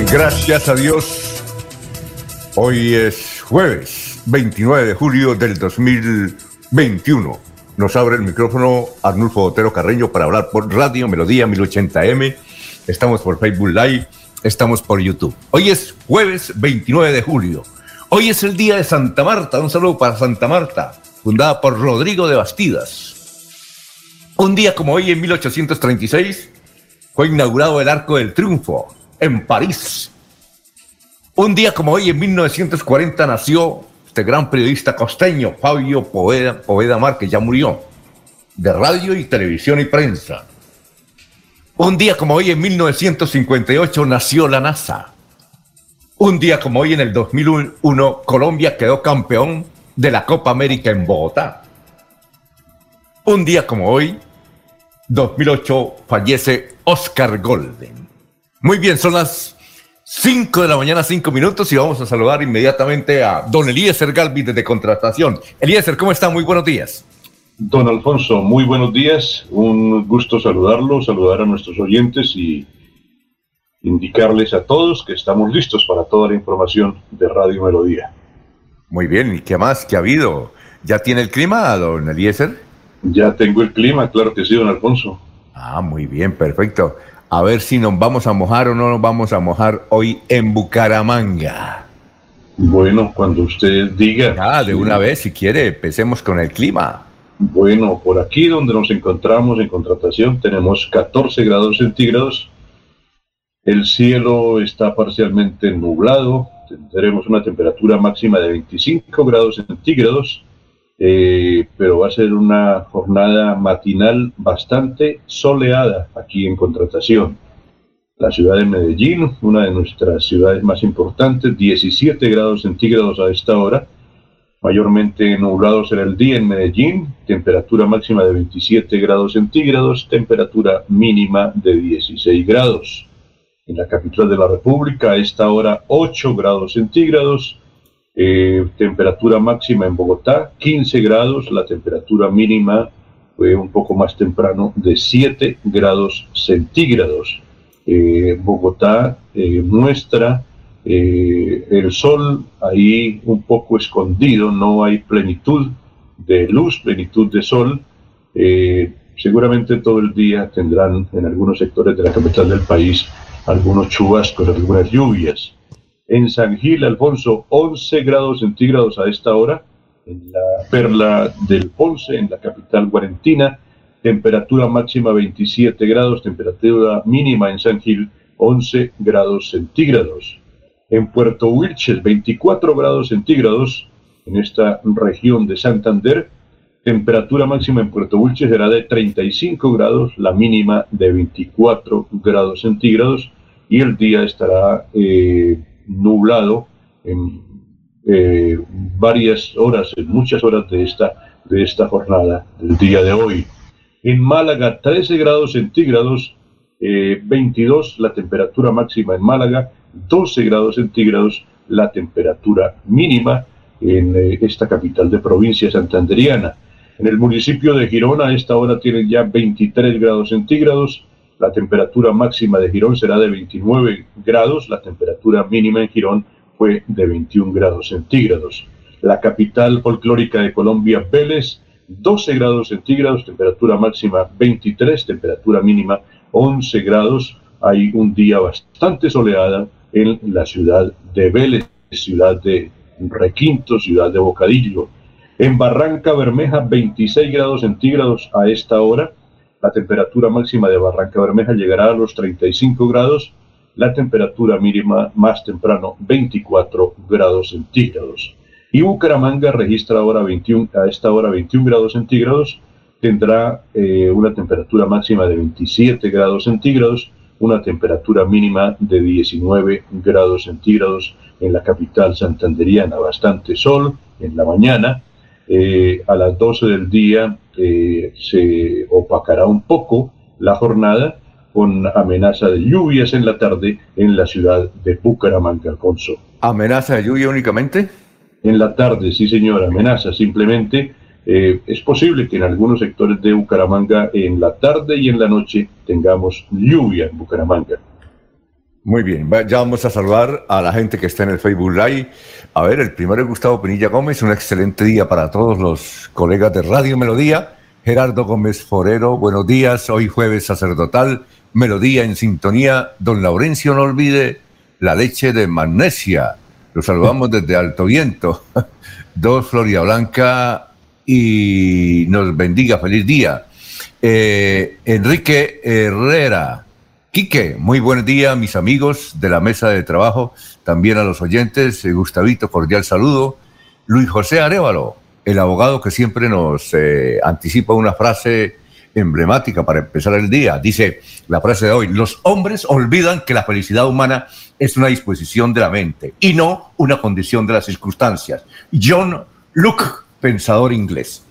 Gracias a Dios. Hoy es jueves 29 de julio del 2021. Nos abre el micrófono Arnulfo Otero Carreño para hablar por Radio Melodía 1080M. Estamos por Facebook Live, estamos por YouTube. Hoy es jueves 29 de julio. Hoy es el día de Santa Marta. Un saludo para Santa Marta, fundada por Rodrigo de Bastidas. Un día como hoy, en 1836, fue inaugurado el Arco del Triunfo, en París. Un día como hoy, en 1940, nació este gran periodista costeño, Fabio Poveda, Poveda Mar, que ya murió, de radio y televisión y prensa. Un día como hoy, en 1958, nació la NASA. Un día como hoy, en el 2001, Colombia quedó campeón de la Copa América en Bogotá. Un día como hoy, 2008, fallece Oscar Golden. Muy bien, son las 5 de la mañana, 5 minutos, y vamos a saludar inmediatamente a don Eliezer Galvis desde Contratación. Eliezer, ¿cómo está? Muy buenos días. Don Alfonso, muy buenos días. Un gusto saludarlo, saludar a nuestros oyentes y indicarles a todos que estamos listos para toda la información de Radio Melodía. Muy bien, ¿y qué más? ¿Qué ha habido? ¿Ya tiene el clima, don Eliezer? Ya tengo el clima, claro que sí, don Alfonso. Ah, muy bien, perfecto a ver si nos vamos a mojar o no nos vamos a mojar hoy en Bucaramanga. Bueno, cuando usted diga. Ah, de una vez, si quiere, empecemos con el clima. Bueno, por aquí donde nos encontramos en contratación tenemos 14 grados centígrados. El cielo está parcialmente nublado. Tendremos una temperatura máxima de 25 grados centígrados eh, pero va a ser una jornada matinal bastante soleada aquí en Contratación. La ciudad de Medellín, una de nuestras ciudades más importantes, 17 grados centígrados a esta hora. Mayormente nublado será el día en Medellín, temperatura máxima de 27 grados centígrados, temperatura mínima de 16 grados. En la capital de la República, a esta hora 8 grados centígrados, eh, temperatura máxima en Bogotá, 15 grados, la temperatura mínima fue un poco más temprano de 7 grados centígrados. Eh, Bogotá eh, muestra el sol ahí un poco escondido, no hay plenitud de luz, plenitud de sol. seguramente todo el día tendrán en algunos sectores de la capital del país algunos chubascos, algunas lluvias. En San Gil, Alfonso, 11 grados centígrados a esta hora. En la perla del Ponce, en la capital guarentina, temperatura máxima 27 grados, temperatura mínima en San Gil 11 grados centígrados. En Puerto Wilches, 24 grados centígrados. En esta región de Santander, temperatura máxima en Puerto Wilches será de 35 grados, la mínima de 24 grados centígrados y el día estará eh, nublado en eh, varias horas, en muchas horas de esta, de esta jornada, del día de hoy. En Málaga, 13 grados centígrados, 22 eh, la temperatura máxima en Málaga, 12 grados centígrados la temperatura mínima en eh, esta capital de provincia santanderiana. En el municipio de Girón a esta hora tienen ya 23 grados centígrados. La temperatura máxima de Girón será de 29 grados. La temperatura mínima en Girón fue de 21 grados centígrados. La capital folclórica de Colombia, Vélez, 12 grados centígrados, temperatura máxima 23, temperatura mínima 11 grados. Hay un día bastante soleada en la ciudad de Vélez, ciudad de Requinto, ciudad de Bocadillo. En Barranca Bermeja, 26 grados centígrados a esta hora. La temperatura máxima de Barranca Bermeja llegará a los 35 grados. La temperatura mínima más temprano, 24 grados centígrados. Y Bucaramanga registra ahora 21, a esta hora 21 grados centígrados. Tendrá eh, una temperatura máxima de 27 grados centígrados, una temperatura mínima de 19 grados centígrados en la capital santanderiana. Bastante sol en la mañana eh, a las 12 del día eh, se opacará un poco la jornada con amenaza de lluvias en la tarde en la ciudad de Bucaramanga, Alfonso. ¿Amenaza de lluvia únicamente? En la tarde, sí señor, amenaza. Simplemente eh, es posible que en algunos sectores de Bucaramanga en la tarde y en la noche tengamos lluvia en Bucaramanga. Muy bien, ya vamos a saludar a la gente que está en el Facebook Live. A ver, el primero es Gustavo Pinilla Gómez, un excelente día para todos los colegas de Radio Melodía. Gerardo Gómez Forero, buenos días, hoy jueves sacerdotal, Melodía en sintonía. Don Laurencio, no olvide la leche de magnesia. Los saludamos desde Alto Viento. Dos Floria Blanca y nos bendiga, feliz día. Eh, Enrique Herrera, Quique, muy buen día, mis amigos de la mesa de trabajo, también a los oyentes. Eh, Gustavito, cordial saludo. Luis José Arevalo, el abogado que siempre nos eh, anticipa una frase emblemática para empezar el día. Dice la frase de hoy, los hombres olvidan que la felicidad humana es una disposición de la mente y no una condición de las circunstancias. John Luke, pensador inglés.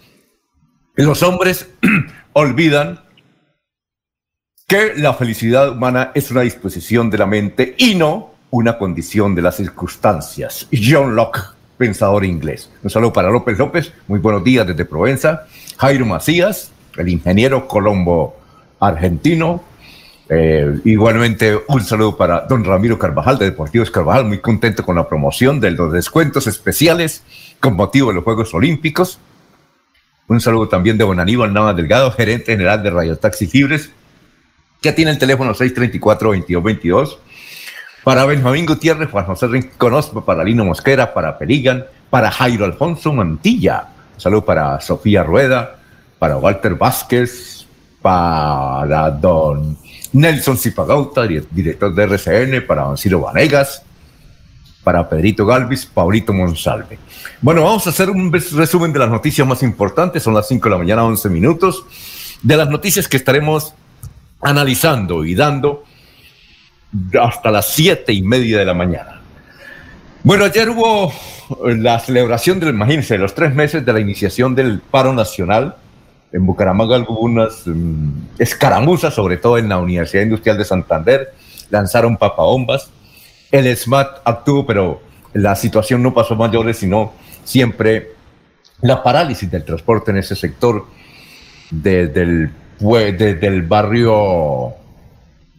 Los hombres olvidan que la felicidad humana es una disposición de la mente y no una condición de las circunstancias. John Locke, pensador inglés. Un saludo para López López, muy buenos días desde Provenza. Jairo Macías, el ingeniero colombo argentino. Eh, igualmente un saludo para don Ramiro Carvajal de Deportivos Carvajal, muy contento con la promoción de los descuentos especiales con motivo de los Juegos Olímpicos. Un saludo también de don Aníbal Nava Delgado, gerente general de Radio Taxi Libres ya tiene el teléfono 634-2222. Para Benjamín Gutiérrez, Juan José Rincón para Lino Mosquera, para Peligan, para Jairo Alfonso Mantilla. Salud para Sofía Rueda, para Walter Vázquez, para don Nelson Zipagauta, director de RCN, para don Ciro Vanegas, para Pedrito Galvis, Paulito Monsalve. Bueno, vamos a hacer un resumen de las noticias más importantes. Son las 5 de la mañana, 11 minutos. De las noticias que estaremos analizando y dando hasta las siete y media de la mañana. Bueno, ayer hubo la celebración del, imagínense, los tres meses de la iniciación del paro nacional. En Bucaramanga algunas mm, escaramuzas, sobre todo en la Universidad Industrial de Santander, lanzaron papabombas. El SMAT actuó, pero la situación no pasó mayores, sino siempre la parálisis del transporte en ese sector desde el fue desde el barrio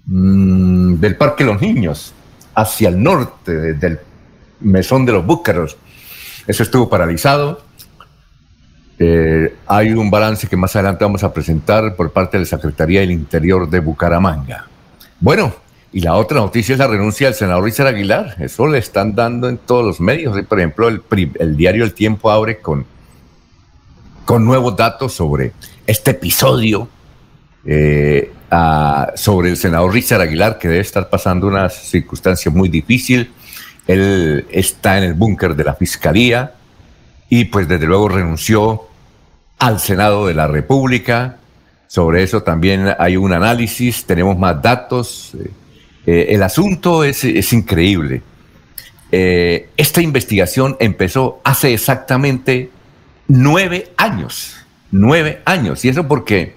mm, del Parque Los Niños hacia el norte, desde el Mesón de los Búcaros. Eso estuvo paralizado. Eh, hay un balance que más adelante vamos a presentar por parte de la Secretaría del Interior de Bucaramanga. Bueno, y la otra noticia es la renuncia del senador Richard Aguilar. Eso le están dando en todos los medios. Por ejemplo, el, el diario El Tiempo abre con, con nuevos datos sobre este episodio eh, sobre el senador Richard Aguilar, que debe estar pasando una circunstancia muy difícil. Él está en el búnker de la Fiscalía y pues desde luego renunció al Senado de la República. Sobre eso también hay un análisis, tenemos más datos. Eh, el asunto es, es increíble. Eh, esta investigación empezó hace exactamente nueve años. Nueve años. Y eso porque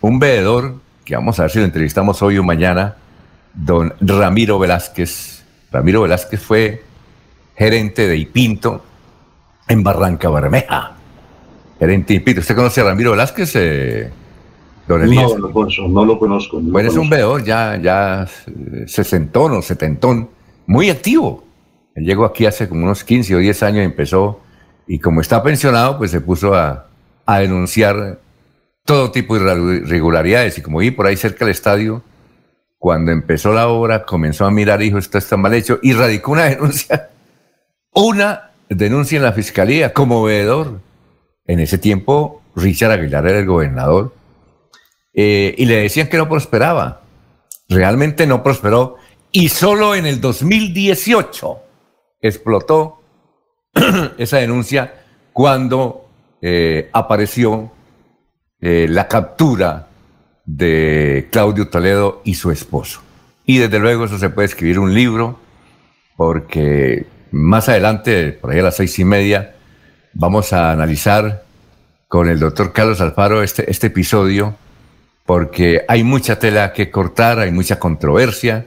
un veedor, que vamos a ver si lo entrevistamos hoy o mañana, don Ramiro Velázquez. Ramiro Velázquez fue gerente de Ipinto en Barranca Bermeja. Era intimpito. ¿Usted conoce a Ramiro Velázquez? Eh, don no, no, lo conozco. bueno, es un veedor ya, ya sesentón o setentón, muy activo. Él llegó aquí hace como unos 15 o 10 años y empezó, y como está pensionado, pues se puso a, a denunciar todo tipo de irregularidades. Y como vi por ahí cerca del estadio, cuando empezó la obra, comenzó a mirar, dijo, esto está mal hecho, y radicó una denuncia, una denuncia en la fiscalía como veedor. En ese tiempo, Richard Aguilar era el gobernador, eh, y le decían que no prosperaba. Realmente no prosperó, y solo en el 2018 explotó esa denuncia cuando eh, apareció eh, la captura de Claudio Toledo y su esposo. Y desde luego eso se puede escribir un libro, porque más adelante, por ahí a las seis y media, vamos a analizar con el doctor Carlos Alfaro este, este episodio, porque hay mucha tela que cortar, hay mucha controversia,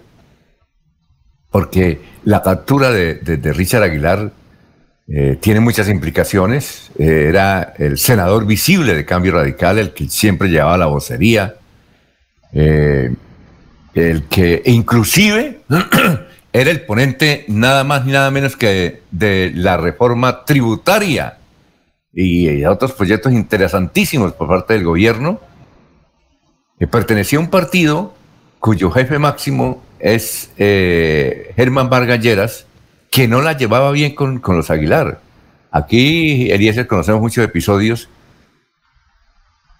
porque la captura de, de Richard Aguilar eh, tiene muchas implicaciones. Eh, era el senador visible de Cambio Radical, el que siempre llevaba la vocería, eh, el que inclusive era el ponente nada más ni nada menos que de la reforma tributaria y, otros proyectos interesantísimos por parte del gobierno, que pertenecía a un partido cuyo jefe máximo es Germán Vargas que no la llevaba bien con, los Aguilar. Aquí, Eliezer, conocemos muchos episodios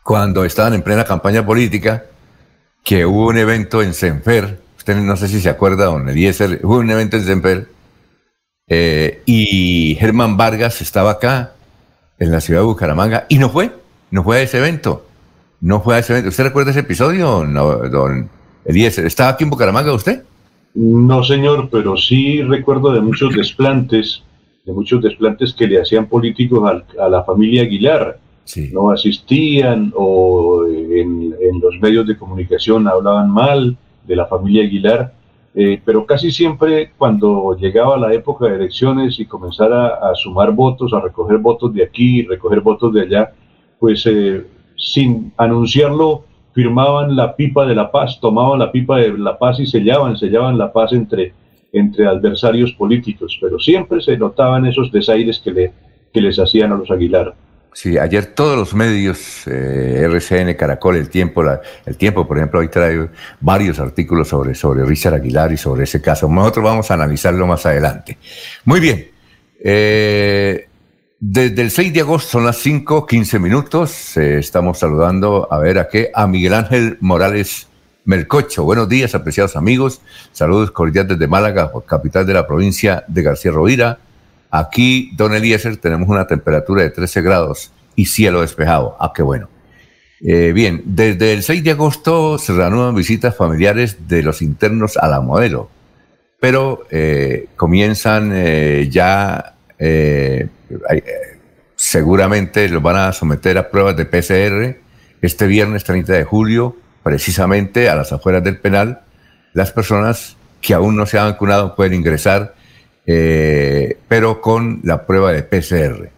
cuando estaban en plena campaña política, que hubo un evento en Senfer, usted no sé si se acuerda, don Eliezer, hubo un evento en Senfer, eh, y Germán Vargas estaba acá, en la ciudad de Bucaramanga, y no fue, no fue a ese evento, no fue a ese evento. ¿Usted recuerda ese episodio, no, don Eliezer? ¿Estaba aquí en Bucaramanga usted? No, señor, pero sí recuerdo de muchos desplantes, de muchos desplantes que le hacían políticos a, la familia Aguilar. No asistían o en, los medios de comunicación hablaban mal de la familia Aguilar, eh, pero casi siempre cuando llegaba la época de elecciones y comenzara a sumar votos, a recoger votos de aquí, recoger votos de allá, pues eh, sin anunciarlo firmaban la pipa de la paz, tomaban la pipa de la paz y sellaban, sellaban la paz entre, entre adversarios políticos, pero siempre se notaban esos desaires que, le, que les hacían a los Aguilar. Sí, ayer todos los medios, eh, RCN, Caracol, El Tiempo, El Tiempo, por ejemplo, hoy trae varios artículos sobre, sobre Richard Aguilar y sobre ese caso. Nosotros vamos a analizarlo más adelante. Muy bien. Eh, desde el 6 de agosto son las 5, 15 minutos. Eh, estamos saludando, a ver a qué, a Miguel Ángel Morales Melcocho. Buenos días, apreciados amigos. Saludos cordiales desde Málaga, capital de la provincia de García Rovira. Aquí, don Eliezer, tenemos una temperatura de 13 grados y cielo despejado. Ah, qué bueno. Eh, bien, desde el 6 de agosto se reanudan visitas familiares de los internos a la modelo, pero eh, comienzan ya eh, seguramente los van a someter a pruebas de PCR este viernes 30 de julio, precisamente a las afueras del penal. Las personas que aún no se han vacunado pueden ingresar, eh, pero con la prueba de PCR.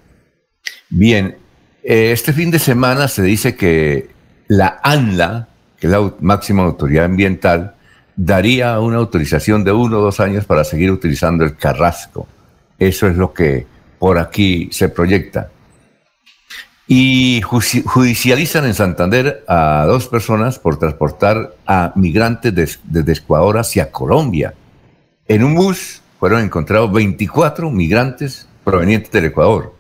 Bien, eh, este fin de semana se dice que la ANLA, que es la máxima autoridad ambiental, daría una autorización de uno o dos años para seguir utilizando el carrasco. Eso es lo que por aquí se proyecta. Y judicializan en Santander a dos personas por transportar a migrantes desde Ecuador hacia Colombia. En un bus fueron encontrados 24 migrantes provenientes del Ecuador.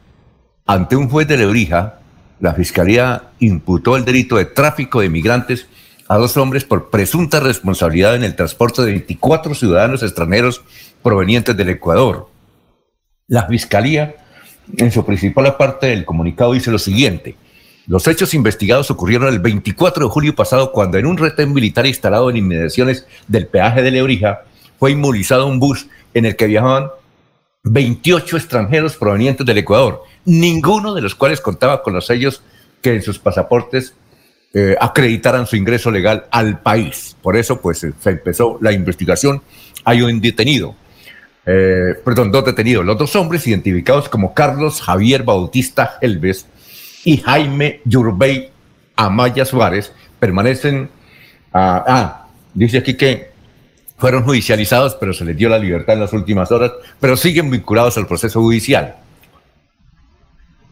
Ante un juez de Lebrija, la Fiscalía imputó el delito de tráfico de migrantes a dos hombres por presunta responsabilidad en el transporte de 24 ciudadanos extranjeros provenientes del Ecuador. La Fiscalía, en su principal parte del comunicado, dice lo siguiente. Los hechos investigados ocurrieron el 24 de julio pasado cuando en un retén militar instalado en inmediaciones del peaje de Lebrija fue inmovilizado un bus en el que viajaban 28 extranjeros provenientes del Ecuador, ninguno de los cuales contaba con los sellos que en sus pasaportes eh, acreditaran su ingreso legal al país. Por eso, pues, se empezó la investigación. Hay un detenido. Eh, perdón, dos detenidos. Los dos hombres, identificados como Carlos Javier Bautista Helves y Jaime Yurbey Amaya Suárez permanecen. ah, dice aquí que fueron judicializados, pero se les dio la libertad en las últimas horas, pero siguen vinculados al proceso judicial.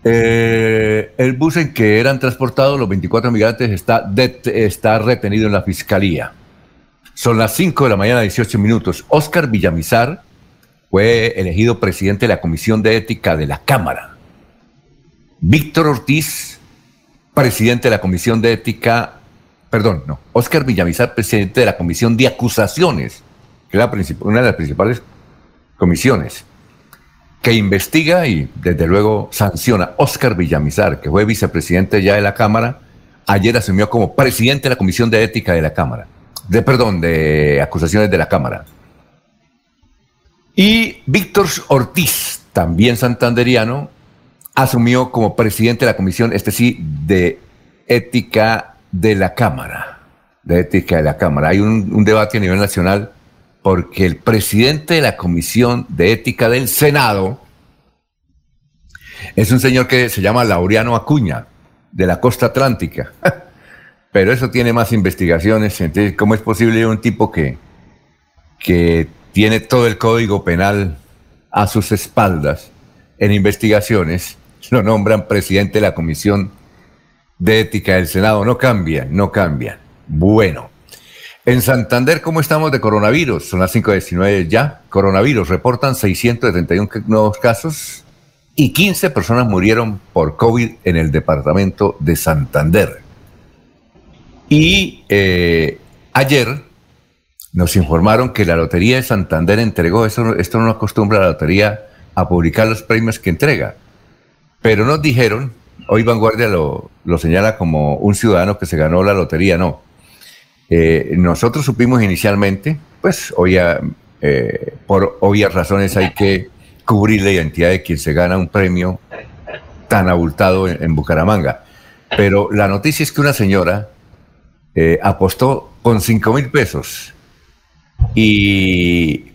Eh, el bus en que eran transportados los 24 migrantes está, está retenido en la fiscalía. Son las 5 de la mañana, 18 minutos. Oscar Villamizar fue elegido presidente de la Comisión de Ética de la Cámara. Víctor Ortiz, presidente de la Comisión de Ética, perdón, no, Oscar Villamizar, presidente de la Comisión de Acusaciones, que es una de las principales comisiones que investiga y desde luego sanciona. Oscar Villamizar, que fue vicepresidente ya de la Cámara, ayer asumió como presidente de la Comisión de Ética de la Cámara, de perdón, de acusaciones de la Cámara. Y Víctor Ortiz, también santanderiano, asumió como presidente de la Comisión, este sí, de Ética de la Cámara. De Ética de la Cámara. Hay un, debate a nivel nacional porque el presidente de la Comisión de Ética del Senado es un señor que se llama Laureano Acuña, de la costa atlántica. Pero eso tiene más investigaciones. Entonces, ¿cómo es posible un tipo que, que tiene todo el código penal a sus espaldas en investigaciones, lo nombran presidente de la Comisión de Ética del Senado? No cambia, no cambia. Bueno, en Santander, ¿cómo estamos de coronavirus? Son las 5.19 ya. Coronavirus, reportan 671 nuevos casos y 15 personas murieron por COVID en el departamento de Santander. Y eh, ayer nos informaron que la Lotería de Santander entregó, esto, esto no acostumbra la Lotería a publicar los premios que entrega, pero nos dijeron, hoy Vanguardia lo, lo señala como un ciudadano que se ganó la lotería, no eh, nosotros supimos inicialmente, pues eh, por obvias razones hay que cubrir la identidad de quien se gana un premio tan abultado en, Bucaramanga. Pero la noticia es que una señora eh, apostó con 5 mil pesos y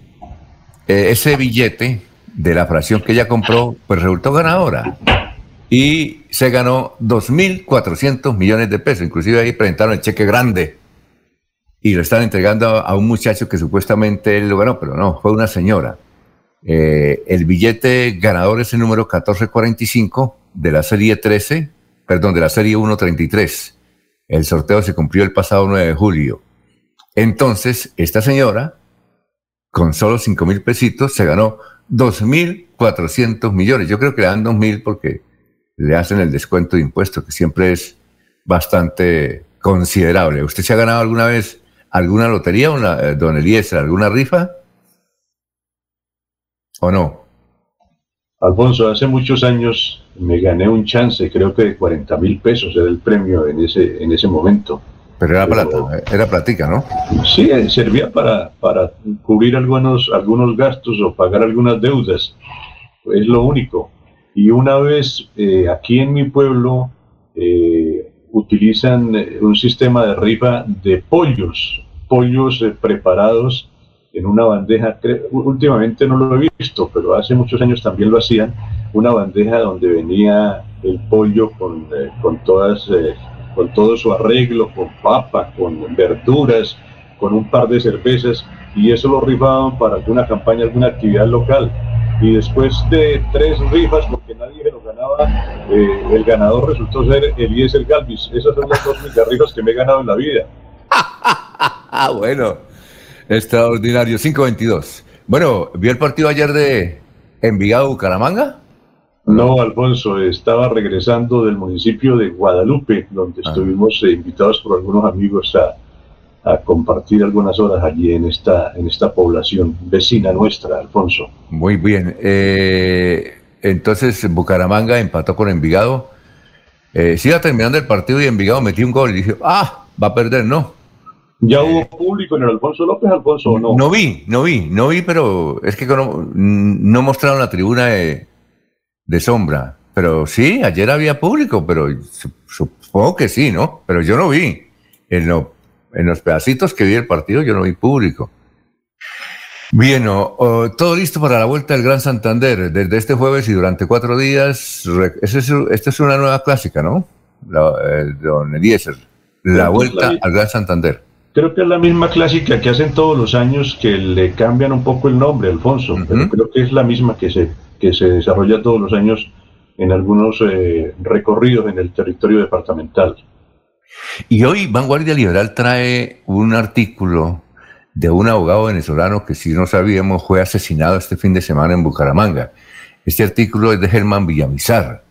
ese billete de la fracción que ella compró, pues resultó ganadora. Y se ganó 2.400 millones de pesos. Inclusive ahí presentaron el cheque grande y lo están entregando a un muchacho que supuestamente él lo ganó, pero no, fue una señora. Eh, el billete ganador es el número 1445 de la serie 13, perdón, de la serie 133. El sorteo se cumplió el pasado 9 de julio. Entonces, esta señora, con solo 5 mil pesitos, se ganó 2.400 millones. Yo creo que le dan 2.000 porque le hacen el descuento de impuestos, que siempre es bastante considerable. ¿Usted se ha ganado alguna vez alguna lotería, una, eh, don Eliezer, alguna rifa? ¿O no? Alfonso, hace muchos años me gané un chance, creo que de 40 mil pesos era el premio en ese, en ese momento. Pero era plata, eh, era platica, ¿no? Sí, eh, servía para, para cubrir algunos, algunos gastos o pagar algunas deudas. Es lo único. Y una vez aquí en mi pueblo, utilizan eh, un sistema de rifa de pollos, pollos eh, preparados en una bandeja, últimamente no lo he visto, pero hace muchos años también lo hacían, una bandeja donde venía el pollo con, eh, con, todas, con todo su arreglo, con papa, con verduras, con un par de cervezas, y eso lo rifaban para alguna campaña, alguna actividad local y después de tres rifas, porque nadie se lo ganaba, eh, el ganador resultó ser Eliezer Galvis. Esas son las dos rifas que me he ganado en la vida. Ah, bueno, extraordinario, 522. Bueno, ¿vio el partido ayer de Envigado-Bucaramanga? No, Alfonso, estaba regresando del municipio de Guadalupe, donde ah. estuvimos eh, invitados por algunos amigos a a compartir algunas horas allí en esta, en esta población vecina nuestra, Alfonso. Muy bien. Eh, entonces Bucaramanga empató con Envigado. Eh, siga terminando el partido y Envigado metió un gol y dije, ah, va a perder, no. ¿Ya hubo público en el Alfonso López, Alfonso, o no? No vi, no vi, no vi, pero es que no, no mostraron la tribuna de, de sombra. Pero sí, ayer había público, pero supongo que sí, ¿no? Pero yo no vi. En lo en los pedacitos que vi el partido yo no vi público. Bien, todo listo para la vuelta del Gran Santander desde este jueves y durante cuatro días. esta es una nueva clásica, ¿no? La, don Eliezer, la vuelta al Gran Santander. Creo que es la misma clásica que hacen todos los años, que le cambian un poco el nombre, Alfonso, pero creo que es la misma que se, que se desarrolla todos los años en algunos eh, recorridos en el territorio departamental. Y hoy Vanguardia Liberal trae un artículo de un abogado venezolano que si no sabíamos fue asesinado este fin de semana en Bucaramanga. Este artículo es de Germán Villamizar.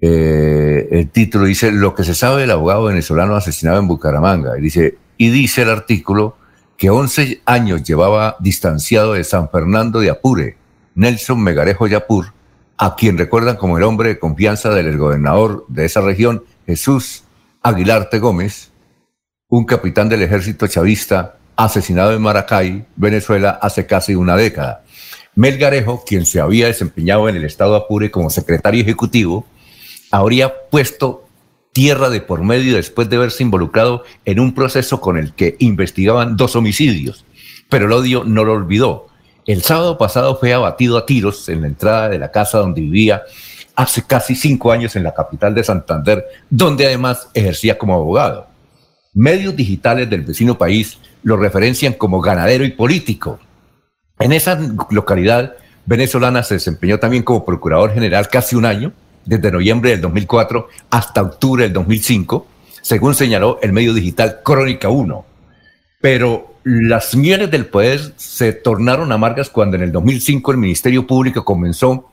Eh, el título dice Lo que se sabe del abogado venezolano asesinado en Bucaramanga. Y dice, y dice el artículo que 11 años llevaba distanciado de San Fernando de Apure, Nelson Megarejo Yapur, a quien recuerdan como el hombre de confianza del gobernador de esa región, Jesús Aguilarte Gómez, un capitán del ejército chavista asesinado en Maracay, Venezuela, hace casi una década. Melgarejo, quien se había desempeñado en el estado Apure como secretario ejecutivo, habría puesto tierra de por medio después de haberse involucrado en un proceso con el que investigaban dos homicidios. Pero el odio no lo olvidó. El sábado pasado fue abatido a tiros en la entrada de la casa donde vivía hace casi cinco años en la capital de Santander, donde además ejercía como abogado. Medios digitales del vecino país lo referencian como ganadero y político. En esa localidad venezolana se desempeñó también como procurador general casi un año, desde noviembre del 2004 hasta octubre del 2005, según señaló el medio digital Crónica 1. Pero las mieles del poder se tornaron amargas cuando en el 2005 el Ministerio Público comenzó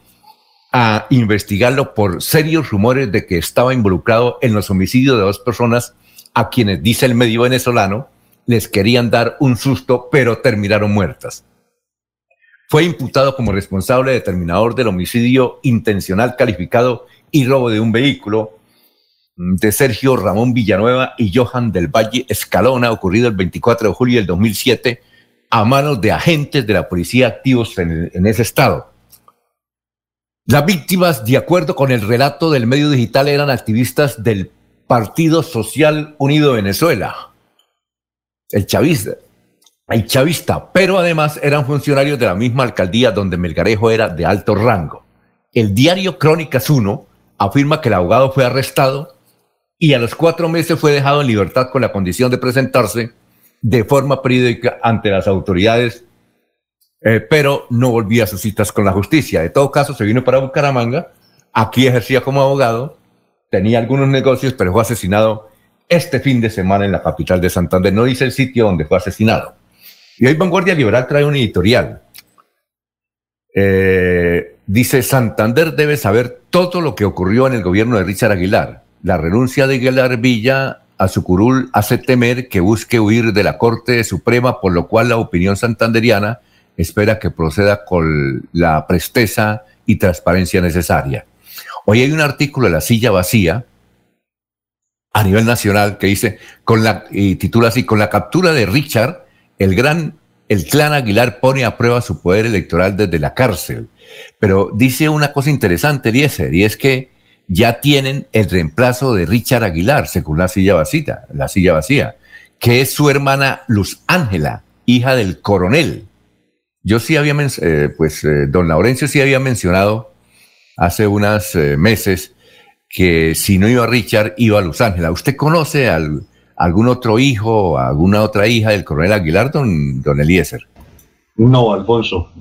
a investigarlo por serios rumores de que estaba involucrado en los homicidios de dos personas a quienes, dice el medio venezolano, les querían dar un susto, pero terminaron muertas. Fue imputado como responsable determinador del homicidio intencional calificado y robo de un vehículo de Sergio Ramón Villanueva y Johan del Valle Escalona, ocurrido el 24 de julio del 2007, a manos de agentes de la policía activos en, en ese estado. Las víctimas, de acuerdo con el relato del medio digital, eran activistas del Partido Social Unido de Venezuela, el chavista, el chavista, pero además eran funcionarios de la misma alcaldía donde Melgarejo era de alto rango. El diario Crónicas 1 afirma que el abogado fue arrestado y a los cuatro meses fue dejado en libertad con la condición de presentarse de forma periódica ante las autoridades eh, pero no volvía a sus citas con la justicia. De todo caso, se vino para Bucaramanga, aquí ejercía como abogado, tenía algunos negocios, pero fue asesinado este fin de semana en la capital de Santander. No dice el sitio donde fue asesinado. Y hoy Vanguardia Liberal trae un editorial. Eh, dice, Santander debe saber todo lo que ocurrió en el gobierno de Richard Aguilar. La renuncia de Aguilar Villa a su curul hace temer que busque huir de la Corte Suprema, por lo cual la opinión santanderiana espera que proceda con la presteza y transparencia necesaria. Hoy hay un artículo de La Silla Vacía a nivel nacional que dice, con la, y titula así, con la captura de Richard, el gran, el clan Aguilar pone a prueba su poder electoral desde la cárcel. Pero dice una cosa interesante, Eliezer, y es que ya tienen el reemplazo de Richard Aguilar, según la silla vacía, la silla vacía, que es su hermana Luz Ángela, hija del coronel. Yo sí había, eh, pues eh, don Laurencio sí había mencionado hace unos eh, meses que si no iba Richard, iba a Los Ángeles. ¿Usted conoce al, algún otro hijo alguna otra hija del coronel Aguilar, don, don Eliezer? No, Alfonso,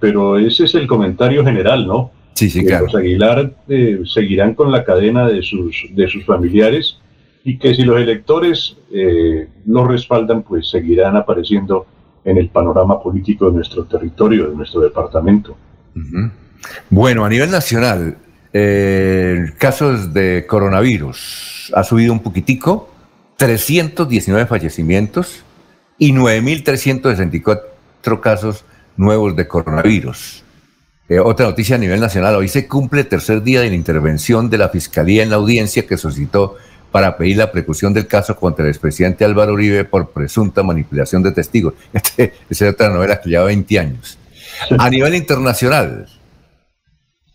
pero ese es el comentario general, ¿no? Sí, sí, claro. Los Aguilar seguirán con la cadena de sus, de sus familiares y que si los electores los respaldan, pues seguirán apareciendo en el panorama político de nuestro territorio, de nuestro departamento. Bueno, a nivel nacional, eh, casos de coronavirus ha subido un poquitico, 319 fallecimientos y 9.364 casos nuevos de coronavirus. Eh, otra noticia a nivel nacional, hoy se cumple el tercer día de la intervención de la Fiscalía en la audiencia que solicitó para pedir la preclusión del caso contra el expresidente Álvaro Uribe por presunta manipulación de testigos. Este, esa es otra novela que lleva 20 años. A nivel internacional,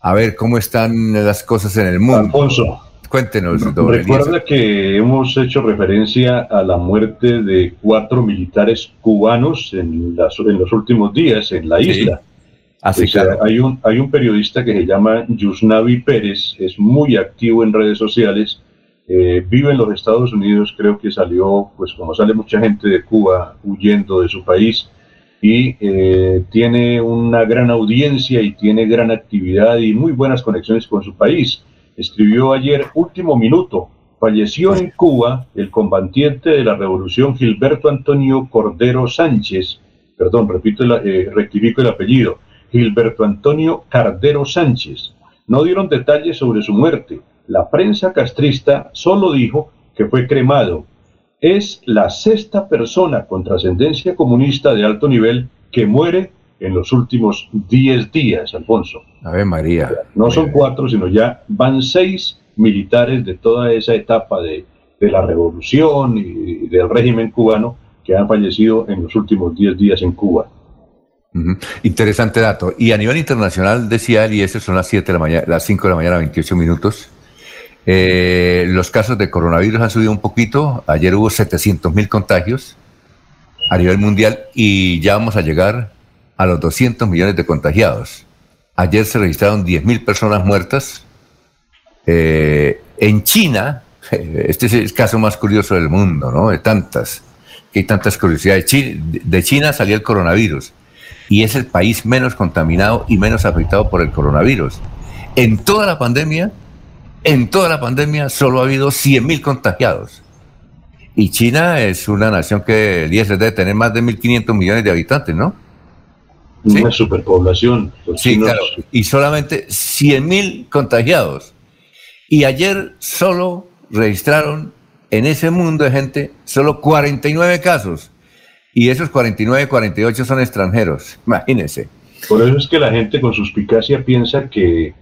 a ver cómo están las cosas en el mundo. Alfonso, Cuéntenos, Recuerda que hemos hecho referencia a la muerte de cuatro militares cubanos en, en los últimos días en la isla. Así que hay, un, hay un periodista que se llama Yusnavi Pérez, es muy activo en redes sociales, eh, vive en los Estados Unidos, creo que salió, pues como sale mucha gente de Cuba huyendo de su país, y eh, tiene una gran audiencia y tiene gran actividad y muy buenas conexiones con su país. Escribió ayer, último minuto, falleció en Cuba el combatiente de la revolución Gilberto Antonio Cordero Sánchez, perdón, repito, eh, rectifico el apellido, Gilberto Antonio Cardero Sánchez. No dieron detalles sobre su muerte. La prensa castrista solo dijo que fue cremado es la sexta persona con trascendencia comunista de alto nivel que muere en los últimos 10 días, Alfonso. A ver, María. No son cuatro, sino ya van seis militares de toda esa etapa de, la revolución y del régimen cubano que han fallecido en los últimos 10 días en Cuba. Interesante dato. Y a nivel internacional, decía él, y eso son las 7 de la mañana, las 5 de la mañana, 28 minutos, eh, los casos de coronavirus han subido un poquito. Ayer hubo 700 mil contagios a nivel mundial y ya vamos a llegar a los 200 millones de contagiados. Ayer se registraron 10 mil personas muertas. Eh, en China, este es el caso más curioso del mundo, ¿no? De tantas, que hay tantas curiosidades. De China salió el coronavirus y es el país menos contaminado y menos afectado por el coronavirus. En toda la pandemia, en toda la pandemia solo ha habido 100.000 contagiados. Y China es una nación que el IS debe tener más de 1.500 millones de habitantes, ¿no? Una superpoblación. Sí, claro. Y solamente 100.000 contagiados. Y ayer solo registraron en ese mundo de gente solo 49 casos. Y esos 49, 48 son extranjeros. Imagínense. Por eso es que la gente con suspicacia piensa que,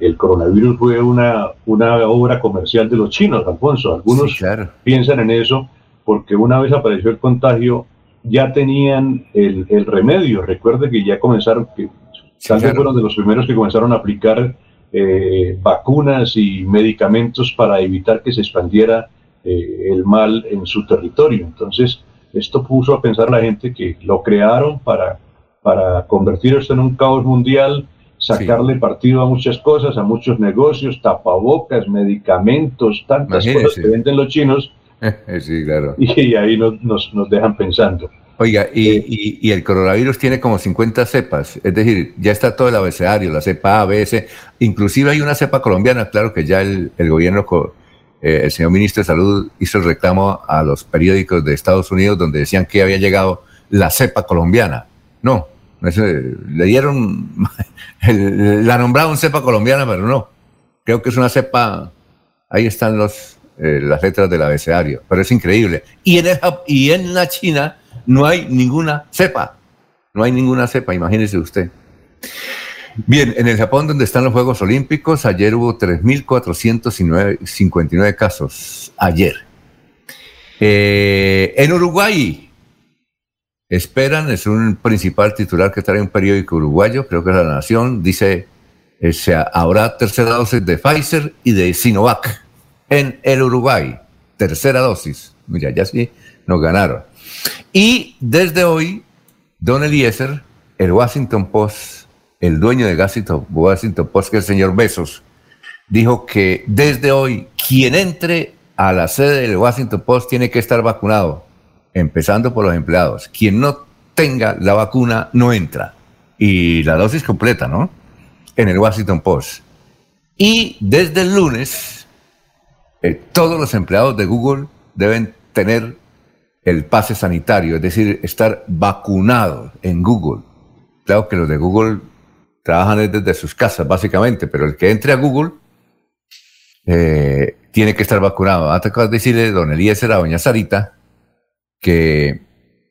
el coronavirus fue una, una obra comercial de los chinos, Alfonso. Algunos piensan en eso porque una vez apareció el contagio ya tenían el, remedio. Recuerde que ya comenzaron, que fueron de los primeros que comenzaron a aplicar eh, vacunas y medicamentos para evitar que se expandiera eh, el mal en su territorio. Entonces, esto puso a pensar la gente que lo crearon para para convertir esto en un caos mundial, sacarle partido a muchas cosas, a muchos negocios, tapabocas, medicamentos, tantas cosas que venden los chinos. sí, claro. Y, ahí nos, nos, dejan pensando. Oiga, eh, y, y, el coronavirus tiene como 50 cepas, es decir, ya está todo el abecedario, la cepa A, B, C, inclusive hay una cepa colombiana, claro que ya el, el gobierno, eh, el señor ministro de Salud hizo el reclamo a los periódicos de Estados Unidos donde decían que había llegado la cepa colombiana. No, le dieron, la nombraron cepa colombiana, pero no. Creo que es una cepa, ahí están eh, las letras del abecedario, pero es increíble. Y en, y en la China no hay ninguna cepa, no hay ninguna cepa, imagínese usted. Bien, en el Japón, donde están los Juegos Olímpicos, ayer hubo 3.459 casos. Ayer. Eh, en Uruguay, Esperan, es un principal titular que trae un periódico uruguayo, creo que es La Nación, dice, eh, se, habrá tercera dosis de Pfizer y de Sinovac en el Uruguay. Tercera dosis. Mira, ya sí nos ganaron. Y desde hoy, Don Eliezer, el Washington Post, el dueño de Washington Post, que el señor Besos, dijo que desde hoy quien entre a la sede del Washington Post tiene que estar vacunado empezando por los empleados. Quien no tenga la vacuna no entra. Y la dosis completa, ¿no? En el Washington Post. Y desde el lunes, eh, todos los empleados de Google deben tener el pase sanitario, es decir, estar vacunados en Google. Claro que los de Google trabajan desde sus casas, básicamente, pero el que entre a Google eh, tiene que estar vacunado. Antes de decirle, don Elías a doña Sarita, que,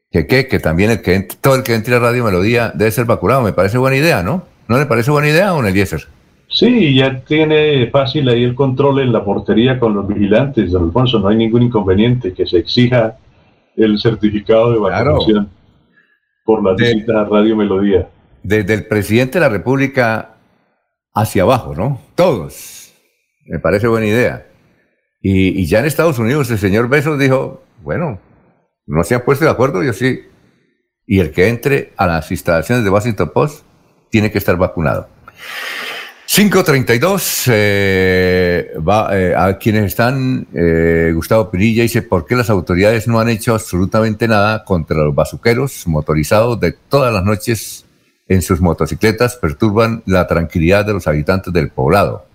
que, que, también el que todo el que entre a Radio Melodía debe ser vacunado. Me parece buena idea, ¿no? ¿No le parece buena idea, don Eliezer? Sí, ya tiene fácil ahí el control en la portería con los vigilantes, don Alfonso. No hay ningún inconveniente que se exija el certificado de vacunación por la visita a Radio Melodía. Desde el presidente de la República hacia abajo, ¿no? Todos. Me parece buena idea. Y, ya en Estados Unidos el señor Besos dijo, bueno, no se han puesto de acuerdo, yo sí. Y el que entre a las instalaciones de Washington Post tiene que estar vacunado. 532, eh, va, eh, a quienes están, eh, Gustavo Pirilla dice, ¿por qué las autoridades no han hecho absolutamente nada contra los bazuqueros motorizados de todas las noches en sus motocicletas perturban la tranquilidad de los habitantes del poblado?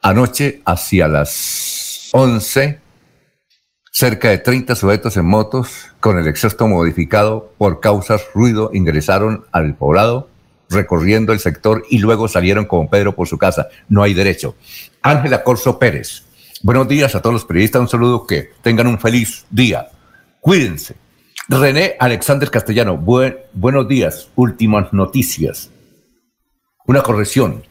Anoche, hacia las 11, cerca de 30 sujetos en motos con el exhausto modificado por causas ruido ingresaron al poblado recorriendo el sector y luego salieron con Pedro por su casa. No hay derecho. Ángela Corso Pérez. Buenos días a todos los periodistas. Un saludo. Que tengan un feliz día. Cuídense. René Alexander Castellano. buenos días. Últimas noticias. Una corrección.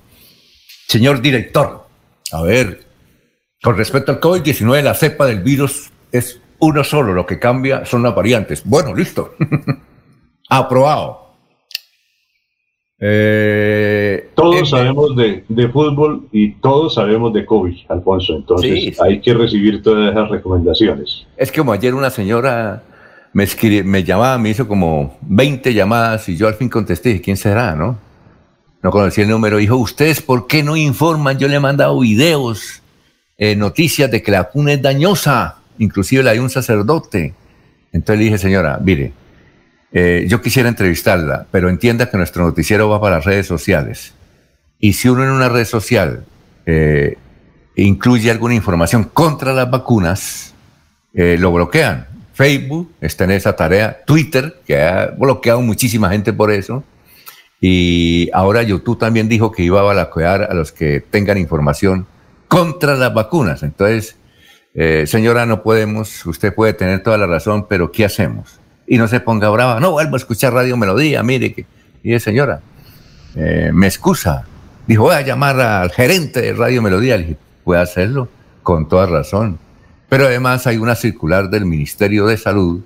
Señor director. A ver. Con respecto al COVID-19, la cepa del virus es uno solo. Lo que cambia son las variantes. Bueno, listo. Aprobado. Eh, todos sabemos de, fútbol y todos sabemos de COVID, Alfonso. Entonces hay que recibir todas esas recomendaciones. Es como ayer una señora me, me llamaba, me hizo como 20 llamadas y yo al fin contesté, ¿quién será? No, no conocí el número. Dijo, ¿ustedes por qué no informan? Yo le he mandado videos, eh, noticias de que la vacuna es dañosa, inclusive la de un sacerdote. Entonces le dije, señora, mire, eh, yo quisiera entrevistarla, pero entienda que nuestro noticiero va para las redes sociales. Y si uno en una red social eh, incluye alguna información contra las vacunas, lo bloquean. Facebook está en esa tarea, Twitter, que ha bloqueado muchísima gente por eso, y ahora YouTube también dijo que iba a bloquear a los que tengan información contra las vacunas. Entonces, señora, no podemos, usted puede tener toda la razón, pero ¿qué hacemos? y no se ponga brava. No, vuelvo a escuchar Radio Melodía, mire que... Y señora, eh, me excusa. Dijo, voy a llamar al gerente de Radio Melodía. Le dije, puede hacerlo, con toda razón. Pero además hay una circular del Ministerio de Salud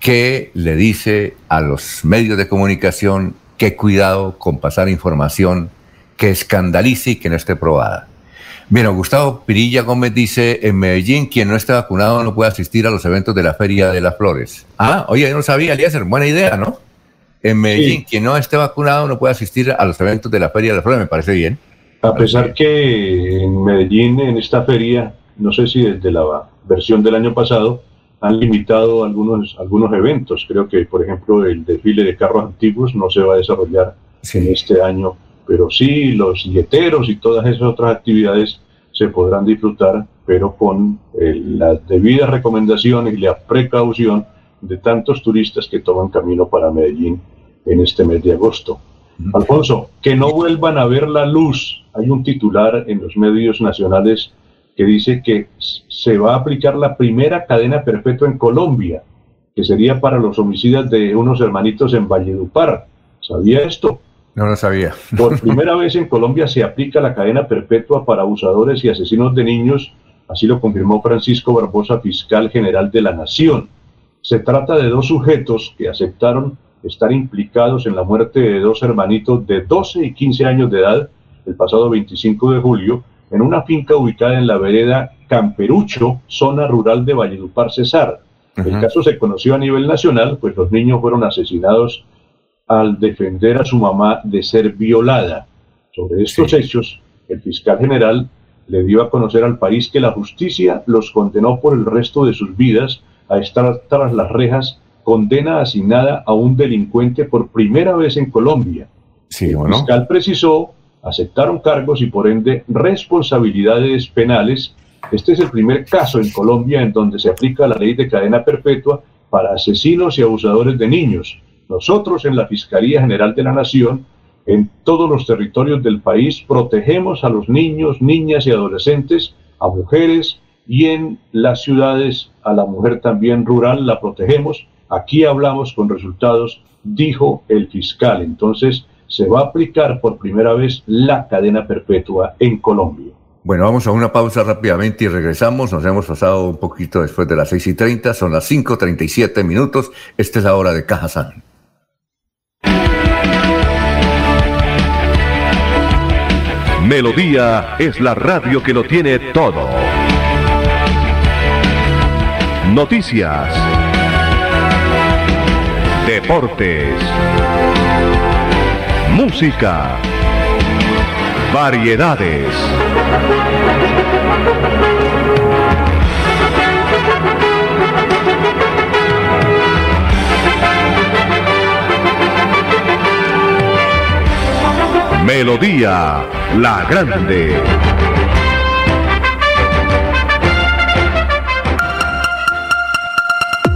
que le dice a los medios de comunicación que cuidado con pasar información que escandalice y que no esté probada. Bien, Gustavo Pirilla Gómez dice, en Medellín quien no esté vacunado no puede asistir a los eventos de la Feria de las Flores. Ah, oye, yo no sabía, Eliezer, buena idea, ¿no? En Medellín quien no esté vacunado no puede asistir a los eventos de la Feria de las Flores, me parece bien. A pesar que en Medellín, en esta feria, no sé si desde la versión del año pasado, han limitado algunos, algunos eventos. Creo que, por ejemplo, el desfile de carros antiguos no se va a desarrollar en este año pero sí los yeteros y todas esas otras actividades se podrán disfrutar, pero con eh, las debidas recomendaciones y la precaución de tantos turistas que toman camino para Medellín en este mes de agosto. Alfonso, que no vuelvan a ver la luz. Hay un titular en los medios nacionales que dice que se va a aplicar la primera cadena perpetua en Colombia, que sería para los homicidas de unos hermanitos en Valledupar. ¿Sabía esto? No lo sabía. Por primera vez en Colombia se aplica la cadena perpetua para abusadores y asesinos de niños, así lo confirmó Francisco Barbosa, fiscal general de la Nación. Se trata de dos sujetos que aceptaron estar implicados en la muerte de dos hermanitos de 12 y 15 años de edad el pasado 25 de julio en una finca ubicada en la vereda Camperucho, zona rural de Valledupar, Cesar. El caso se conoció a nivel nacional, pues los niños fueron asesinados al defender a su mamá de ser violada. Sobre estos hechos, el fiscal general le dio a conocer al país que la justicia los condenó por el resto de sus vidas a estar tras las rejas, condena asignada a un delincuente por primera vez en Colombia. el fiscal precisó, aceptaron cargos y por ende responsabilidades penales. Este es el primer caso en Colombia en donde se aplica la ley de cadena perpetua para asesinos y abusadores de niños. Nosotros en la Fiscalía General de la Nación, en todos los territorios del país, protegemos a los niños, niñas y adolescentes, a mujeres y en las ciudades a la mujer también rural la protegemos. Aquí hablamos con resultados, dijo el fiscal. Entonces, se va a aplicar por primera vez la cadena perpetua en Colombia. Bueno, vamos a una pausa rápidamente y regresamos. Nos hemos pasado un poquito después de las 6 y 30, son las 5.37 minutos. Esta es la hora de Caja Melodía es la radio que lo tiene todo. Noticias. Deportes. Música. Variedades. Melodía La Grande.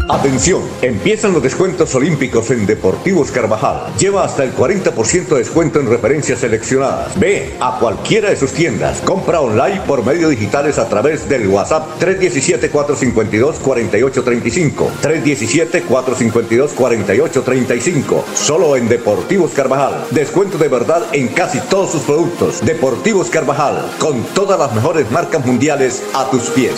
Atención, empiezan los descuentos olímpicos en Deportivos Carvajal. Lleva hasta el 40% de descuento en referencias seleccionadas. Ve a cualquiera de sus tiendas. Compra online por medios digitales a través del WhatsApp 317-452-4835. 317-452-4835. Solo en Deportivos Carvajal. Descuento de verdad en casi todos sus productos. Deportivos Carvajal, con todas las mejores marcas mundiales a tus pies.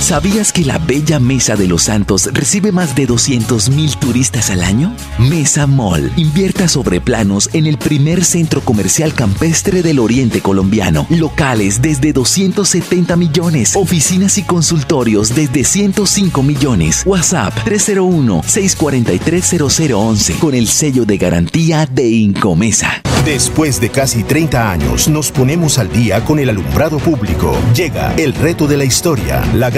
¿Sabías que la bella Mesa de los Santos recibe más de 200 mil turistas al año? Mesa Mall invierta sobre planos en el primer centro comercial campestre del oriente colombiano. Locales desde 270 millones. Oficinas y consultorios desde 105 millones. WhatsApp 301-643-0011 con el sello de garantía de Incomesa. Después de casi 30 años, nos ponemos al día con el alumbrado público. Llega el reto de la historia, la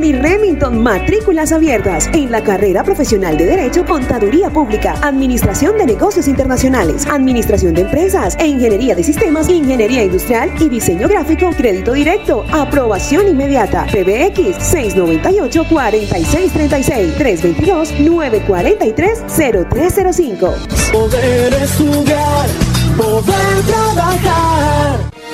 Remington, matrículas abiertas en la carrera profesional de Derecho, Contaduría Pública, Administración de Negocios Internacionales, Administración de Empresas e Ingeniería de Sistemas, Ingeniería Industrial y Diseño Gráfico, Crédito Directo, Aprobación Inmediata, PBX 698-4636, 322-943-0305. Poder estudiar, poder trabajar.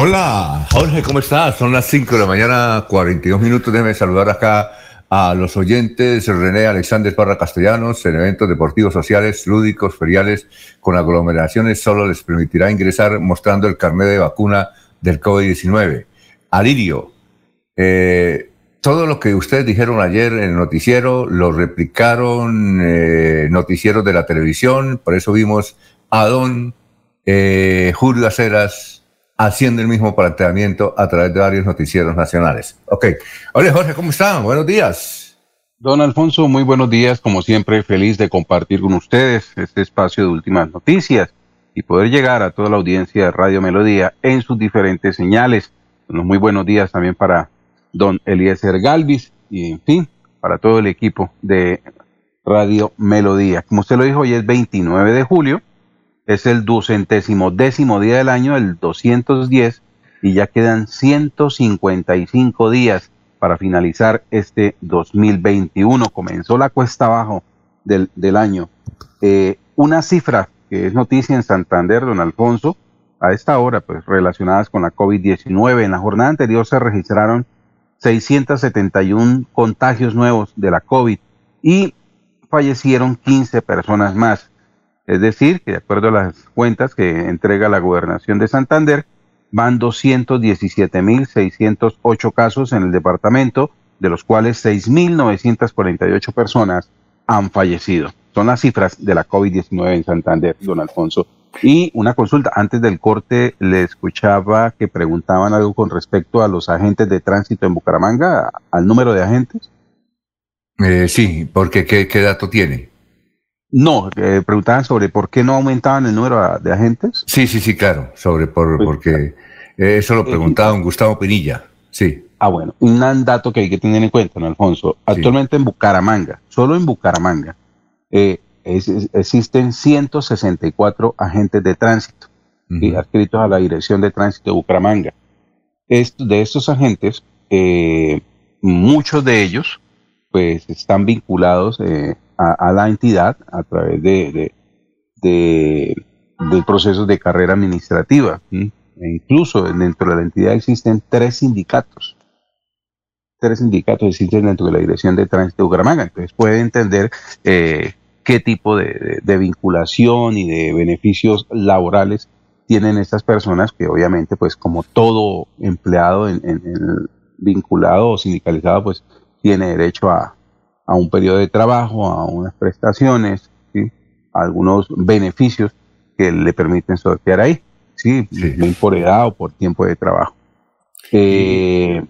Hola, Jorge, ¿cómo estás? Son las 5 de la mañana, 42 minutos. Déjeme saludar acá a los oyentes René Alexander Parra Castellanos en eventos deportivos sociales, lúdicos, feriales, con aglomeraciones solo les permitirá ingresar mostrando el carnet de vacuna del COVID-19. Alirio, eh, todo lo que ustedes dijeron ayer en el noticiero lo replicaron eh, noticieros de la televisión, por eso vimos a don eh, Julio Aceras haciendo el mismo planteamiento a través de varios noticieros nacionales. Ok. Hola Jorge, ¿cómo están? Buenos días. Don Alfonso, muy buenos días. Como siempre, feliz de compartir con ustedes este espacio de últimas noticias y poder llegar a toda la audiencia de Radio Melodía en sus diferentes señales. Unos muy buenos días también para don Eliezer Galvis y, en fin, para todo el equipo de Radio Melodía. Como usted lo dijo, hoy es 29 de julio es el ducentésimo décimo día del año, el 210, y ya quedan 155 días para finalizar este 2021. Comenzó la cuesta abajo del, año. Eh, una cifra que es noticia en Santander, don Alfonso, a esta hora, pues relacionadas con la COVID-19. En la jornada anterior se registraron 671 contagios nuevos de la COVID y fallecieron 15 personas más. Es decir, que de acuerdo a las cuentas que entrega la gobernación de Santander, van 217.608 casos en el departamento, de los cuales 6.948 personas han fallecido. Son las cifras de la COVID-19 en Santander, don Alfonso. Y una consulta, antes del corte le escuchaba que preguntaban algo con respecto a los agentes de tránsito en Bucaramanga, al número de agentes. Eh, sí, porque ¿qué, ¿qué dato tiene? No, eh, preguntaban sobre por qué no aumentaban el número de agentes. Sí, sí, sí, claro, sobre por, pues, porque eh, eso lo eh, preguntaba un Gustavo Pinilla, sí. Ah, bueno, un dato que hay que tener en cuenta, ¿no, Alfonso? Actualmente en Bucaramanga, solo en Bucaramanga, existen 164 agentes de tránsito adscritos a la Dirección de Tránsito de Bucaramanga. de estos agentes, muchos de ellos, pues, están vinculados a, la entidad a través de, de, procesos de carrera administrativa. E incluso dentro de la entidad existen tres sindicatos. Tres sindicatos existen dentro de la Dirección de Tránsito de Bucaramanga. Entonces puede entender eh, qué tipo de, vinculación y de beneficios laborales tienen estas personas que obviamente pues como todo empleado en, vinculado o sindicalizado pues tiene derecho a, a un periodo de trabajo, a unas prestaciones, a algunos beneficios que le permiten sortear ahí, ¿sí? bien por edad o por tiempo de trabajo. Eh,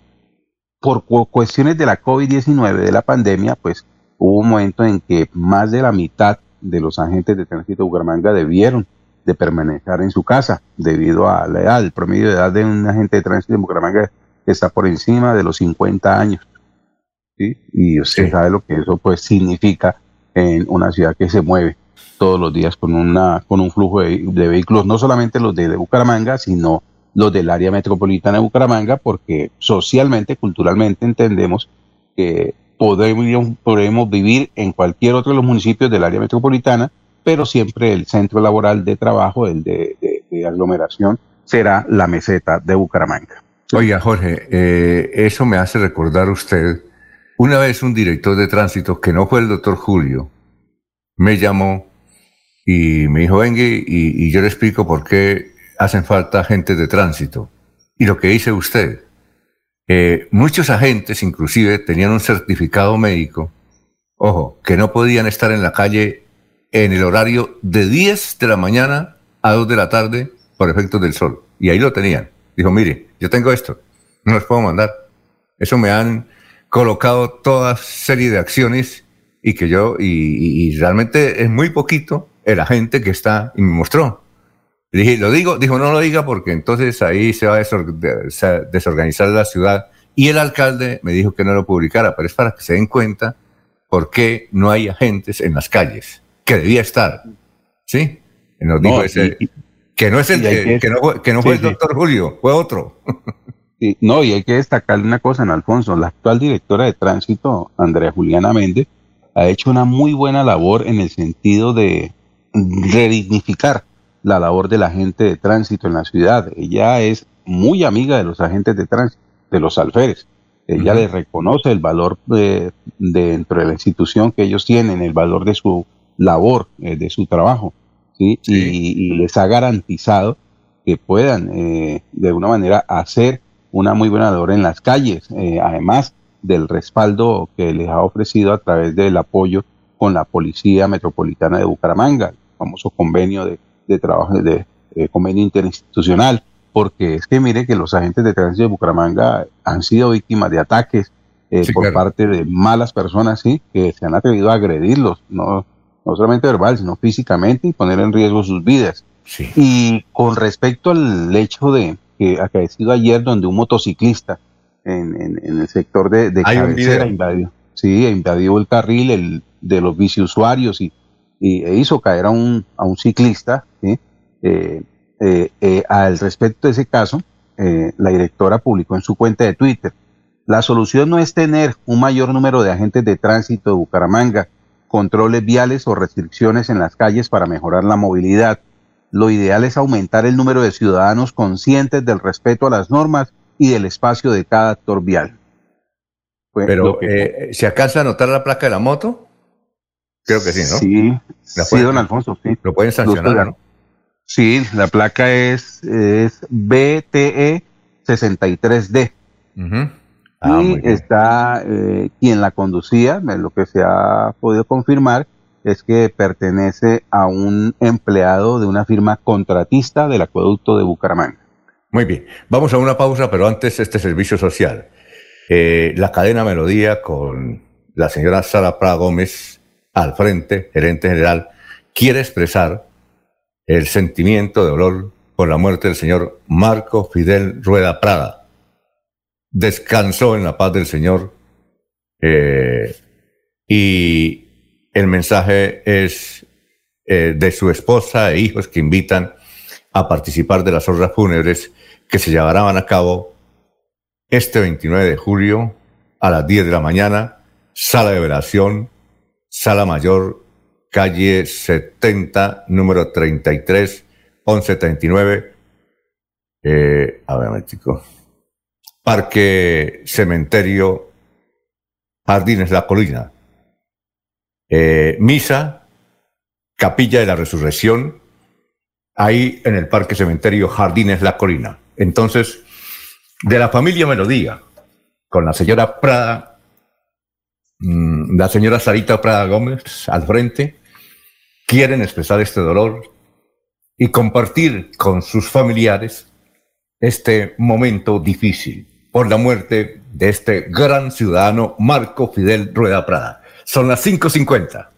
por cuestiones de la COVID-19, de la pandemia, pues hubo un momento en que más de la mitad de los agentes de tránsito de Bucaramanga debieron de permanecer en su casa debido a la edad, el promedio de edad de un agente de tránsito de Bucaramanga está por encima de los 50 años. Y usted sabe lo que eso pues significa en una ciudad que se mueve todos los días con, una, con un flujo de, vehículos, no solamente los de, Bucaramanga, sino los del área metropolitana de Bucaramanga, porque socialmente, culturalmente entendemos que podemos, podemos vivir en cualquier otro de los municipios del área metropolitana, pero siempre el centro laboral de trabajo, el de, aglomeración, será la meseta de Bucaramanga. Oiga, Jorge, eh, eso me hace recordar usted una vez un director de tránsito, que no fue el doctor Julio, me llamó y me dijo, venga, y, yo le explico por qué hacen falta agentes de tránsito. Y lo que dice usted, eh, muchos agentes inclusive tenían un certificado médico, ojo, que no podían estar en la calle en el horario de 10 de la mañana a 2 de la tarde por efectos del sol. Y ahí lo tenían. Dijo, mire, yo tengo esto, no los puedo mandar. Eso me han colocado toda serie de acciones y que yo, y, realmente es muy poquito el agente que está, y me mostró. Le dije, ¿lo digo? Dijo, no lo diga porque entonces ahí se va a desorganizar la ciudad. Y el alcalde me dijo que no lo publicara, pero es para que se den cuenta por qué no hay agentes en las calles, que debía estar. ¿Sí? Nos dijo ese, que no es el, que, no, que no fue el doctor Julio, fue otro. no, y hay que destacar una cosa en Alfonso, la actual directora de tránsito, Andrea Juliana Méndez, ha hecho una muy buena labor en el sentido de redignificar la labor de la gente de tránsito en la ciudad. Ella es muy amiga de los agentes de tránsito, de los alférez. ella le reconoce el valor de, dentro de la institución que ellos tienen, el valor de su labor, eh, de su trabajo, ¿sí? Y, les ha garantizado que puedan eh, de alguna manera hacer una muy buena labor en las calles, eh, además del respaldo que les ha ofrecido a través del apoyo con la Policía Metropolitana de Bucaramanga, el famoso convenio de, de trabajo, de, convenio interinstitucional, porque es que mire que los agentes de tránsito de Bucaramanga han sido víctimas de ataques por parte de malas personas, sí, que se han atrevido a agredirlos, no, no solamente verbal, sino físicamente y poner en riesgo sus vidas. Y con respecto al hecho de que acaecido ayer donde un motociclista en, el sector de, de cabecera invadió, sí, invadió el carril el, de los biciusuarios y, y e hizo caer a un, a un ciclista. ¿sí? Eh, eh, eh, al respecto de ese caso, la directora publicó en su cuenta de Twitter, la solución no es tener un mayor número de agentes de tránsito de Bucaramanga, controles viales o restricciones en las calles para mejorar la movilidad. Lo ideal es aumentar el número de ciudadanos conscientes del respeto a las normas y del espacio de cada actor vial. Pero, eh, ¿se alcanza a notar la placa de la moto? Creo que sí, ¿no? Sí, sí don Alfonso, sí. Lo pueden sancionar, ¿no? Sí, la placa es, es BTE 63D. Ah, y está eh, quien la conducía, lo que se ha podido confirmar es que pertenece a un empleado de una firma contratista del acueducto de Bucaramanga. Muy bien, vamos a una pausa, pero antes este servicio social. Eh, la cadena Melodía con la señora Sara Prada Gómez al frente, gerente general, quiere expresar el sentimiento de dolor por la muerte del señor Marco Fidel Rueda Prada, descansó en la paz del Señor. Eh, y el mensaje es eh, de su esposa e hijos que invitan a participar de las honras fúnebres que se llevarán a cabo este 29 de julio a las 10 de la mañana, sala de velación, sala mayor, calle 70, número 33, 1139. Eh. Parque Cementerio Jardines La Colina. Eh, misa, Capilla de la Resurrección, ahí en el Parque Cementerio Jardines La Colina. Entonces, de la familia Melodía, con la señora Prada, mm, la señora Sarita Prada Gómez al frente, quieren expresar este dolor y compartir con sus familiares este momento difícil por la muerte de este gran ciudadano Marco Fidel Rueda Prada. Son las 5.50.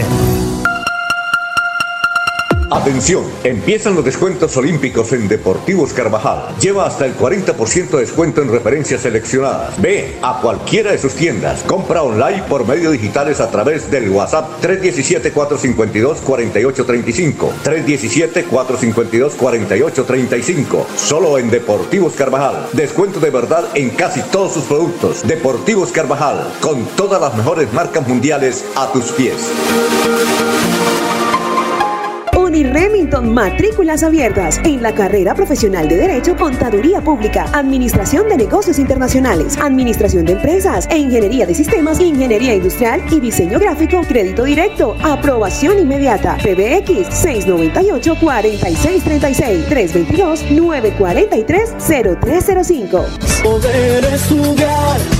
Yeah. Atención, empiezan los descuentos olímpicos en Deportivos Carvajal. Lleva hasta el 40% de descuento en referencias seleccionadas. Ve a cualquiera de sus tiendas. Compra online por medios digitales a través del WhatsApp 317-452-4835. 317-452-4835. Solo en Deportivos Carvajal. Descuento de verdad en casi todos sus productos. Deportivos Carvajal, con todas las mejores marcas mundiales a tus pies. Remington, matrículas abiertas. En la carrera profesional de Derecho, Contaduría Pública, Administración de Negocios Internacionales, Administración de Empresas e Ingeniería de Sistemas, Ingeniería Industrial y Diseño Gráfico, Crédito Directo, Aprobación Inmediata, PBX 698-4636, 322-943-0305. Poder estudiar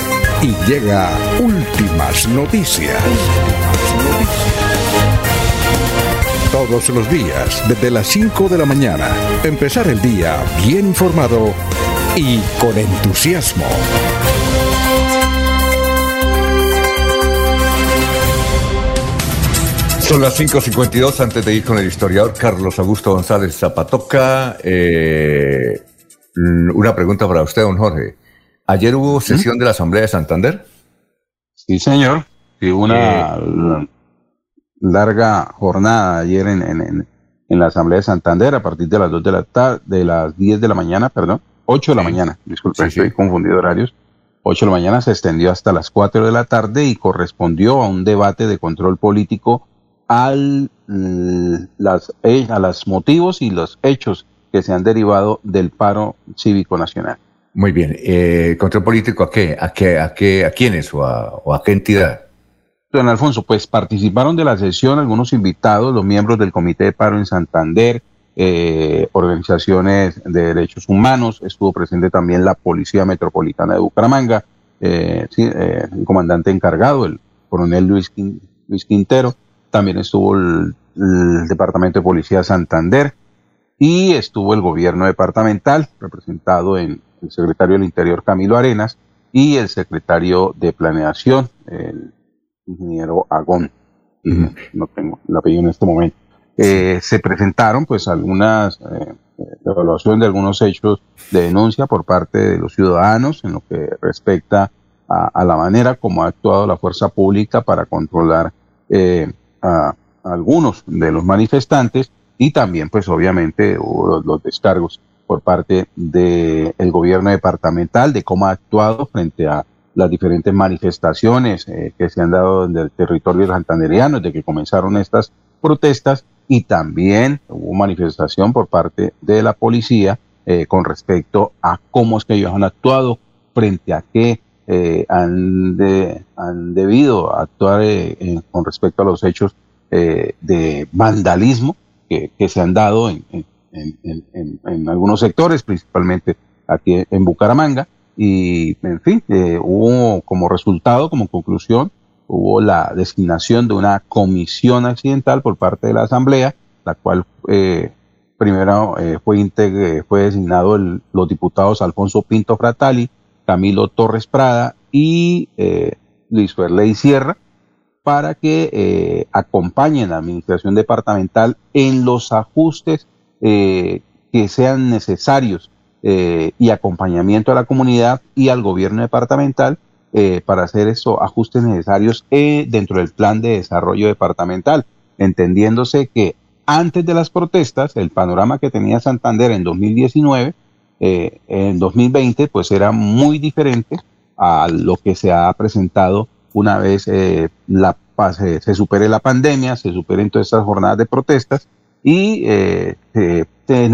Y llega Últimas Noticias. Todos los días, desde las 5 de la mañana, empezar el día bien informado y con entusiasmo. Son las 5.52 antes de ir con el historiador Carlos Augusto González Zapatoca. eh, una pregunta para usted, don Jorge. ¿Ayer hubo sesión de la Asamblea de Santander? Sí, señor. Sí, una l- larga jornada ayer en, en- en- en la Asamblea de Santander a partir de las 2 de la tarde, de las 10 de la mañana, perdón, 8 de la mañana, disculpe, estoy confundido horarios. 8 de la mañana se extendió hasta las 4 de la tarde y correspondió a un debate de control político al, mm, las, eh, a los motivos y los hechos que se han derivado del paro cívico nacional. Muy bien. Eh, ¿Control político a qué? ¿A qué? ¿A qué? ¿A quiénes? ¿O a, o a qué entidad? Don Alfonso, pues participaron de la sesión algunos invitados, los miembros del Comité de Paro en Santander, eh, organizaciones de derechos humanos, estuvo presente también la Policía Metropolitana de Bucaramanga, eh, sí, eh, el comandante encargado, el coronel Luis, Luis Quintero, también estuvo el, el Departamento de Policía de Santander y estuvo el gobierno departamental, representado en el secretario del Interior Camilo Arenas y el secretario de Planeación, el ingeniero Agón. No tengo el apellido en este momento. Eh, se presentaron pues algunas eh, evaluación de algunos hechos de denuncia por parte de los ciudadanos en lo que respecta a, a la manera como ha actuado la fuerza pública para controlar eh, a, a algunos de los manifestantes y también pues obviamente los descargos por parte del gobierno departamental de cómo ha actuado frente a las diferentes manifestaciones eh, que se han dado en el territorio santanderiano desde que comenzaron estas protestas y también hubo manifestación por parte de la policía eh, con respecto a cómo es que ellos han actuado frente a qué eh, han, de- han debido actuar eh, con respecto a los hechos de vandalismo que, que se han dado en, en- en- en- en- en algunos sectores, principalmente aquí en Bucaramanga. Y, en fin, eh, hubo como resultado, como conclusión, hubo la designación de una comisión accidental por parte de la Asamblea, la cual eh, primero eh, fue, integre- fue designado el- los diputados Alfonso Pinto Fratali, Camilo Torres Prada y eh, Luis Ferley Sierra, para que eh, acompañen a la administración departamental en los ajustes eh, que sean necesarios eh, y acompañamiento a la comunidad y al gobierno departamental eh, para hacer esos ajustes necesarios eh, dentro del plan de desarrollo departamental, entendiéndose que antes de las protestas, el panorama que tenía Santander en 2019, eh, en 2020, pues era muy diferente a lo que se ha presentado una vez la, se, se supere la pandemia, se superen todas estas jornadas de protestas y eh, eh,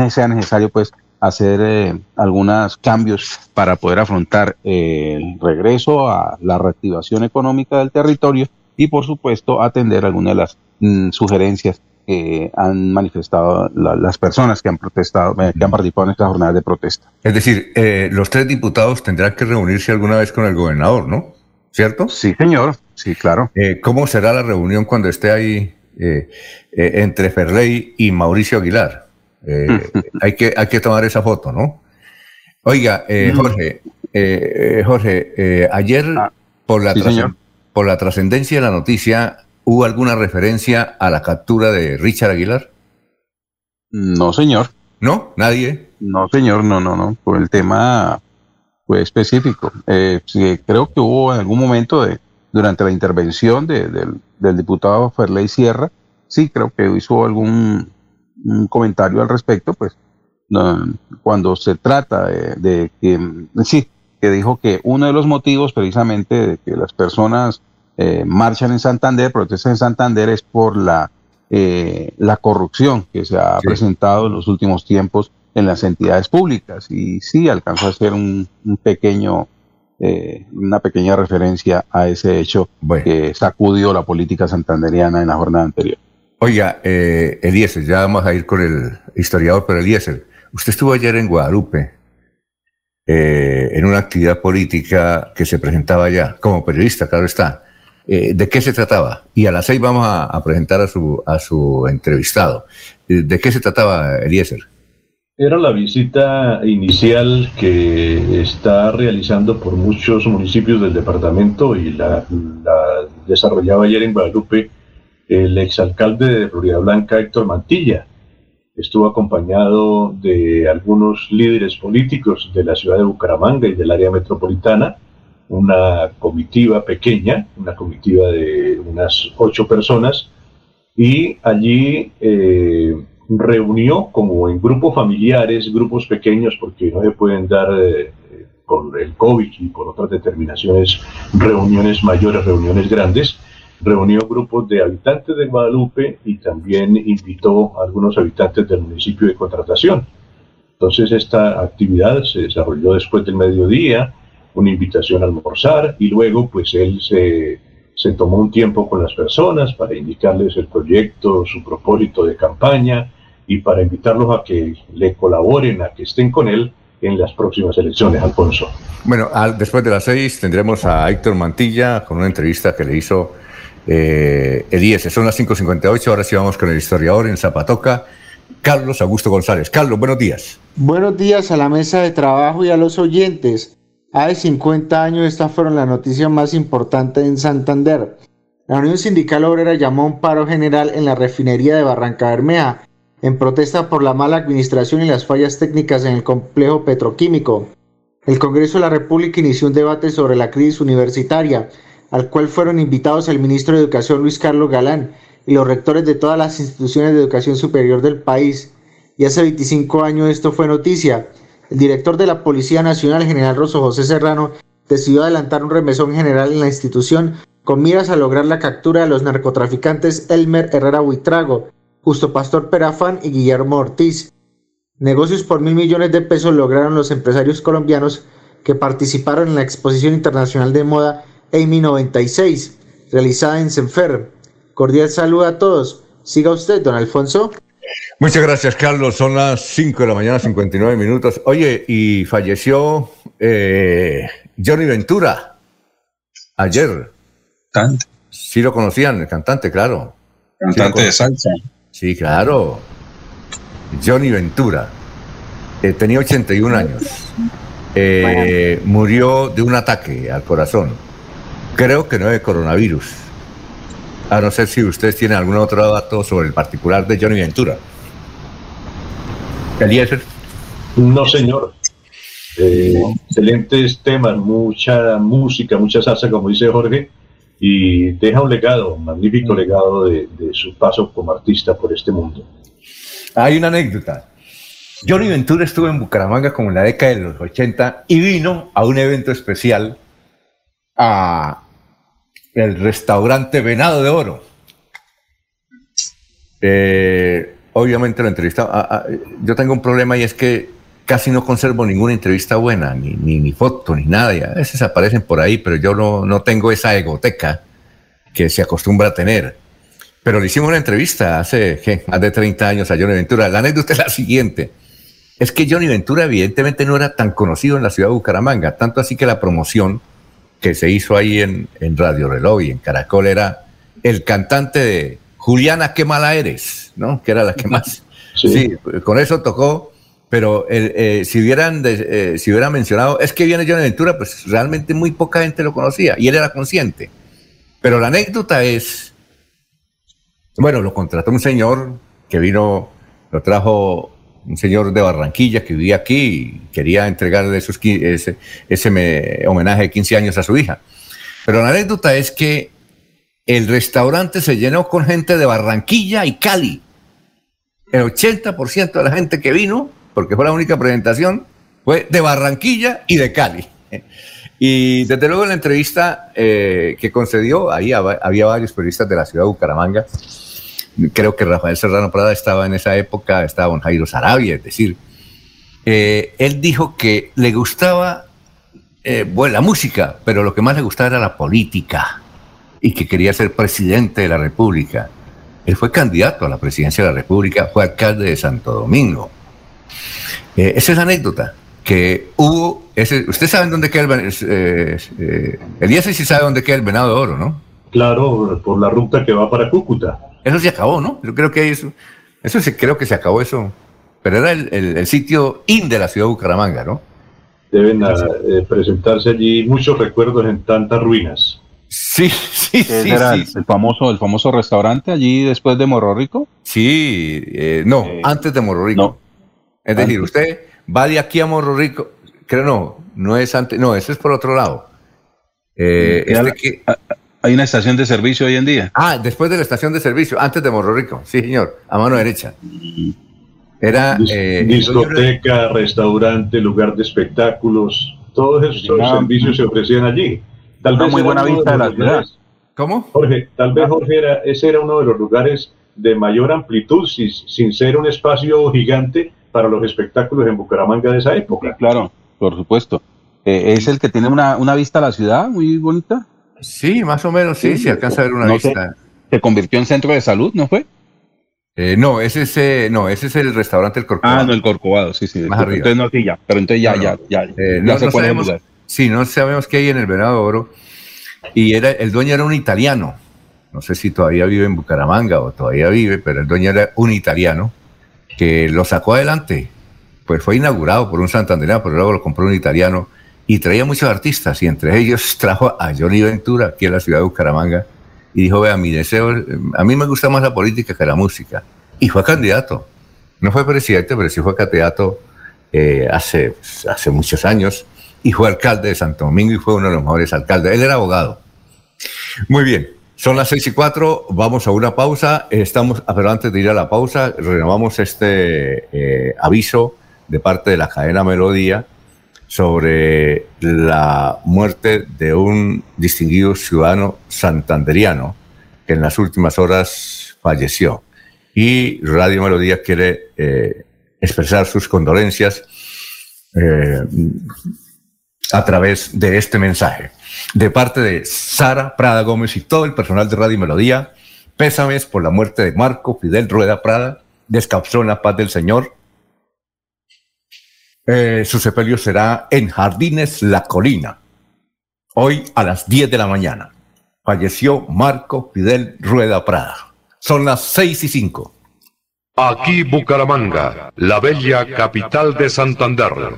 sea necesario pues hacer eh, algunos cambios para poder afrontar el regreso a la reactivación económica del territorio y por supuesto atender algunas de las mm, sugerencias que han manifestado la- las personas que han protestado, eh, que han participado en estas jornadas de protesta. Es decir, eh, los tres diputados tendrán que reunirse alguna vez con el gobernador, ¿no? ¿Cierto? Sí, señor. Sí, claro. ¿Cómo será la reunión cuando esté ahí eh, eh, entre Ferley y Mauricio Aguilar? Eh, hay, que, hay que tomar esa foto, ¿no? Oiga. Jorge, Jorge, ayer por la sí, trascen- señor. por la trascendencia de la noticia, ¿hubo alguna referencia a la captura de Richard Aguilar? No, señor. ¿No? ¿Nadie? No, señor, no, no, no. Por el tema fue específico. Eh, sí, creo que hubo en algún momento de, durante la intervención de- del, del diputado Ferley Sierra, sí, creo que hizo algún un comentario al respecto, pues no, cuando se trata de, de que, sí, que dijo que uno de los motivos precisamente de que las personas eh, marchan en Santander, protestan en Santander, es por la, eh, la corrupción que se ha presentado en los últimos tiempos en las entidades públicas. Y sí alcanzó a hacer un, un pequeño, eh, una pequeña referencia a ese hecho que sacudió la política santanderiana en la jornada anterior. Oiga, eh, Eliezer, ya vamos a ir con el historiador, pero Eliezer, usted estuvo ayer en Guadalupe. eh, en una actividad política que se presentaba allá, como periodista, claro está. Eh, ¿De qué se trataba? Y a las seis vamos a, presentar a su, a su entrevistado. ¿De qué se trataba, Eliezer? Era la visita inicial que está realizando por muchos municipios del departamento y la, la desarrollaba ayer en Guadalupe el exalcalde de Florida Blanca, Héctor Mantilla. Estuvo acompañado de algunos líderes políticos de la ciudad de Bucaramanga y del área metropolitana, una comitiva pequeña, una comitiva de unas ocho personas, y allí eh, reunió como en grupos familiares, grupos pequeños, porque no se pueden dar eh, por el COVID y por otras determinaciones, reuniones mayores, reuniones grandes, reunió grupos de habitantes de Guadalupe y también invitó a algunos habitantes del municipio de contratación. Entonces esta actividad se desarrolló después del mediodía, una invitación a almorzar y luego pues él se, se tomó un tiempo con las personas para indicarles el proyecto, su propósito de campaña y para invitarlos a que le colaboren, a que estén con él en las próximas elecciones, Alfonso. Bueno, después de las seis tendremos a Héctor Mantilla con una entrevista que le hizo eh, Elías, son las 5.58, ahora sí vamos con el historiador en Zapatoca, Carlos Augusto González. Carlos, buenos días. Buenos días a la mesa de trabajo y a los oyentes. Hace 50 años estas fueron las noticias más importantes en Santander. La Unión Sindical Obrera llamó a un paro general en la refinería de Barranca Bermeja en protesta por la mala administración y las fallas técnicas en el complejo petroquímico. El Congreso de la República inició un debate sobre la crisis universitaria al cual fueron invitados el ministro de Educación Luis Carlos Galán y los rectores de todas las instituciones de educación superior del país. Y hace 25 años esto fue noticia. El director de la Policía Nacional, general Rosso José Serrano, decidió adelantar un remesón general en la institución con miras a lograr la captura de los narcotraficantes Elmer Herrera Huitrago, Justo Pastor Perafán y Guillermo Ortiz. Negocios por mil millones de pesos lograron los empresarios colombianos que participaron en la Exposición Internacional de Moda Amy 96, realizada en Senfer. Cordial saludo a todos. Siga usted, don Alfonso. Muchas gracias, Carlos. Son las 5 de la mañana, 59 minutos. Oye, y falleció eh, Johnny Ventura ayer. ¿Cantante? Sí lo conocían, el cantante, claro. Cantante de salsa. Sí, claro. Johnny Ventura. Eh, tenía 81 años. Eh, murió de un ataque al corazón. Creo que no es coronavirus. A no ser si ustedes tienen algún otro dato sobre el particular de Johnny Ventura. Eliezer. No, señor. Eh, excelentes temas, mucha música, mucha salsa, como dice Jorge, y deja un legado, un magnífico legado de, de su paso como artista por este mundo. Hay una anécdota. Johnny Ventura estuvo en Bucaramanga como en la década de los 80 y vino a un evento especial a, el restaurante Venado de Oro. Eh, obviamente la entrevista, yo tengo un problema y es que casi no conservo ninguna entrevista buena, ni, ni, foto, ni nada. a veces aparecen por ahí, pero yo no, no tengo esa egoteca que se acostumbra a tener. Pero le hicimos una entrevista hace más de 30 años a Johnny Ventura. La anécdota es la siguiente. Es que Johnny Ventura evidentemente no era tan conocido en la ciudad de Bucaramanga, tanto así que la promoción que se hizo ahí en, Radio Reloj y en Caracol era el cantante de Juliana, qué mala eres, ¿no? Que era la que más. Sí, con eso tocó, pero eh, si, hubieran eh, si hubieran mencionado, es que viene Johnny Ventura, pues realmente muy poca gente lo conocía y él era consciente. Pero la anécdota es, bueno, lo contrató un señor que vino, lo trajo un señor de Barranquilla que vivía aquí y quería entregarle esos, ese, ese homenaje de 15 años a su hija. Pero la anécdota es que el restaurante se llenó con gente de Barranquilla y Cali. El 80% de la gente que vino, porque fue la única presentación, fue de Barranquilla y de Cali. Y desde luego en la entrevista eh, que concedió, ahí había varios periodistas de la ciudad de Bucaramanga, creo que Rafael Serrano Prada estaba en esa época, estaba con Jairo Sarabia, es decir, eh, él dijo que le gustaba eh, bueno, la música, pero lo que más le gustaba era la política y que quería ser presidente de la República. Él fue candidato a la presidencia de la República, fue alcalde de Santo Domingo. Eh, esa es la anécdota que hubo, ese, usted sabe dónde queda el, eh, eh, Elías sí sabe dónde queda el venado de oro, ¿no? Claro, por la ruta que va para Cúcuta. Eso se acabó, ¿no? Yo creo que eso, eso sí, creo que se acabó eso. Pero era el, el- el sitio in de la ciudad de Bucaramanga, ¿no? Deben ah, eh, presentarse allí muchos recuerdos en tantas ruinas. Sí, sí, Ese sí, era sí. el, famoso, el famoso restaurante allí después de Morro Rico. Sí, eh, no, antes de Morro Rico. Es decir, usted va de aquí a Morro Rico, creo no, no es antes, no, eso es por otro lado. Eh, este la- que- Hay una estación de servicio hoy en día. ah, después de la estación de servicio, antes de Morro Rico, sí, señor, a mano derecha. Era eh, discoteca, restaurante, lugar de espectáculos, todos esos servicios se ofrecían allí. Tal Una vez muy buena vista de la ciudad. ¿Cómo? Jorge, tal vez Jorge era, ese era uno de los lugares de mayor amplitud, si- sin ser un espacio gigante para los espectáculos en Bucaramanga de esa época. Claro, por supuesto. Eh, es el que tiene una, una vista a la ciudad muy bonita. Sí, más o menos, sí, se alcanza a ver una No sé, vista. Se convirtió en centro de salud, ¿no fue? Eh, no, ese es, eh, no, ese es el restaurante El Corcovado. Ah, no, el Corcovado, sí, sí. Más arriba. Entonces no, sí, ya. Pero entonces ya, No, no. ya, ya, Eh, ya no, el sabemos, lugar. sí, no sabemos qué hay en el Venado Oro. Y era, el dueño era un italiano. No sé si todavía vive en Bucaramanga o todavía vive, pero el dueño era un italiano que lo sacó adelante. Pues fue inaugurado por un santandereano, pero luego lo compró un italiano y traía muchos artistas y entre ellos trajo a Johnny Ventura aquí a la ciudad de Bucaramanga y dijo, vea, mi deseo, a mí me gusta más la política que la música. Y fue candidato. No fue presidente, pero sí fue candidato eh, hace, hace muchos años y fue alcalde de Santo Domingo y fue uno de los mejores alcaldes. Él era abogado. Muy bien, son las seis y cuatro, vamos a una pausa. Estamos, ah, pero antes de ir a la pausa, renovamos este eh, aviso de parte de la cadena Melodía sobre la muerte de un distinguido ciudadano santanderiano que en las últimas horas falleció. Y Radio Melodía quiere eh, expresar sus condolencias eh, a través de este mensaje. De parte de Sara Prada Gómez y todo el personal de Radio Melodía, pésames por la muerte de Marco Fidel Rueda Prada, descansó en la paz del Señor. Eh, su sepelio será en Jardines La Colina, hoy a las 10 de la mañana. Falleció Marco Fidel Rueda Prada. Son las 6 y 5. Aquí Bucaramanga, la bella capital de Santander.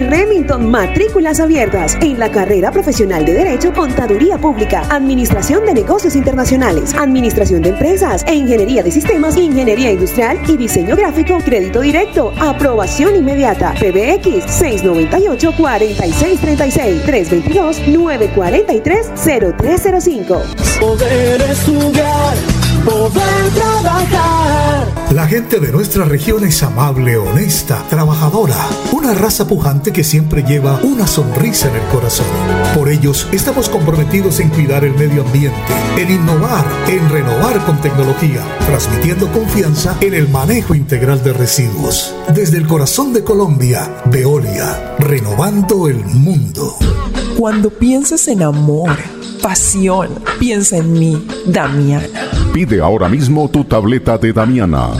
Uniremington, matrículas abiertas en la carrera profesional de Derecho, Contaduría Pública, Administración de Negocios Internacionales, Administración de Empresas e Ingeniería de Sistemas, Ingeniería Industrial y Diseño Gráfico, Crédito Directo, Aprobación Inmediata, PBX 698-4636, 322-943-0305. Poder estudiar, poder trabajar. La gente de nuestra región es amable, honesta, trabajadora, una raza pujante que siempre lleva una sonrisa en el corazón. Por ellos estamos comprometidos en cuidar el medio ambiente, en innovar, en renovar con tecnología, transmitiendo confianza en el manejo integral de residuos. Desde el corazón de Colombia, Veolia, renovando el mundo. Cuando pienses en amor, pasión, piensa en mí, Damiana. Pide ahora mismo tu tableta de Damiana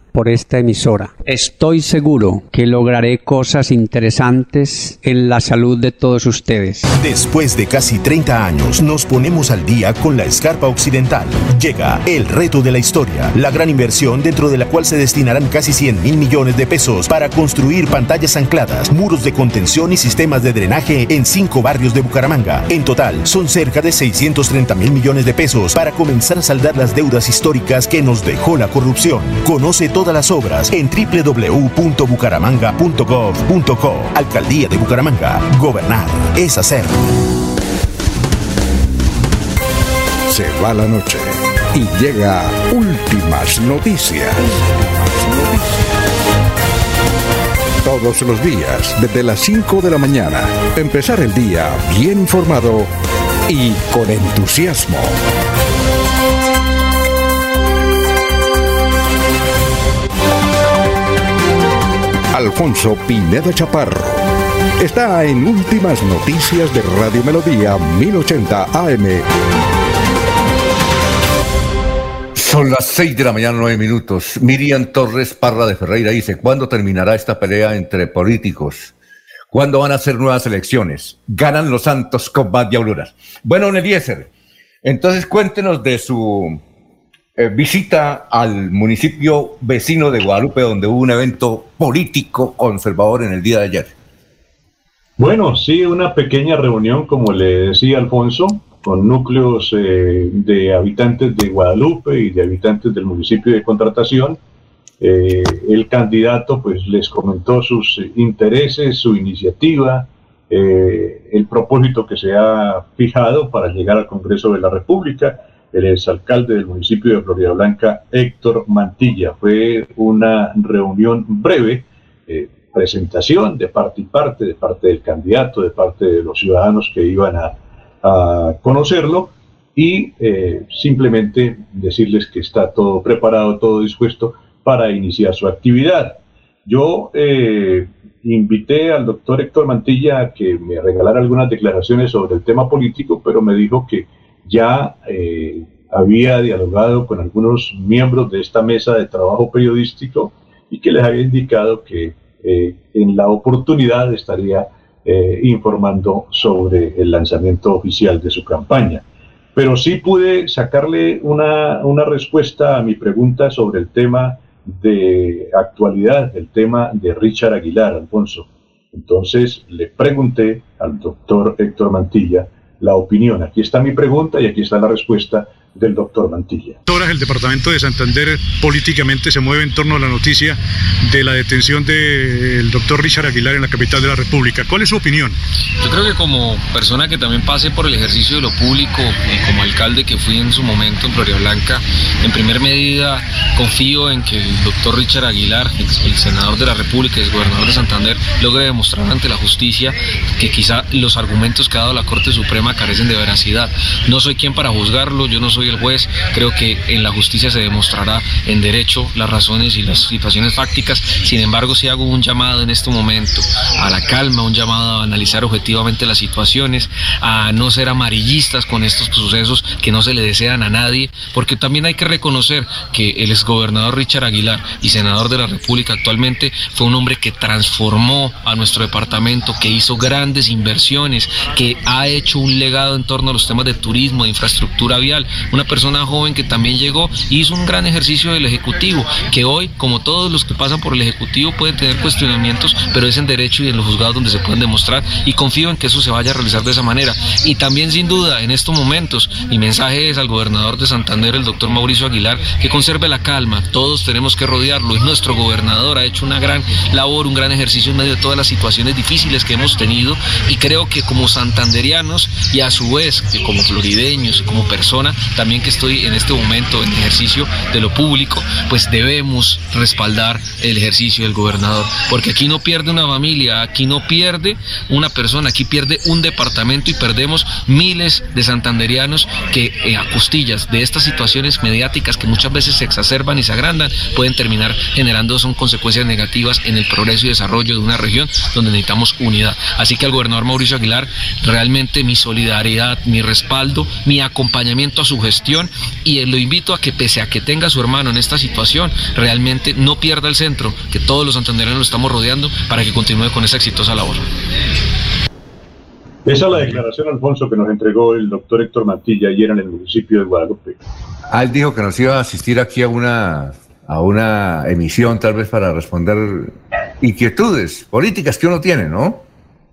por esta emisora. Estoy seguro que lograré cosas interesantes en la salud de todos ustedes. Después de casi 30 años nos ponemos al día con la escarpa occidental. Llega el reto de la historia, la gran inversión dentro de la cual se destinarán casi 100 mil millones de pesos para construir pantallas ancladas, muros de contención y sistemas de drenaje en cinco barrios de Bucaramanga. En total son cerca de 630 mil millones de pesos para comenzar a saldar las deudas históricas que nos dejó la corrupción. Conoce todas las obras en www.bucaramanga.gov.co. Alcaldía de Bucaramanga. Gobernar es hacer. Se va la noche y llega últimas noticias. Todos los días, desde las 5 de la mañana, empezar el día bien informado y con entusiasmo. Alfonso Pineda Chaparro. Está en Últimas Noticias de Radio Melodía 1080 AM. Son las 6 de la mañana, 9 minutos. Miriam Torres Parra de Ferreira dice, ¿cuándo terminará esta pelea entre políticos? ¿Cuándo van a hacer nuevas elecciones? ¿Ganan los santos con más diabluras? Bueno, Neliezer, entonces cuéntenos de su eh, visita al municipio vecino de Guadalupe, donde hubo un evento político conservador en el día de ayer. Bueno, sí, una pequeña reunión, como le decía Alfonso, con núcleos eh, de habitantes de Guadalupe y de habitantes del municipio de Contratación. Eh, el candidato pues les comentó sus intereses, su iniciativa, el propósito que se ha fijado para llegar al Congreso de la República el exalcalde del municipio de Florida Blanca, Héctor Mantilla. Fue una reunión breve, eh, presentación de parte y parte, de parte del candidato, de parte de los ciudadanos que iban a, conocerlo y eh, simplemente decirles que está todo preparado, todo dispuesto para iniciar su actividad. Yo eh, invité al doctor Héctor Mantilla a que me regalara algunas declaraciones sobre el tema político, pero me dijo que ya eh, había dialogado con algunos miembros de esta mesa de trabajo periodístico y que les había indicado que eh, en la oportunidad estaría eh, informando sobre el lanzamiento oficial de su campaña. Pero sí pude sacarle una, una respuesta a mi pregunta sobre el tema de actualidad, el tema de Richard Aguilar, Alfonso. Entonces le pregunté al doctor Héctor Mantilla la opinión. Aquí está mi pregunta y aquí está la respuesta del doctor Mantilla. Horas el departamento de Santander políticamente se mueve en torno a la noticia de la detención del doctor Richard Aguilar en la capital de la República. ¿Cuál es su opinión? Yo creo que como persona que también pase por el ejercicio de lo público, y como alcalde que fui en su momento en Floria Blanca, en primer medida confío en que el doctor Richard Aguilar, el senador de la República y el gobernador de Santander, logre demostrar ante la justicia que quizá los argumentos que ha dado la Corte Suprema carecen de veracidad. No soy quien para juzgarlo, yo no soy soy el juez, creo que en la justicia se demostrará en derecho las razones y las situaciones fácticas. Sin embargo, si hago un llamado en este momento a la calma, un llamado a analizar objetivamente las situaciones, a no ser amarillistas con estos sucesos que no se le desean a nadie, porque también hay que reconocer que el exgobernador Richard Aguilar y senador de la República actualmente fue un hombre que transformó a nuestro departamento, que hizo grandes inversiones, que ha hecho un legado en torno a los temas de turismo, de infraestructura vial, una persona joven que también llegó y hizo un gran ejercicio del Ejecutivo, que hoy, como todos los que pasan por el Ejecutivo, pueden tener cuestionamientos, pero es en derecho y en los juzgados donde se pueden demostrar y confío en que eso se vaya a realizar de esa manera. Y también, sin duda, en estos momentos, mi mensaje es al gobernador de Santander, el doctor Mauricio Aguilar, que conserve la calma, todos tenemos que rodearlo y nuestro gobernador ha hecho una gran labor, un gran ejercicio en medio de todas las situaciones difíciles que hemos tenido y creo que como santanderianos y a su vez como florideños como persona también que estoy en este momento en ejercicio de lo público, pues debemos respaldar el ejercicio del gobernador, porque aquí no pierde una familia, aquí no pierde una persona, aquí pierde un departamento y perdemos miles de santanderianos que eh, a costillas de estas situaciones mediáticas que muchas veces se exacerban y se agrandan, pueden terminar generando son consecuencias negativas en el progreso y desarrollo de una región donde necesitamos unidad. Así que al gobernador Mauricio Aguilar, realmente mi solidaridad, mi respaldo, mi acompañamiento a su gestión y lo invito a que pese a que tenga a su hermano en esta situación, realmente no pierda el centro, que todos los santandereanos lo estamos rodeando para que continúe con esa exitosa labor. Esa es la declaración, Alfonso, que nos entregó el doctor Héctor Mantilla ayer en el municipio de Guadalupe. Ah, él dijo que nos iba a asistir aquí a una, a una emisión, tal vez para responder inquietudes políticas que uno tiene, ¿no?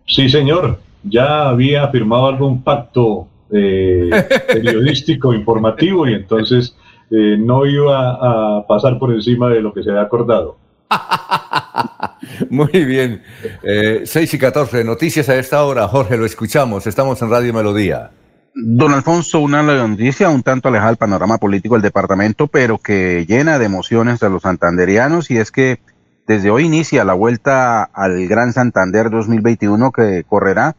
Sí, señor. Ya había firmado algún pacto eh, periodístico informativo y entonces eh, no iba a pasar por encima de lo que se había acordado. Muy bien. Eh, 6 y 14, noticias a esta hora. Jorge, lo escuchamos. Estamos en Radio Melodía. Don Alfonso, una noticia un tanto alejada del panorama político del departamento, pero que llena de emociones a los santanderianos, y es que desde hoy inicia la vuelta al Gran Santander 2021 que correrá,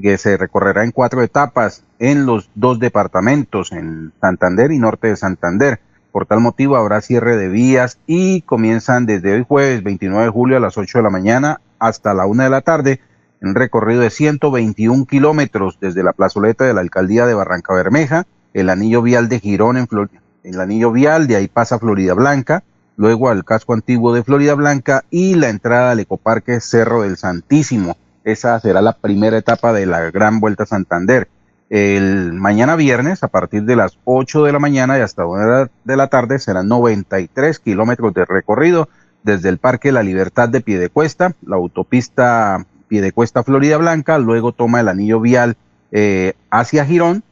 que se recorrerá en cuatro etapas en los dos departamentos, en Santander y Norte de Santander. Por tal motivo habrá cierre de vías y comienzan desde hoy jueves 29 de julio a las 8 de la mañana hasta la 1 de la tarde un recorrido de 121 kilómetros desde la plazoleta de la alcaldía de Barranca Bermeja, el anillo vial de Girón en Flor el anillo vial, de ahí pasa Florida Blanca, luego al casco antiguo de Florida Blanca y la entrada al ecoparque Cerro del Santísimo. Esa será la primera etapa de la Gran Vuelta a Santander. El mañana viernes a partir de las 8 de la mañana y hasta 1 de la tarde serán 93 kilómetros de recorrido desde el Parque La Libertad de Piedecuesta, la autopista Piedecuesta Florida Blanca, luego toma el anillo vial eh, hacia Girón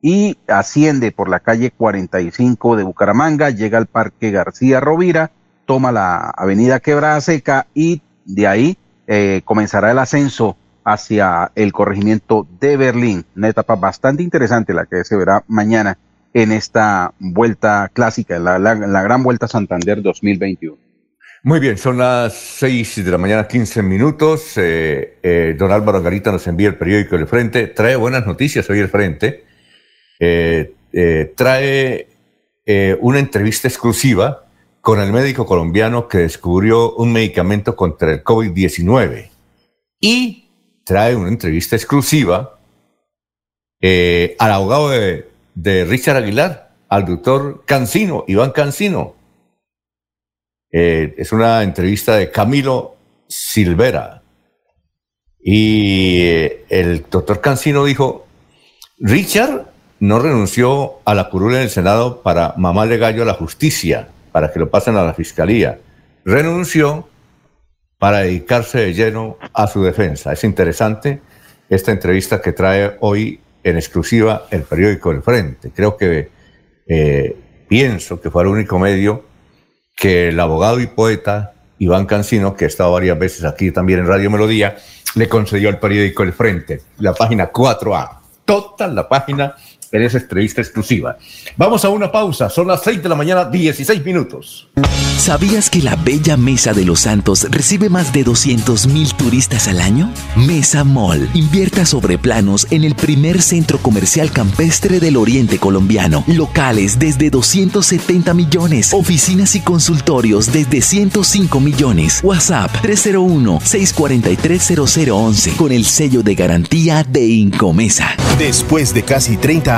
y asciende por la calle 45 de Bucaramanga, llega al Parque García Rovira, toma la avenida Quebrada Seca y de ahí eh, comenzará el ascenso hacia el corregimiento de Berlín. Una etapa bastante interesante la que se verá mañana en esta vuelta clásica, la, la, Gran Vuelta Santander 2021. Muy bien, son las 6 de la mañana, 15 minutos. Eh, eh, don Álvaro Garita nos envía el periódico El Frente. Trae buenas noticias hoy El Frente. Trae una entrevista exclusiva con el médico colombiano que descubrió un medicamento contra el COVID-19. Y trae una entrevista exclusiva eh, al abogado de, Richard Aguilar, al doctor Cancino, Iván Cancino. Eh, es una entrevista de Camilo Silvera. Y eh, el doctor Cancino dijo, Richard no renunció a la curula en el Senado para mamarle gallo a la justicia, para que lo pasen a la fiscalía. Renunció para dedicarse de lleno a su defensa. Es interesante esta entrevista que trae hoy en exclusiva el periódico El Frente. Creo que eh, pienso que fue el único medio que el abogado y poeta Iván Cancino, que ha estado varias veces aquí también en Radio Melodía, le concedió al periódico El Frente, la página 4A. Toda la página en esa entrevista exclusiva. Vamos a una pausa, son las 6 de la mañana, 16 minutos. ¿Sabías que la Bella Mesa de los Santos recibe más de 200 mil turistas al año? Mesa Mall invierta sobre planos en el primer centro comercial campestre del oriente colombiano. Locales desde 270 millones, oficinas y consultorios desde 105 millones. WhatsApp 301-643-0011 con el sello de garantía de Incomesa. Después de casi 30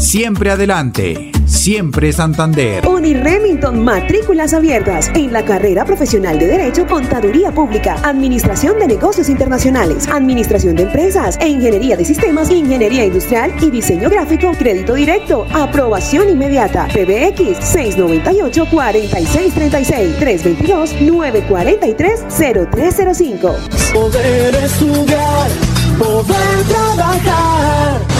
Siempre adelante, siempre Santander. Uniremington, matrículas abiertas en la carrera profesional de Derecho, Contaduría Pública, Administración de Negocios Internacionales, Administración de Empresas e Ingeniería de Sistemas, Ingeniería Industrial y Diseño Gráfico, Crédito Directo, Aprobación Inmediata, PBX 698-4636, 322-943-0305. Poder estudiar, poder trabajar.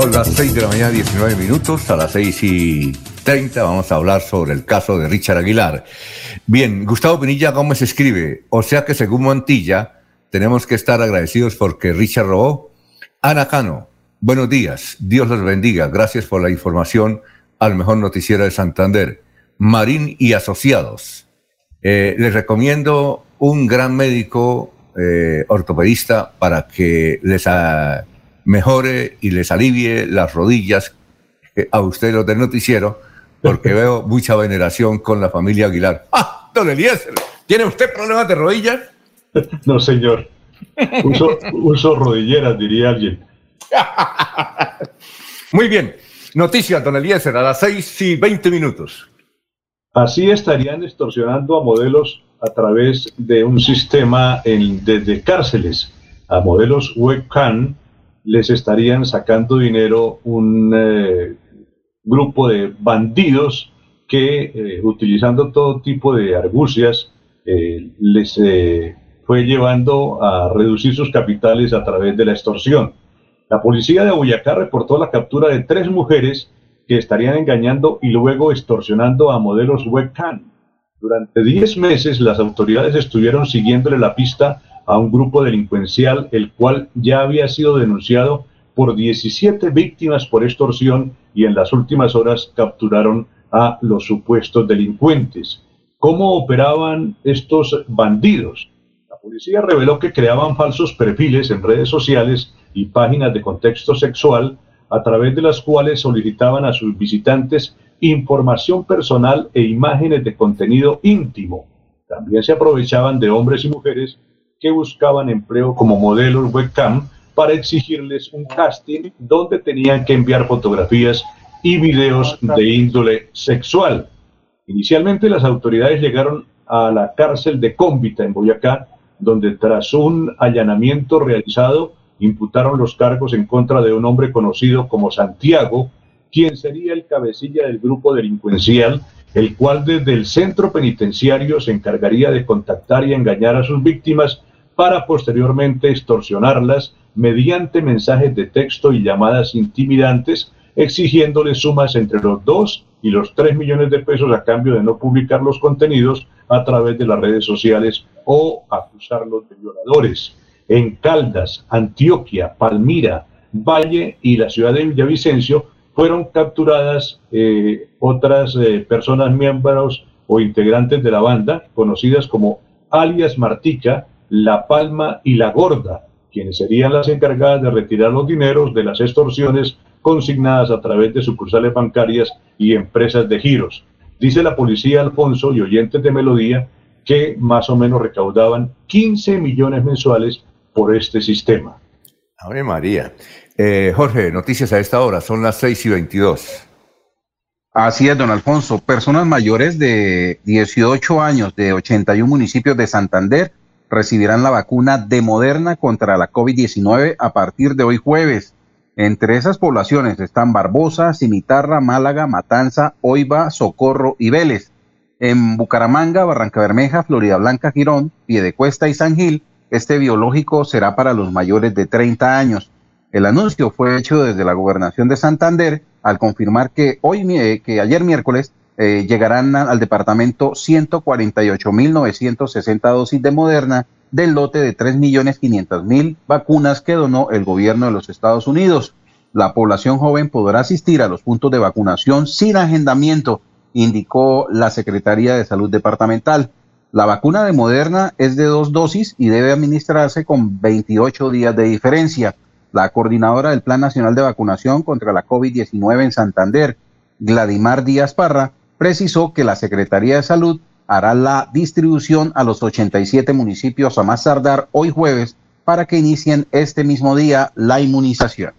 Son las 6 de la mañana, 19 minutos. A las 6 y 30 vamos a hablar sobre el caso de Richard Aguilar. Bien, Gustavo Pinilla Gómez escribe, o sea que según Montilla, tenemos que estar agradecidos porque Richard robó. Ana Cano, buenos días, Dios los bendiga, gracias por la información al mejor noticiero de Santander. Marín y Asociados, eh, les recomiendo un gran médico eh, ortopedista para que les ah, mejore y les alivie las rodillas a usted los del noticiero, porque veo mucha veneración con la familia Aguilar. ¡Ah, don Eliezer! ¿Tiene usted problemas de rodillas? No, señor. Uso, uso rodilleras, diría alguien. Muy bien. Noticias, don Eliezer, a las 6 y 20 minutos. Así estarían extorsionando a modelos a través de un sistema en, desde cárceles. A modelos webcam les estarían sacando dinero un eh, grupo de bandidos que, eh, utilizando todo tipo de argucias, eh, les fue llevando a reducir sus capitales a través de la extorsión. La policía de Boyacá reportó la captura de tres mujeres que estarían engañando y luego extorsionando a modelos webcam. Durante 10 meses las autoridades estuvieron siguiéndole la pista a un grupo delincuencial el cual ya había sido denunciado por 17 víctimas por extorsión y en las últimas horas capturaron a los supuestos delincuentes. ¿Cómo operaban estos bandidos? La policía reveló que creaban falsos perfiles en redes sociales y páginas de contexto sexual a través de las cuales solicitaban a sus visitantes información personal e imágenes de contenido íntimo. También se aprovechaban de hombres y mujeres que buscaban empleo como modelos webcam para exigirles un casting donde tenían que enviar fotografías y videos de índole sexual. Inicialmente las autoridades llegaron a la cárcel de Cómbita en Boyacá, donde tras un allanamiento realizado imputaron los cargos en contra de un hombre conocido como Santiago, quien sería el cabecilla del grupo delincuencial, el cual desde el centro penitenciario se encargaría de contactar y engañar a sus víctimas para posteriormente extorsionarlas mediante mensajes de texto y llamadas intimidantes, exigiéndoles sumas entre los 2 y los 3 millones de pesos a cambio de no publicar los contenidos a través de las redes sociales o acusarlos de violadores. En Caldas, Antioquia, Palmira, Valle y la ciudad de Villavicencio fueron capturadas eh, otras eh, personas miembros o integrantes de la banda, conocidas como alias Martica, La Palma y La Gorda, quienes serían las encargadas de retirar los dineros de las extorsiones consignadas a través de sucursales bancarias y empresas de giros. Dice la policía Alfonso y oyentes de Melodía que más o menos recaudaban 15 millones mensuales por este sistema. Ave María. Eh, Jorge, noticias a esta hora, son las 6 y 22. Así es, don Alfonso. Personas mayores de 18 años de 81 municipios de Santander recibirán la vacuna de Moderna contra la COVID-19 a partir de hoy jueves. Entre esas poblaciones están Barbosa, Cimitarra, Málaga, Matanza, Oiva, Socorro y Vélez. En Bucaramanga, Barranca Bermeja, Florida Blanca, Girón, Piedecuesta y San Gil, este biológico será para los mayores de 30 años. El anuncio fue hecho desde la gobernación de Santander al confirmar que hoy, que ayer miércoles, eh, llegarán al departamento 148.960 dosis de Moderna del lote de 3.500.000 vacunas que donó el gobierno de los Estados Unidos. La población joven podrá asistir a los puntos de vacunación sin agendamiento, indicó la Secretaría de Salud Departamental. La vacuna de Moderna es de dos dosis y debe administrarse con 28 días de diferencia. La coordinadora del Plan Nacional de Vacunación contra la COVID-19 en Santander, Gladimar Díaz Parra, precisó que la Secretaría de Salud hará la distribución a los 87 municipios a más tardar hoy jueves para que inicien este mismo día la inmunización.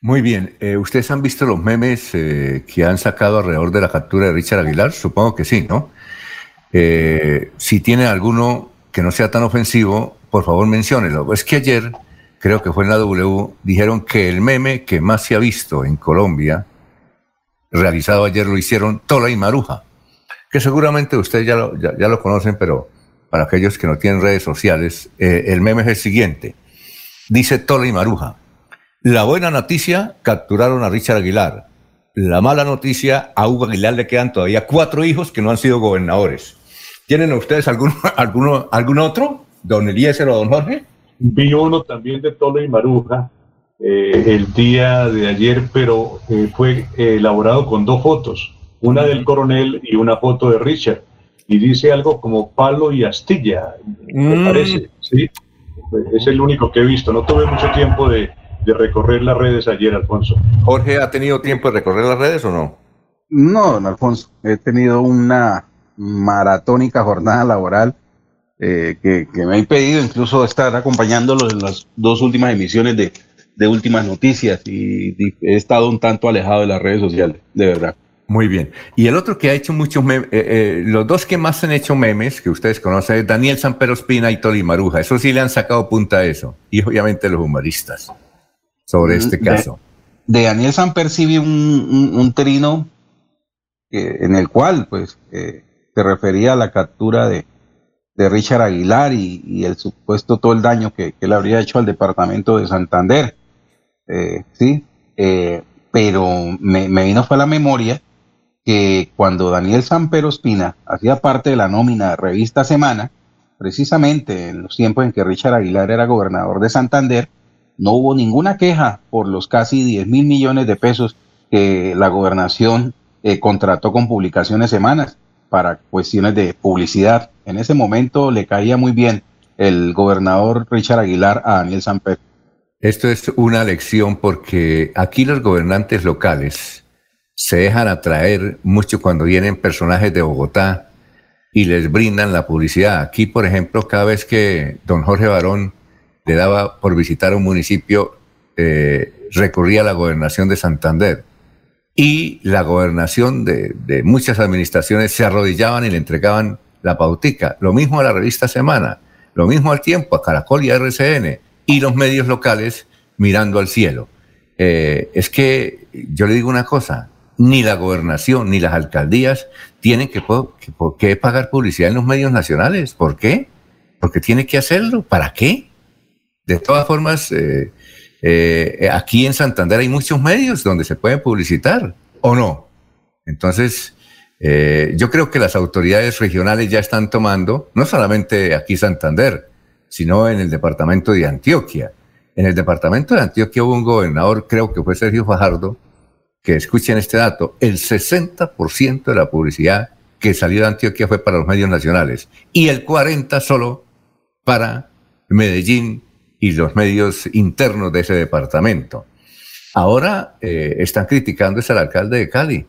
Muy bien, eh, ¿ustedes han visto los memes eh, que han sacado alrededor de la captura de Richard Aguilar? Supongo que sí, ¿no? Eh, si tienen alguno que no sea tan ofensivo, por favor menciónelo. Es que ayer, creo que fue en la W, dijeron que el meme que más se ha visto en Colombia, realizado ayer, lo hicieron Tola y Maruja que seguramente ustedes ya lo, ya, lo conocen, pero para aquellos que no tienen redes sociales, eh, el meme es el siguiente. Dice Tola y Maruja, la buena noticia, capturaron a Richard Aguilar. La mala noticia, a Hugo Aguilar le quedan todavía cuatro hijos que no han sido gobernadores. ¿Tienen ustedes alguno, alguno, algún otro? ¿Don Eliezer o don Jorge? Vi uno también de Tola y Maruja eh, el día de ayer, pero eh, fue elaborado con dos fotos una del coronel y una foto de Richard. Y dice algo como palo y astilla, me mm. parece. ¿sí? Es el único que he visto. No tuve mucho tiempo de, recorrer las redes ayer, Alfonso. Jorge, ¿ha tenido tiempo de recorrer las redes o no? No, don Alfonso. He tenido una maratónica jornada laboral eh, que, me ha impedido incluso estar acompañándolo en las dos últimas emisiones de, de últimas noticias y he estado un tanto alejado de las redes sociales, de verdad. Muy bien. Y el otro que ha hecho muchos memes, eh, eh, los dos que más han hecho memes, que ustedes conocen, es Daniel Sanpero Espina y Toli Maruja. Eso sí le han sacado punta a eso. Y obviamente los humoristas sobre mm, este caso. De, Daniel Samper sí vi un, trino en el cual pues eh, se refería a la captura de, Richard Aguilar y, el supuesto todo el daño que, que, le habría hecho al departamento de Santander. Sí, pero me, me vino fue a la memoria que cuando Daniel Sampero Espina hacía parte de la nómina de Revista Semana, precisamente en los tiempos en que Richard Aguilar era gobernador de Santander, no hubo ninguna queja por los casi 10 mil millones de pesos que la gobernación eh, contrató con publicaciones semanas para cuestiones de publicidad. En ese momento le caía muy bien el gobernador Richard Aguilar a Daniel Samper. Esto es una lección porque aquí los gobernantes locales se dejan atraer mucho cuando vienen personajes de Bogotá y les brindan la publicidad. Aquí, por ejemplo, cada vez que don Jorge Barón le daba por visitar un municipio, eh, recurría a la gobernación de Santander. Y la gobernación de, de, muchas administraciones se arrodillaban y le entregaban la pautica. Lo mismo a la revista Semana, lo mismo al tiempo, a Caracol y a RCN, y los medios locales mirando al cielo. eh, es que yo le digo una cosa, ni la gobernación ni las alcaldías tienen que, pagar publicidad en los medios nacionales. ¿Por qué? Porque tiene que hacerlo. ¿Para qué? De todas formas, eh, eh, aquí en Santander hay muchos medios donde se puede publicitar, ¿o no? Entonces, eh, yo creo que las autoridades regionales ya están tomando, no solamente aquí Santander, sino en el departamento de Antioquia. En el departamento de Antioquia hubo un gobernador, creo que fue Sergio Fajardo, que escuchen este dato, el 60% de la publicidad que salió de Antioquia fue para los medios nacionales y el 40% solo para Medellín y los medios internos de ese departamento. Ahora eh, están criticando es al alcalde de Cali.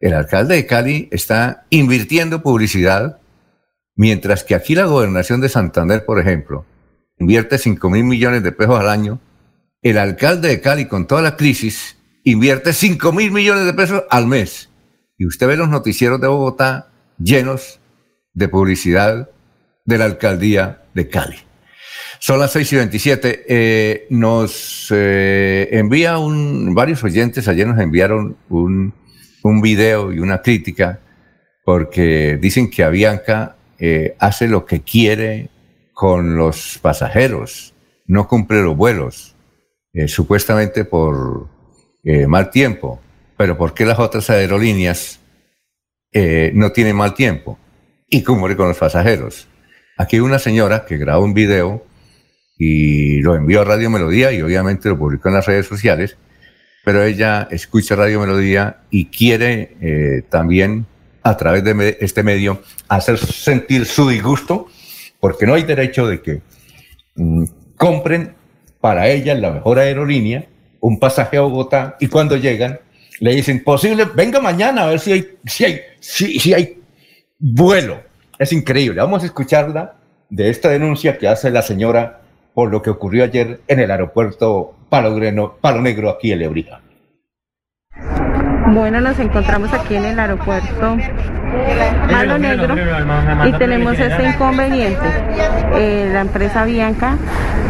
El alcalde de Cali está invirtiendo publicidad, mientras que aquí la gobernación de Santander, por ejemplo, invierte 5 mil millones de pesos al año. El alcalde de Cali, con toda la crisis, invierte 5 mil millones de pesos al mes. Y usted ve los noticieros de Bogotá llenos de publicidad de la alcaldía de Cali. Son las 6 y 27. Eh, nos eh, envía un, varios oyentes, ayer nos enviaron un, un video y una crítica porque dicen que Avianca eh, hace lo que quiere con los pasajeros, no cumple los vuelos, supuestamente por mal tiempo. Pero ¿por qué las otras aerolíneas no tienen mal tiempo? Y cumple con los pasajeros. Aquí una señora que grabó un video y lo envió a Radio Melodía y obviamente lo publicó en las redes sociales, pero ella escucha Radio Melodía y quiere eh, también a través de este medio hacer sentir su disgusto, porque no hay derecho de que mm, compren para ella la mejor aerolínea un pasaje a Bogotá y cuando llegan le dicen, posible, venga mañana a ver si hay, si hay, si, si hay vuelo. Es increíble. Vamos a escucharla de esta denuncia que hace la señora por lo que ocurrió ayer en el aeropuerto Palo, Palo Negro aquí en Lebrija. Bueno, nos encontramos aquí en el aeropuerto Palo Negro y tenemos este inconveniente. Eh, la empresa Bianca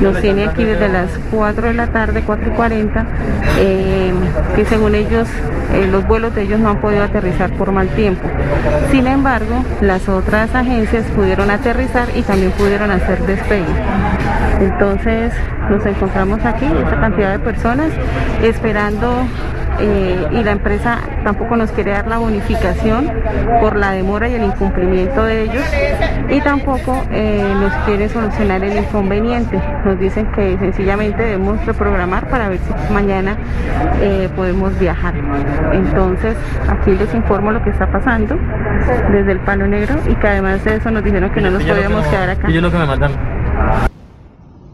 nos tiene aquí desde las 4 de la tarde, 4 y 40, eh, que según ellos eh, los vuelos de ellos no han podido aterrizar por mal tiempo. Sin embargo, las otras agencias pudieron aterrizar y también pudieron hacer despegue. Entonces nos encontramos aquí, esta cantidad de personas, esperando eh, y la empresa tampoco nos quiere dar la bonificación por la demora y el incumplimiento de ellos y tampoco eh, nos quiere solucionar el inconveniente. Nos dicen que sencillamente debemos reprogramar para ver si mañana eh, podemos viajar. Entonces aquí les informo lo que está pasando desde el Palo Negro y que además de eso nos dijeron que no nos podíamos quedar acá.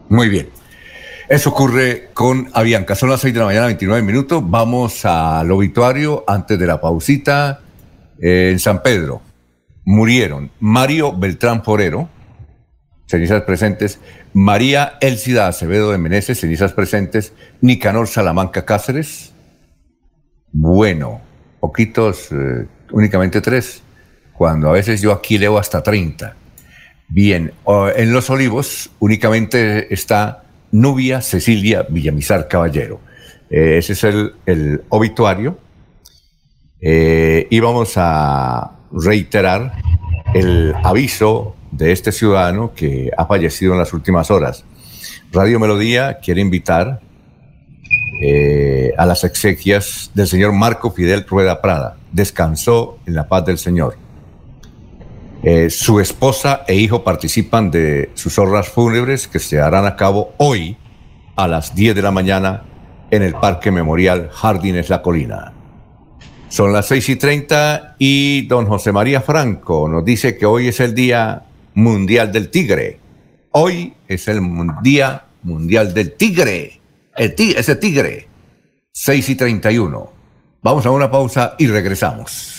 Muy bien. Eso ocurre con Avianca. Son las 6 de la mañana, 29 minutos. Vamos al obituario antes de la pausita. en San Pedro murieron Mario Beltrán Forero, cenizas presentes, María Elcida Acevedo de Meneses, cenizas presentes, Nicanor Salamanca Cáceres. Bueno, poquitos, eh, únicamente tres, cuando a veces yo aquí leo hasta 30. Bien, en Los Olivos únicamente está Nubia Cecilia Villamizar Caballero. Eh, ese es el, obituario. Eh, y vamos a reiterar el aviso de este ciudadano que ha fallecido en las últimas horas. Radio Melodía quiere invitar eh, a las exequias del señor Marco Fidel Rueda Prada. Descansó en la paz del Señor. Eh, su esposa e hijo participan de sus honras fúnebres que se harán a cabo hoy a las 10 de la mañana en el Parque Memorial Jardines La Colina. Son las 6 y 30 y don José María Franco nos dice que hoy es el Día Mundial del Tigre. Hoy es el Día Mundial del Tigre. El ese tigre. 6 y 31. Vamos a una pausa y regresamos.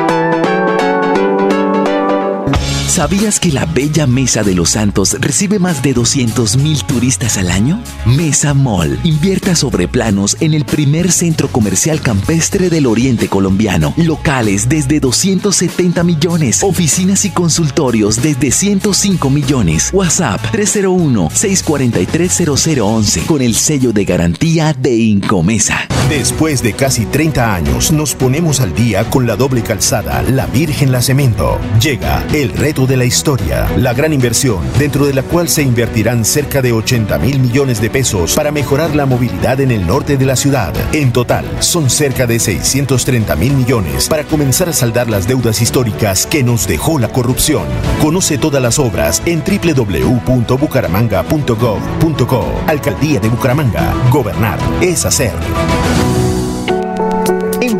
¿Sabías que la bella Mesa de los Santos recibe más de 200.000 turistas al año? Mesa Mall invierta sobre planos en el primer centro comercial campestre del oriente colombiano. Locales desde 270 millones. Oficinas y consultorios desde 105 millones. WhatsApp 301-643-0011 con el sello de garantía de Incomesa. Después de casi 30 años, nos ponemos al día con la doble calzada La Virgen La Cemento. Llega el reto de la historia, la gran inversión, dentro de la cual se invertirán cerca de 80 mil millones de pesos para mejorar la movilidad en el norte de la ciudad. En total, son cerca de 630 mil millones para comenzar a saldar las deudas históricas que nos dejó la corrupción. Conoce todas las obras en www.bucaramanga.gov.co. Alcaldía de Bucaramanga. Gobernar es hacer.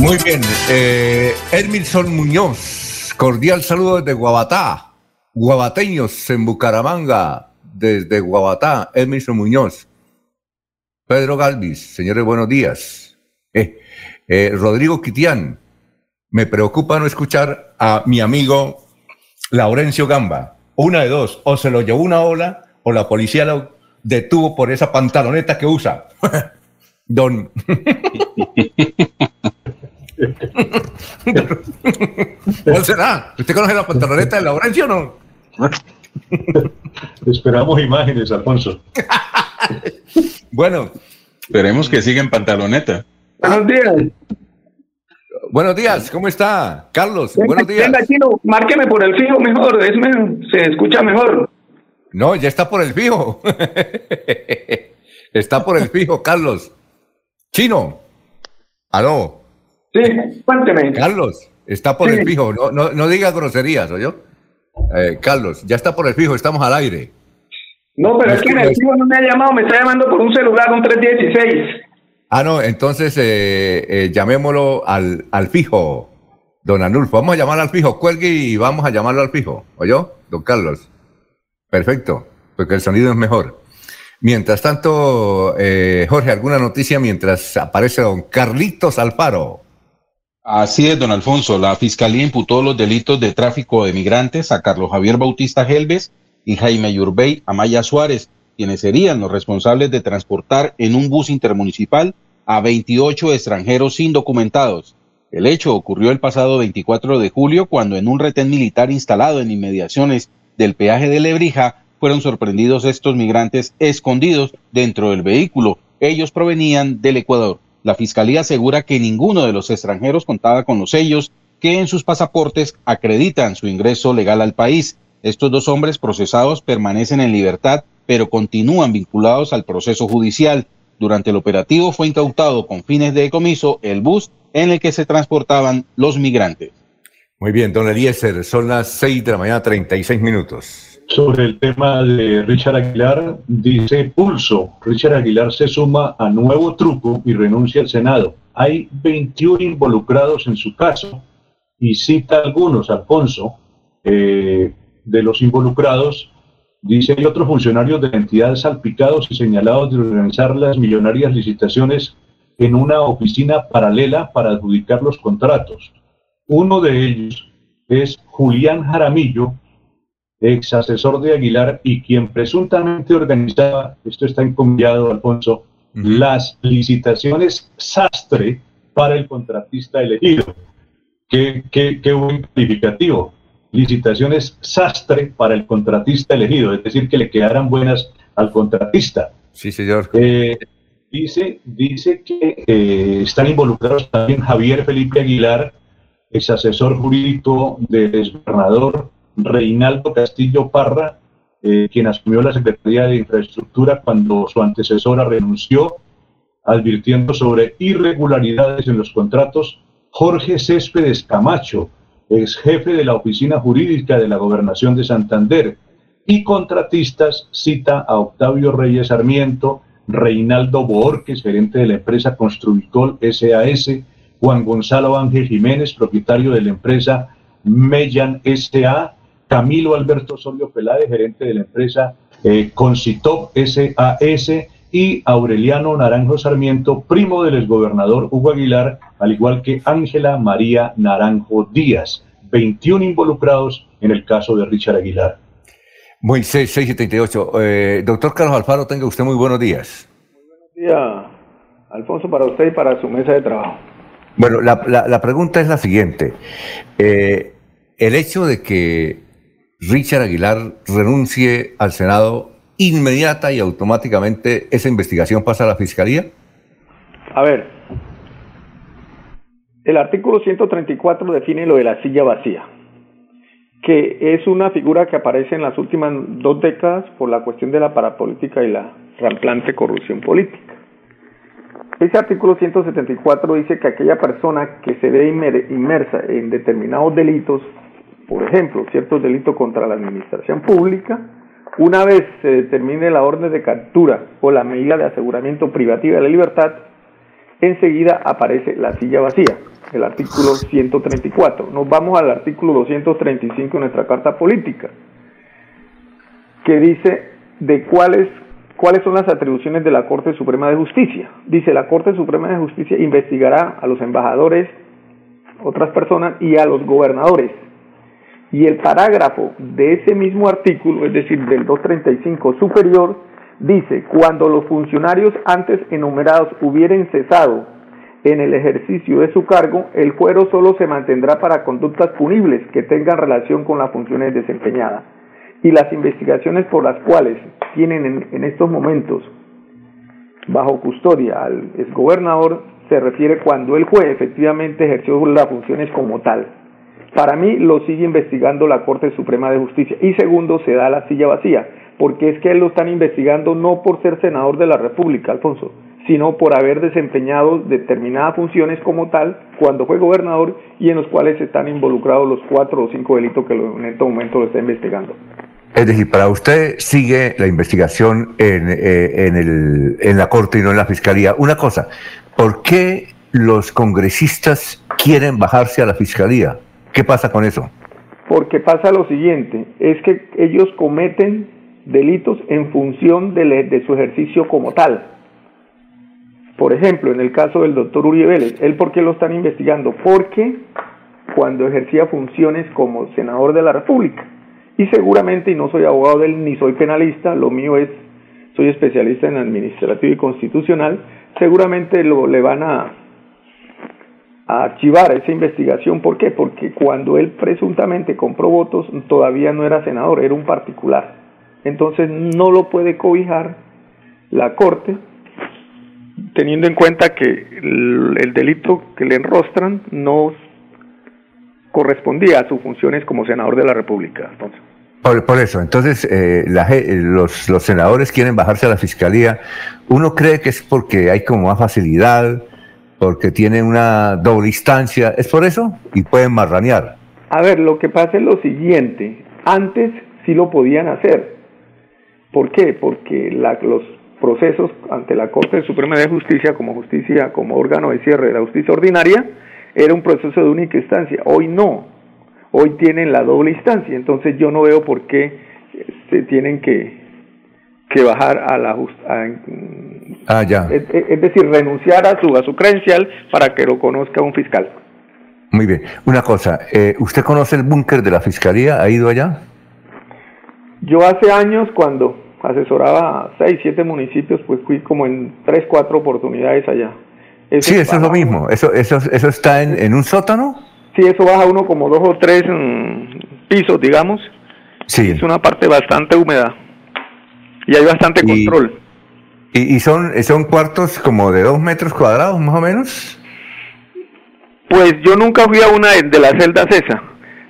Muy bien, eh, Muñoz, cordial saludo desde Guabatá, guabateños en Bucaramanga, desde Guabatá, Ermilson Muñoz. Pedro Galvis, señores, buenos días. Eh, eh, Rodrigo Quitián, me preocupa no escuchar a mi amigo Laurencio Gamba. Una de dos, o se lo llevó una ola o la policía lo detuvo por esa pantaloneta que usa. Don. ¿Cuál será? ¿Usted conoce la pantaloneta de Laurencio o no? Esperamos imágenes, Alfonso. bueno. Esperemos que siga en pantaloneta. Buenos días. Buenos días, ¿cómo está? Carlos, buenos días. Venga, Chino, márqueme por el fijo mejor, es mejor, se escucha mejor. No, ya está por el fijo. está por el fijo, Carlos. Chino. Aló. Sí, cuénteme. Carlos, está por el fijo. No, no, no diga groserías, ¿oyó? Eh, Carlos, ya está por el fijo, estamos al aire. No, pero es que en el fijo no me ha llamado, me está llamando por un celular, un 316. Ah, no, entonces eh, eh, llamémoslo al, al fijo, don Anulfo. Vamos a llamar al fijo, cuelgue y vamos a llamarlo al fijo. ¿Oyó, don Carlos? Perfecto, porque el sonido es mejor. Mientras tanto, eh, Jorge, ¿alguna noticia mientras aparece don Carlitos Alfaro? Así es, don Alfonso. La Fiscalía imputó los delitos de tráfico de migrantes a Carlos Javier Bautista Gelves y Jaime Yurbey Amaya Suárez, quienes serían los responsables de transportar en un bus intermunicipal a 28 extranjeros indocumentados. El hecho ocurrió el pasado 24 de julio cuando en un retén militar instalado en inmediaciones del peaje de Lebrija fueron sorprendidos estos migrantes escondidos dentro del vehículo, ellos provenían del Ecuador. La fiscalía asegura que ninguno de los extranjeros contaba con los sellos que en sus pasaportes acreditan su ingreso legal al país. Estos dos hombres procesados permanecen en libertad, pero continúan vinculados al proceso judicial. Durante el operativo fue incautado con fines de decomiso el bus en el que se transportaban los migrantes. Muy bien, don Eliezer, son las 6 de la mañana, 36 minutos. Sobre el tema de Richard Aguilar, dice Pulso, Richard Aguilar se suma a nuevo truco y renuncia al Senado. Hay 21 involucrados en su caso y cita algunos, Alfonso, eh, de los involucrados, dice hay otros funcionarios de entidades salpicados y señalados de organizar las millonarias licitaciones en una oficina paralela para adjudicar los contratos. Uno de ellos es Julián Jaramillo, ex asesor de Aguilar y quien presuntamente organizaba, esto está encomillado, Alfonso, las licitaciones sastre para el contratista elegido. Qué, qué, qué buen calificativo. Licitaciones sastre para el contratista elegido, es decir, que le quedaran buenas al contratista. Sí, señor. Eh, dice, dice que eh, están involucrados también Javier Felipe Aguilar, ex asesor jurídico del gobernador Reinaldo Castillo Parra, eh, quien asumió la Secretaría de Infraestructura cuando su antecesora renunció, advirtiendo sobre irregularidades en los contratos Jorge Céspedes Camacho, ex jefe de la Oficina Jurídica de la Gobernación de Santander, y contratistas cita a Octavio Reyes Sarmiento, Reinaldo Boorques, gerente de la empresa Construicol SAS, Juan Gonzalo Ángel Jiménez, propietario de la empresa Mellan SA, Camilo Alberto Solio Peláez, gerente de la empresa eh, Concitop SAS, y Aureliano Naranjo Sarmiento, primo del exgobernador Hugo Aguilar, al igual que Ángela María Naranjo Díaz, 21 involucrados en el caso de Richard Aguilar. Muy 678. Eh, doctor Carlos Alfaro, tenga usted muy buenos días. Buenos días, Alfonso, para usted y para su mesa de trabajo. Bueno, la, la, pregunta es la siguiente. Eh, el hecho de que Richard Aguilar renuncie al Senado inmediata y automáticamente esa investigación pasa a la Fiscalía? A ver, el artículo 134 define lo de la silla vacía, que es una figura que aparece en las últimas dos décadas por la cuestión de la parapolítica y la ramplante corrupción política. Ese artículo 174 dice que aquella persona que se ve inmersa en determinados delitos, por ejemplo, ciertos delitos contra la administración pública, una vez se determine la orden de captura o la medida de aseguramiento privativa de la libertad, enseguida aparece la silla vacía, el artículo 134. Nos vamos al artículo 235 de nuestra Carta Política, que dice de cuáles cuáles son las atribuciones de la Corte Suprema de Justicia. Dice, la Corte Suprema de Justicia investigará a los embajadores, otras personas y a los gobernadores y el parágrafo de ese mismo artículo, es decir, del 235 superior, dice, cuando los funcionarios antes enumerados hubieren cesado en el ejercicio de su cargo, el fuero solo se mantendrá para conductas punibles que tengan relación con las funciones desempeñadas. Y las investigaciones por las cuales tienen en, en estos momentos bajo custodia al exgobernador se refiere cuando él fue efectivamente ejerció las funciones como tal. Para mí lo sigue investigando la Corte Suprema de Justicia. Y segundo, se da la silla vacía, porque es que él lo están investigando no por ser senador de la República, Alfonso, sino por haber desempeñado determinadas funciones como tal cuando fue gobernador y en los cuales están involucrados los cuatro o cinco delitos que en este momento lo está investigando. Es decir, para usted sigue la investigación en, eh, en, la Corte y no en la Fiscalía. Una cosa, ¿por qué los congresistas quieren bajarse a la Fiscalía? ¿Qué pasa con eso? Porque pasa lo siguiente, es que ellos cometen delitos en función de, su ejercicio como tal. Por ejemplo, en el caso del doctor Uribe Vélez, ¿él por qué lo están investigando? Porque cuando ejercía funciones como senador de la República. Y seguramente, y no soy abogado de él ni soy penalista, lo mío es, soy especialista en administrativo y constitucional, seguramente lo, le van a, a archivar esa investigación. ¿Por qué? Porque cuando él presuntamente compró votos todavía no era senador, era un particular. Entonces no lo puede cobijar la Corte teniendo en cuenta que el, el delito que le enrostran no correspondía a sus funciones como senador de la República. Entonces, Por, eso, entonces eh, eh, los, los senadores quieren bajarse a la fiscalía. Uno cree que es porque hay como más facilidad, porque tienen una doble instancia. ¿Es por eso? Y pueden marranear. A ver, lo que pasa es lo siguiente. Antes sí lo podían hacer. ¿Por qué? Porque la- los procesos ante la Corte Suprema de Justicia, como justicia, como órgano de cierre de la justicia ordinaria, era un proceso de única instancia. Hoy no. Hoy tienen la doble instancia. Entonces yo no veo por qué se tienen que, que bajar a la justicia. Ah, ya. Es, decir, renunciar a su, a su credencial para que lo conozca un fiscal. Muy bien. Una cosa, eh, ¿usted conoce el búnker de la fiscalía? ¿Ha ido allá? Yo hace años cuando asesoraba a seis, siete municipios, pues fui como en tres, cuatro oportunidades allá. Eso Sí, eso es lo mismo. Eso, eso, eso está en, en un sótano. sí, eso baja uno como dos o tres mm, pisos, digamos. Sí. Es una parte bastante húmeda y hay bastante control. Y, y son, son cuartos como de dos metros cuadrados, más o menos. Pues yo nunca fui a una de, de las celdas esa,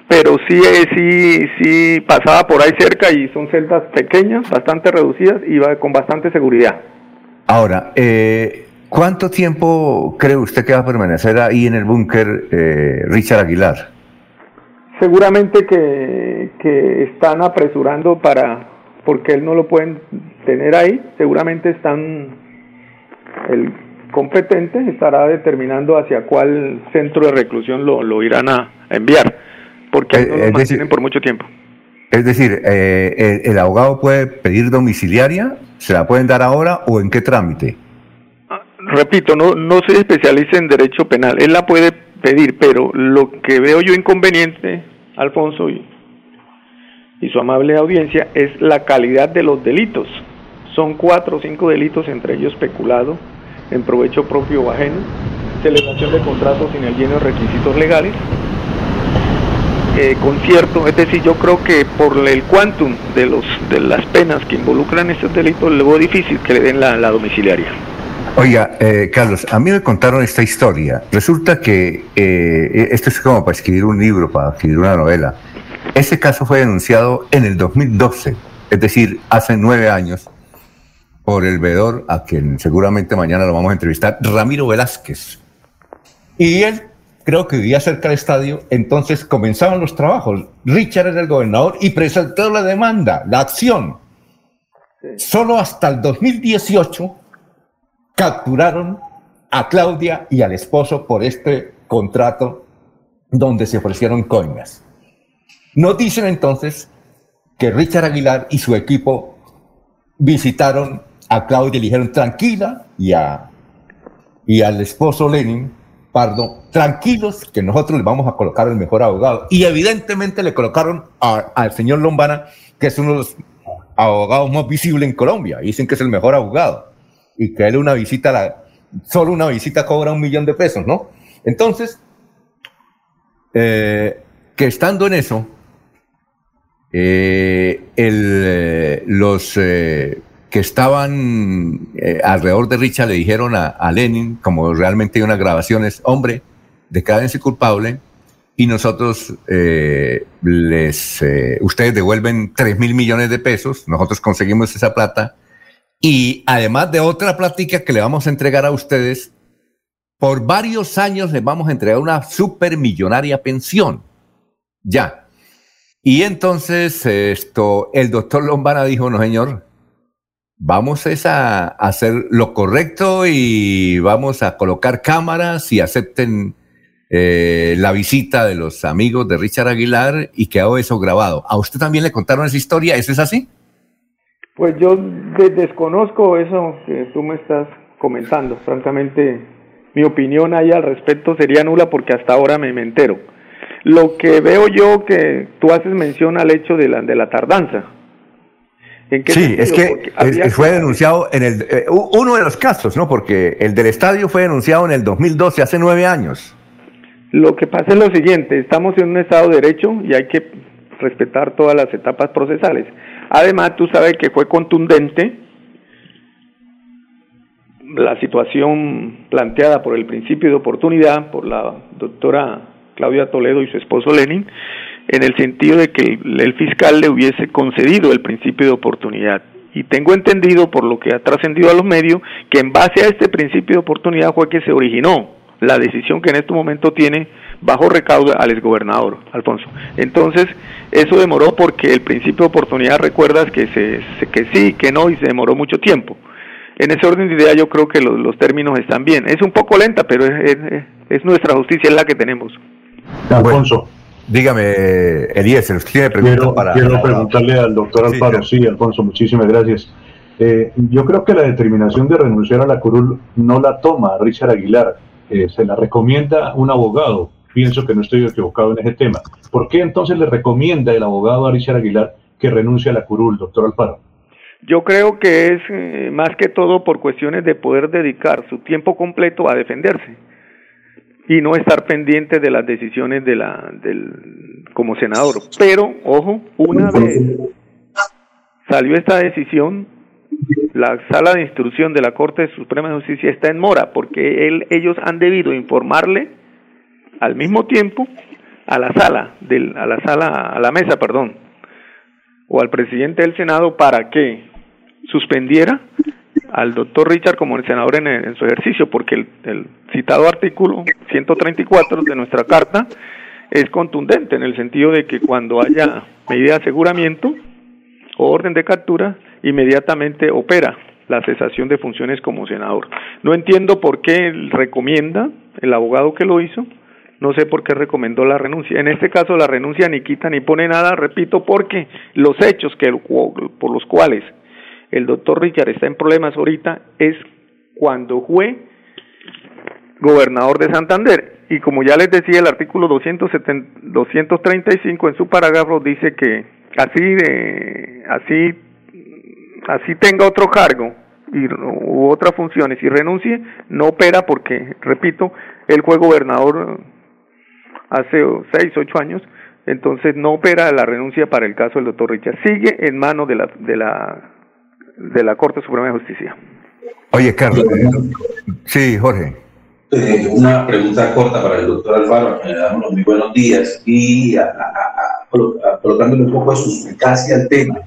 pero sí, eh, sí, sí pasaba por ahí cerca y son celdas pequeñas, bastante reducidas y va con bastante seguridad. Ahora, eh, ¿cuánto tiempo cree usted que va a permanecer ahí en el búnker eh, Richard Aguilar? Seguramente que, que están apresurando para, porque él no lo pueden tener ahí, seguramente están, el competente estará determinando hacia cuál centro de reclusión lo, lo irán a enviar, porque ahí no lo Eh, decir- mantienen por mucho tiempo. Es decir, eh, el, el abogado puede pedir domiciliaria, se la pueden dar ahora o en qué trámite. Repito, no, no soy especialista en derecho penal, él la puede pedir, pero lo que veo yo inconveniente, Alfonso y, y su amable audiencia, es la calidad de los delitos. Son cuatro o cinco delitos, entre ellos peculado, en provecho propio o ajeno, celebración de contratos sin el lleno de requisitos legales, eh, concierto, es decir, yo creo que por el quantum de, los, de las penas que involucran estos delitos, le veo difícil que le den la, domiciliaria. Oiga, eh, Carlos, a mí me contaron esta historia. Resulta que eh, esto es como para escribir un libro, para escribir una novela. Ese caso fue denunciado en el 2012, es decir, hace nueve años, por el veedor, a quien seguramente mañana lo vamos a entrevistar, Ramiro Velázquez. Y él creo que vivía cerca del estadio, entonces comenzaban los trabajos. Richard era el gobernador y presentó la demanda, la acción. Solo hasta el 2018 capturaron a Claudia y al esposo por este contrato donde se ofrecieron coimas. Nos dicen entonces que Richard Aguilar y su equipo visitaron a Claudia y le dijeron tranquila y, a, y al esposo Lenin Pardo, tranquilos que nosotros le vamos a colocar el mejor abogado. Y evidentemente le colocaron al señor Lombana, que es uno de los abogados más visibles en Colombia. Dicen que es el mejor abogado y que él una visita, la, solo una visita cobra un millón de pesos, ¿no? Entonces, eh, que estando en eso, eh, el, eh, los eh, que estaban alrededor de Richard le dijeron a, Lenin, como realmente hay unas grabaciones, hombre, declárense culpable y nosotros les, ustedes devuelven 3 mil millones de pesos, nosotros conseguimos esa plata y además de otra plática que le vamos a entregar a ustedes, por varios años les vamos a entregar una supermillonaria pensión. Ya. Y entonces esto, el doctor Lombana dijo, no señor, vamos es a hacer lo correcto y vamos a colocar cámaras y acepten eh, la visita de los amigos de Richard Aguilar y quedó eso grabado. ¿A usted también le contaron esa historia? ¿Eso es así? Pues yo de- desconozco eso que tú me estás comentando. Francamente, mi opinión ahí al respecto sería nula porque hasta ahora me, me entero. Lo que veo yo que tú haces mención al hecho de la, de la tardanza. ¿En qué Sí, sentido? es que había fue denunciado en el eh, uno de los casos, ¿no? Porque el del estadio fue denunciado en el 2012, hace nueve años. Lo que pasa es lo siguiente, estamos en un Estado de Derecho y hay que respetar todas las etapas procesales. Además, tú sabes que fue contundente la situación planteada por el principio de oportunidad por la doctora Claudia Toledo y su esposo Lenin, en el sentido de que el, fiscal le hubiese concedido el principio de oportunidad. Y tengo entendido, por lo que ha trascendido a los medios, que en base a este principio de oportunidad fue que se originó la decisión que en este momento tiene bajo recaudo al exgobernador, Alfonso. Entonces, eso demoró porque el principio de oportunidad, recuerdas que, se, que sí, que no, y se demoró mucho tiempo. En ese orden de idea yo creo que los, términos están bien. Es un poco lenta, pero es nuestra justicia, es la que tenemos. Alfonso. dígame, Eliezer, usted tiene preguntas quiero, para... Quiero preguntarle al doctor Alfaro. Sí, Alfonso, muchísimas gracias. Eh, yo creo que la determinación de renunciar a la curul no la toma Richard Aguilar, eh, se la recomienda un abogado. Pienso que no estoy equivocado en ese tema. ¿Por qué entonces le recomienda el abogado a Richard Aguilar que renuncie a la curul, doctor Alfaro? Yo creo que es eh, más que todo por cuestiones de poder dedicar su tiempo completo a defenderse y no estar pendiente de las decisiones de la del como senador. Pero ojo, una vez salió esta decisión, la sala de instrucción de la Corte Suprema de Justicia está en mora porque él, ellos han debido informarle al mismo tiempo a la sala del a la sala a la mesa, perdón, o al presidente del Senado para que suspendiera al doctor Richard como senador en, en su ejercicio, porque el, el, citado artículo 134 de nuestra carta es contundente en el sentido de que cuando haya medida de aseguramiento o orden de captura, inmediatamente opera la cesación de funciones como senador. No entiendo por qué recomienda el abogado que lo hizo, no sé por qué recomendó la renuncia. En este caso la renuncia ni quita ni pone nada, repito, porque los hechos que por los cuales el doctor Richard está en problemas ahorita es cuando fue gobernador de Santander. Y como ya les decía, el artículo 270, 235 en su parágrafo dice que así de así así tenga otro cargo y u otras funciones y renuncie, no opera porque, repito, él fue gobernador hace seis, ocho años, entonces no opera la renuncia para el caso del doctor Richard. Sigue en manos de la, de la de la Corte Suprema de Justicia. Oye, Carlos. Sí, Jorge. Eh, una pregunta corta para el doctor Alfaro, le damos los muy buenos días y a, a, a, colocándole un poco de suspicacia al tema,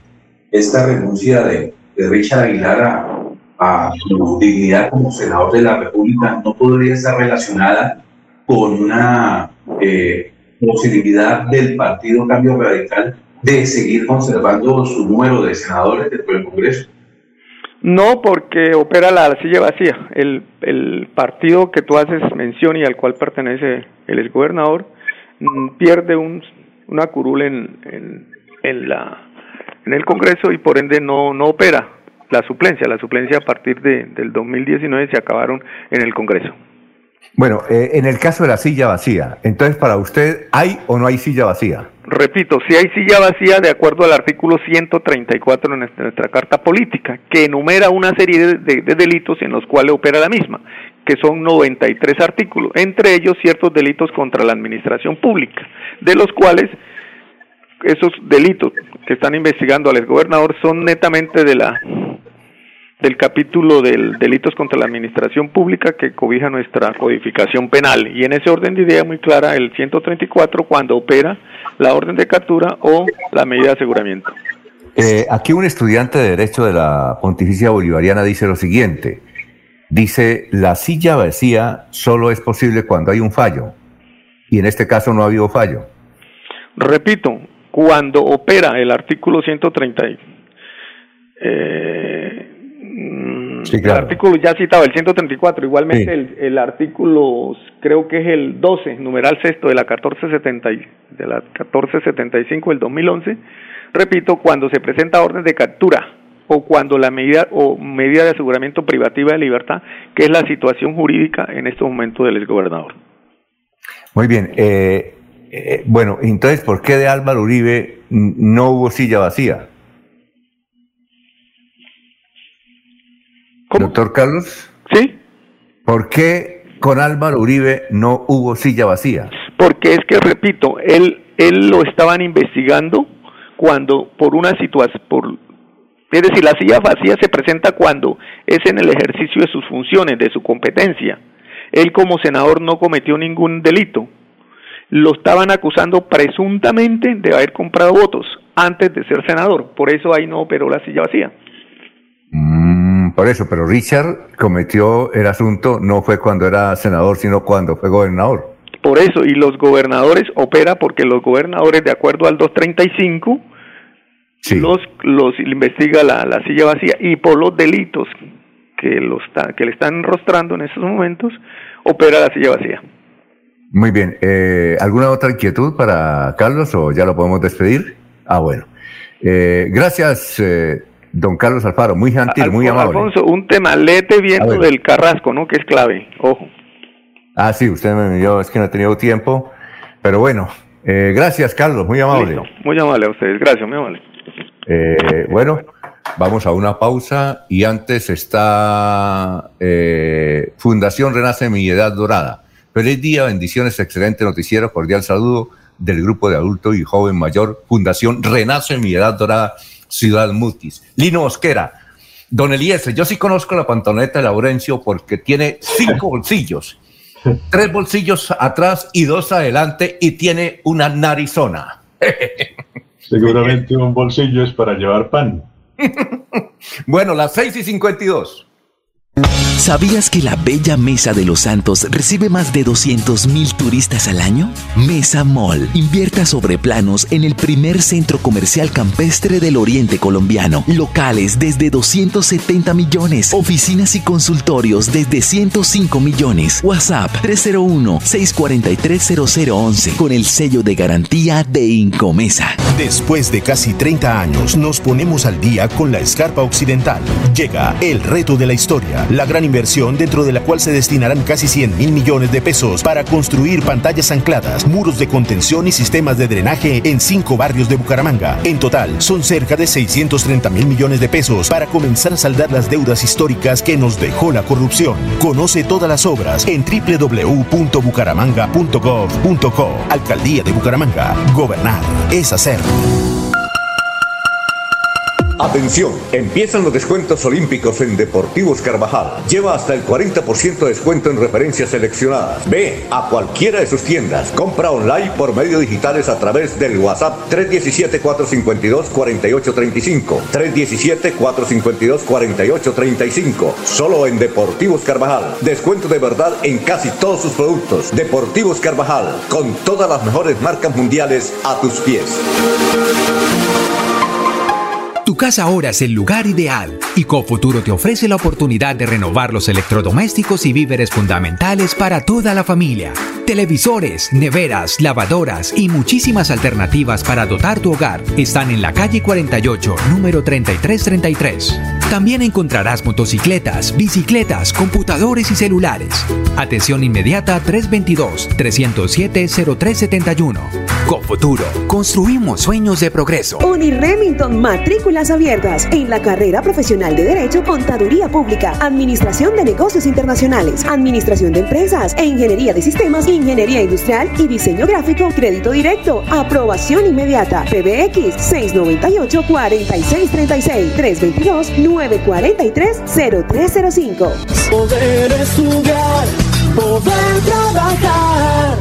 esta renuncia de, de Richard Aguilar a, su dignidad como senador de la República no podría estar relacionada con una eh, posibilidad del Partido Cambio Radical de seguir conservando su número de senadores dentro del Congreso. No, porque opera la silla vacía. El, el partido que tú haces mención y al cual pertenece el exgobernador mm, pierde un, una curul en, en, en, la, en el Congreso y por ende no, no opera la suplencia. La suplencia a partir de, del 2019 se acabaron en el Congreso. Bueno, eh, en el caso de la silla vacía, entonces para usted, ¿hay o no hay silla vacía? Repito, si hay silla vacía de acuerdo al artículo 134 de nuestra, nuestra Carta Política, que enumera una serie de, de, de, delitos en los cuales opera la misma, que son 93 artículos, entre ellos ciertos delitos contra la administración pública, de los cuales esos delitos que están investigando al exgobernador son netamente de la del capítulo del delitos contra la administración pública que cobija nuestra codificación penal y en ese orden de idea muy clara el 134 cuando opera la orden de captura o la medida de aseguramiento. Eh, aquí un estudiante de Derecho de la Pontificia Bolivariana dice lo siguiente, dice la silla vacía solo es posible cuando hay un fallo y en este caso no ha habido fallo. Repito, cuando opera el artículo 130 eh, Sí, claro. El artículo ya citado, el 134, igualmente sí. el, el, artículo, creo que es el 12, numeral sexto de la 1470, de la 1475 del 2011, repito, cuando se presenta orden de captura o cuando la medida o medida de aseguramiento privativa de libertad, que es la situación jurídica en estos momentos del exgobernador. Muy bien, eh, eh, bueno, entonces, ¿por qué de Álvaro Uribe no hubo silla vacía? ¿Cómo? Doctor Carlos. Sí. ¿Por qué con Álvaro Uribe no hubo silla vacía? Porque es que, repito, él, él lo estaban investigando cuando por una situación, por Es decir, la silla vacía se presenta cuando es en el ejercicio de sus funciones, de su competencia. Él como senador no cometió ningún delito. Lo estaban acusando presuntamente de haber comprado votos antes de ser senador. Por eso ahí no operó la silla vacía. Mm, por eso, pero Richard cometió el asunto no fue cuando era senador, sino cuando fue gobernador. Por eso, y los gobernadores opera porque los gobernadores, de acuerdo al 235, los, los investiga la, la silla vacía y por los delitos que, los que le están enrostrando en estos momentos, opera la silla vacía. Muy bien. Eh, ¿Alguna otra inquietud para Carlos o ya lo podemos despedir? Ah, bueno. Eh, gracias, eh, don Carlos Alfaro. Muy gentil, muy amable. Alfonso, un tema, léete viendo del Carrasco, ¿no? Que es clave. Ojo. Ah, sí, usted me envió, es que no he tenido tiempo. Pero bueno, gracias, Carlos, muy amable. muy amable a ustedes, gracias, muy amable. Eh, bueno, vamos a una pausa y antes está eh, Fundación Renace Mi Edad Dorada. Feliz día, bendiciones, excelente noticiero, cordial saludo del grupo de adulto y joven mayor Fundación Renace Mi Edad Dorada, Ciudad Mutis. Lino Osquera, Don Eliezer, yo sí conozco la pantoneta de Laurencio porque tiene cinco bolsillos, tres bolsillos atrás y dos adelante y tiene una narizona. Seguramente un bolsillo es para llevar pan. bueno, las 6 y 52. ¿Sabías que la Bella Mesa de los Santos recibe más de 200.000 turistas al año? Mesa Mall invierta sobre planos en el primer centro comercial campestre del oriente colombiano. Locales desde 270 millones. Oficinas y consultorios desde 105 millones. WhatsApp 301-643-0011 con el sello de garantía de Incomesa. Después de casi 30 años nos ponemos al día con la escarpa occidental. Llega el reto de la historia, la gran inversión dentro de la cual se destinarán casi 100 mil millones de pesos para construir pantallas ancladas, muros de contención y sistemas de drenaje en cinco barrios de Bucaramanga. En total, son cerca de 630 mil millones de pesos para comenzar a saldar las deudas históricas que nos dejó la corrupción. Conoce todas las obras en www.bucaramanga.gov.co. Alcaldía de Bucaramanga. Gobernar es hacer. Atención, empiezan los descuentos olímpicos en Deportivos Carvajal. Lleva hasta el 40% de descuento en referencias seleccionadas. Ve a cualquiera de sus tiendas. Compra online por medios digitales a través del WhatsApp 317-452-4835. 317-452-4835. Solo en Deportivos Carvajal. Descuento de verdad en casi todos sus productos. Deportivos Carvajal, con todas las mejores marcas mundiales a tus pies. Casa ahora es el lugar ideal y Cofuturo te ofrece la oportunidad de renovar los electrodomésticos y víveres fundamentales para toda la familia. Televisores, neveras, lavadoras y muchísimas alternativas para dotar tu hogar están en la calle 48, número 3333. También encontrarás motocicletas, bicicletas, computadores y celulares. Atención inmediata 322-307-0371. Cofuturo, construimos sueños de progreso. Uniremington, matrículas abiertas en la carrera profesional de Derecho, Contaduría Pública, Administración de Negocios Internacionales, Administración de Empresas e Ingeniería de Sistemas, Ingeniería Industrial y Diseño Gráfico, Crédito Directo, Aprobación Inmediata, PBX 698-4636, 322-943-0305. Poder estudiar, poder trabajar.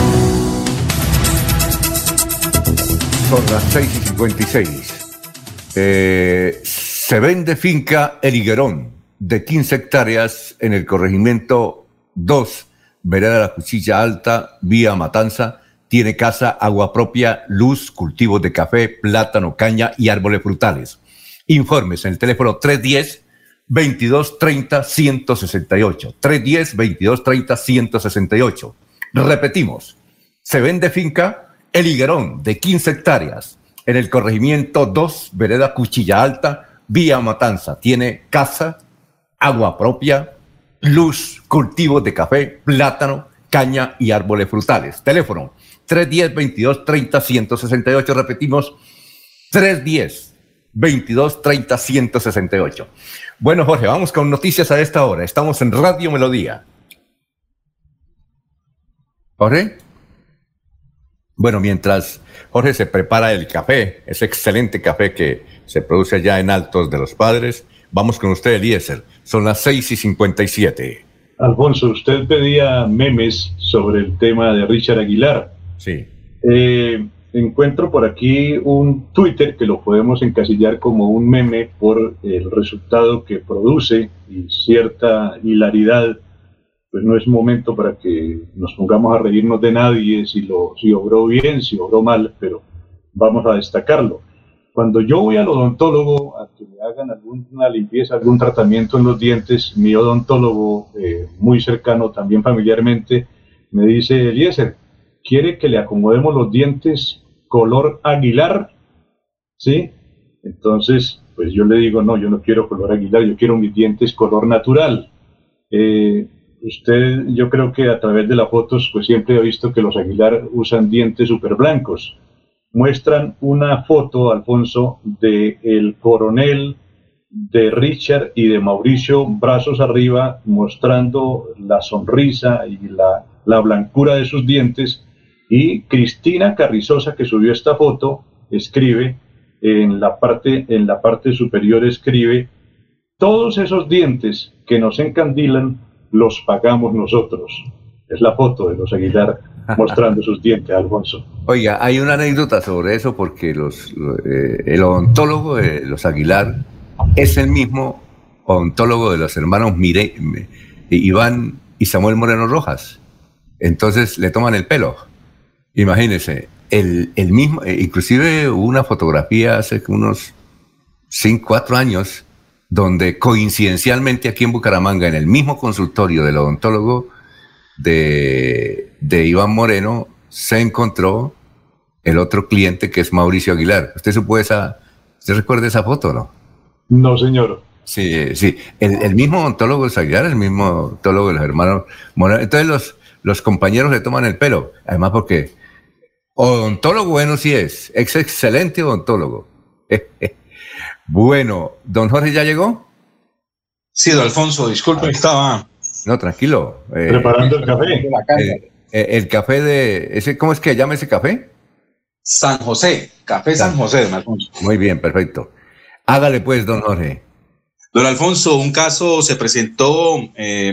Son las 6 y 56. Eh, se vende finca El Higuerón, de 15 hectáreas en el corregimiento 2, vereda de la Cuchilla Alta, vía Matanza, tiene casa, agua propia, luz, cultivos de café, plátano, caña y árboles frutales. Informes en el teléfono 310 2230 168. 310 2230 168. Repetimos, se vende finca El Higuerón de 15 hectáreas en el corregimiento 2, vereda Cuchilla Alta, vía Matanza. Tiene casa, agua propia, luz, cultivos de café, plátano, caña y árboles frutales. Teléfono 310 2230 168. Repetimos, 310 2230 168. Bueno, Jorge, vamos con noticias a esta hora. Estamos en Radio Melodía. Jorge. Bueno, mientras Jorge se prepara el café, ese excelente café que se produce allá en Altos de los Padres, vamos con usted, Eliezer. Son las 6 y 57. Alfonso, usted pedía memes sobre el tema de Richard Aguilar. Sí. Eh, encuentro por aquí un Twitter que lo podemos encasillar como un meme por el resultado que produce y cierta hilaridad pues no es momento para que nos pongamos a reírnos de nadie si, lo, si obró bien, si obró mal, pero vamos a destacarlo. Cuando yo voy al odontólogo a que me hagan alguna limpieza, algún tratamiento en los dientes, mi odontólogo, eh, muy cercano también familiarmente, me dice, Eliezer, ¿quiere que le acomodemos los dientes color aguilar? ¿Sí? Entonces, pues yo le digo, no, yo no quiero color aguilar, yo quiero mis dientes color natural. Eh, usted, yo creo que a través de las fotos, pues siempre he visto que los Aguilar usan dientes súper blancos. Muestran una foto, Alfonso, de el coronel, de Richard y de Mauricio, brazos arriba, mostrando la sonrisa y la, la blancura de sus dientes. Y Cristina Carrizosa, que subió esta foto, escribe en la parte, en la parte superior, escribe, todos esos dientes que nos encandilan los pagamos nosotros. Es la foto de los Aguilar mostrando sus dientes, Alfonso. Oiga, hay una anécdota sobre eso porque los, eh, el odontólogo de los Aguilar es el mismo odontólogo de los hermanos Mire, Iván y Samuel Moreno Rojas. Entonces le toman el pelo. Imagínense, el, el mismo, eh, inclusive hubo una fotografía hace unos 5, 4 años donde coincidencialmente aquí en Bucaramanga, en el mismo consultorio del odontólogo de, de Iván Moreno, se encontró el otro cliente que es Mauricio Aguilar. ¿Usted supo esa, usted recuerda esa foto, no? No, señor. Sí, sí. El, mismo odontólogo es Aguilar, el mismo odontólogo de los hermanos Moreno. Entonces los, los compañeros le toman el pelo. Además porque odontólogo bueno sí es, es excelente odontólogo. Bueno, ¿don Jorge ya llegó? Sí, don Alfonso, disculpe, estaba... No, tranquilo. Eh, Preparando el café. Eh, eh, el café de... Ese, ¿Cómo es que llama ese café? San José, Café San, José, don Alfonso. Muy bien, perfecto. Hágale pues, don Jorge. Don Alfonso, un caso se presentó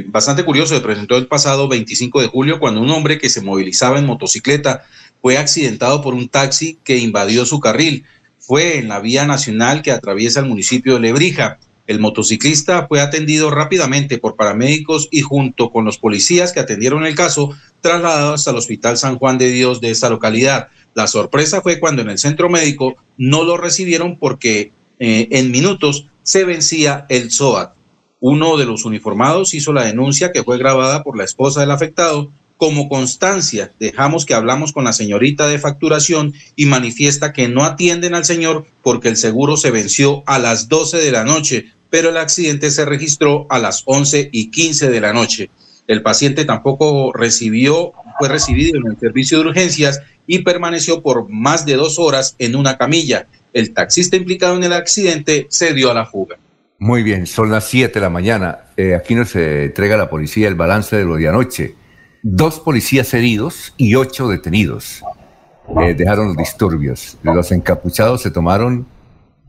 bastante curioso, se presentó el pasado 25 de julio cuando un hombre que se movilizaba en motocicleta fue accidentado por un taxi que invadió su carril fue en la vía nacional que atraviesa el municipio de Lebrija. El motociclista fue atendido rápidamente por paramédicos y junto con los policías que atendieron el caso, trasladado hasta el Hospital San Juan de Dios de esta localidad. La sorpresa fue cuando en el centro médico no lo recibieron porque eh, en minutos se vencía el SOAT. Uno de los uniformados hizo la denuncia que fue grabada por la esposa del afectado como constancia, dejamos que hablamos con la señorita de facturación y manifiesta que no atienden al señor porque el seguro se venció a las 12 de la noche, pero el accidente se registró a las 11 y 15 de la noche. El paciente tampoco recibió, fue recibido en el servicio de urgencias y permaneció por más de dos horas en una camilla. El taxista implicado en el accidente se dio a la fuga. Muy bien, son las 7 de la mañana. Eh, aquí nos entrega la policía el balance de lo de anoche dos policías heridos y ocho detenidos. Eh, dejaron los disturbios. Los encapuchados se tomaron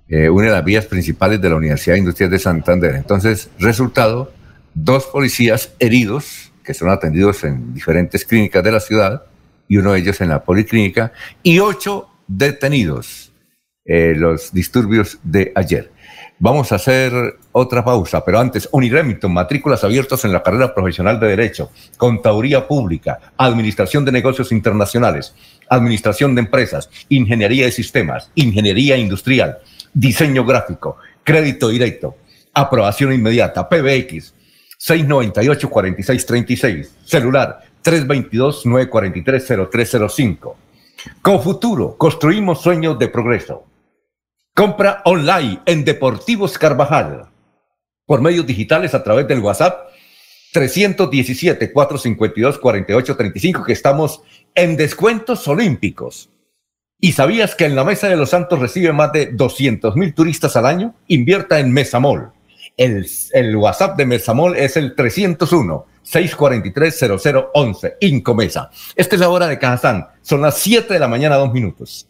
eh, una de las vías principales de la Universidad Industrial de Santander. Entonces, resultado, dos policías heridos, que son atendidos en diferentes clínicas de la ciudad, y uno de ellos en la policlínica, y ocho detenidos. Eh, los disturbios de ayer. Vamos a hacer otra pausa, pero antes, Uniremington, matrículas abiertas en la carrera profesional de Derecho, Contaduría Pública, Administración de Negocios Internacionales, Administración de Empresas, Ingeniería de Sistemas, Ingeniería Industrial, Diseño Gráfico, Crédito Directo, Aprobación Inmediata, PBX, 698-4636, celular 322-943-0305. Con futuro, construimos sueños de progreso. Compra online en Deportivos Carvajal por medios digitales a través del WhatsApp 317-452-4835 que estamos en descuentos olímpicos. ¿Y sabías que en la Mesa de los Santos recibe más de 200 mil turistas al año? Invierta en Mesamol. El, el WhatsApp de Mesamol es el 301-643-0011. Incomesa. Esta es la hora de Cajazán. Son las 7 de la mañana, dos minutos.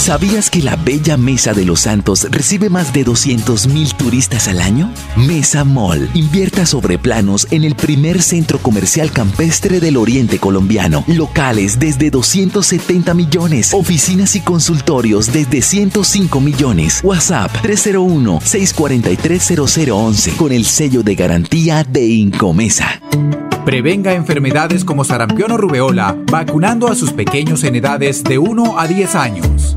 ¿Sabías que la bella Mesa de los Santos recibe más de 200.000 turistas al año? Mesa Mall invierta sobre planos en el primer centro comercial campestre del oriente colombiano. Locales desde 270 millones. Oficinas y consultorios desde 105 millones. WhatsApp 301-643-0011 con el sello de garantía de Incomesa. Prevenga enfermedades como sarampión o rubeola vacunando a sus pequeños en edades de 1 a 10 años.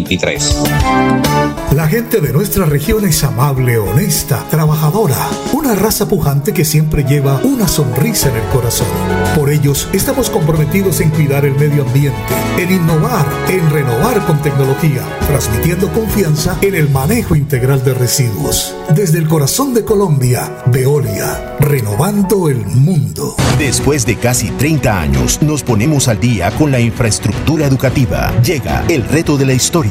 La gente de nuestra región es amable, honesta, trabajadora, una raza pujante que siempre lleva una sonrisa en el corazón. Por ellos estamos comprometidos en cuidar el medio ambiente, en innovar, en renovar con tecnología, transmitiendo confianza en el manejo integral de residuos. Desde el corazón de Colombia, Veolia, renovando el mundo. Después de casi 30 años, nos ponemos al día con la infraestructura educativa. Llega el reto de la historia,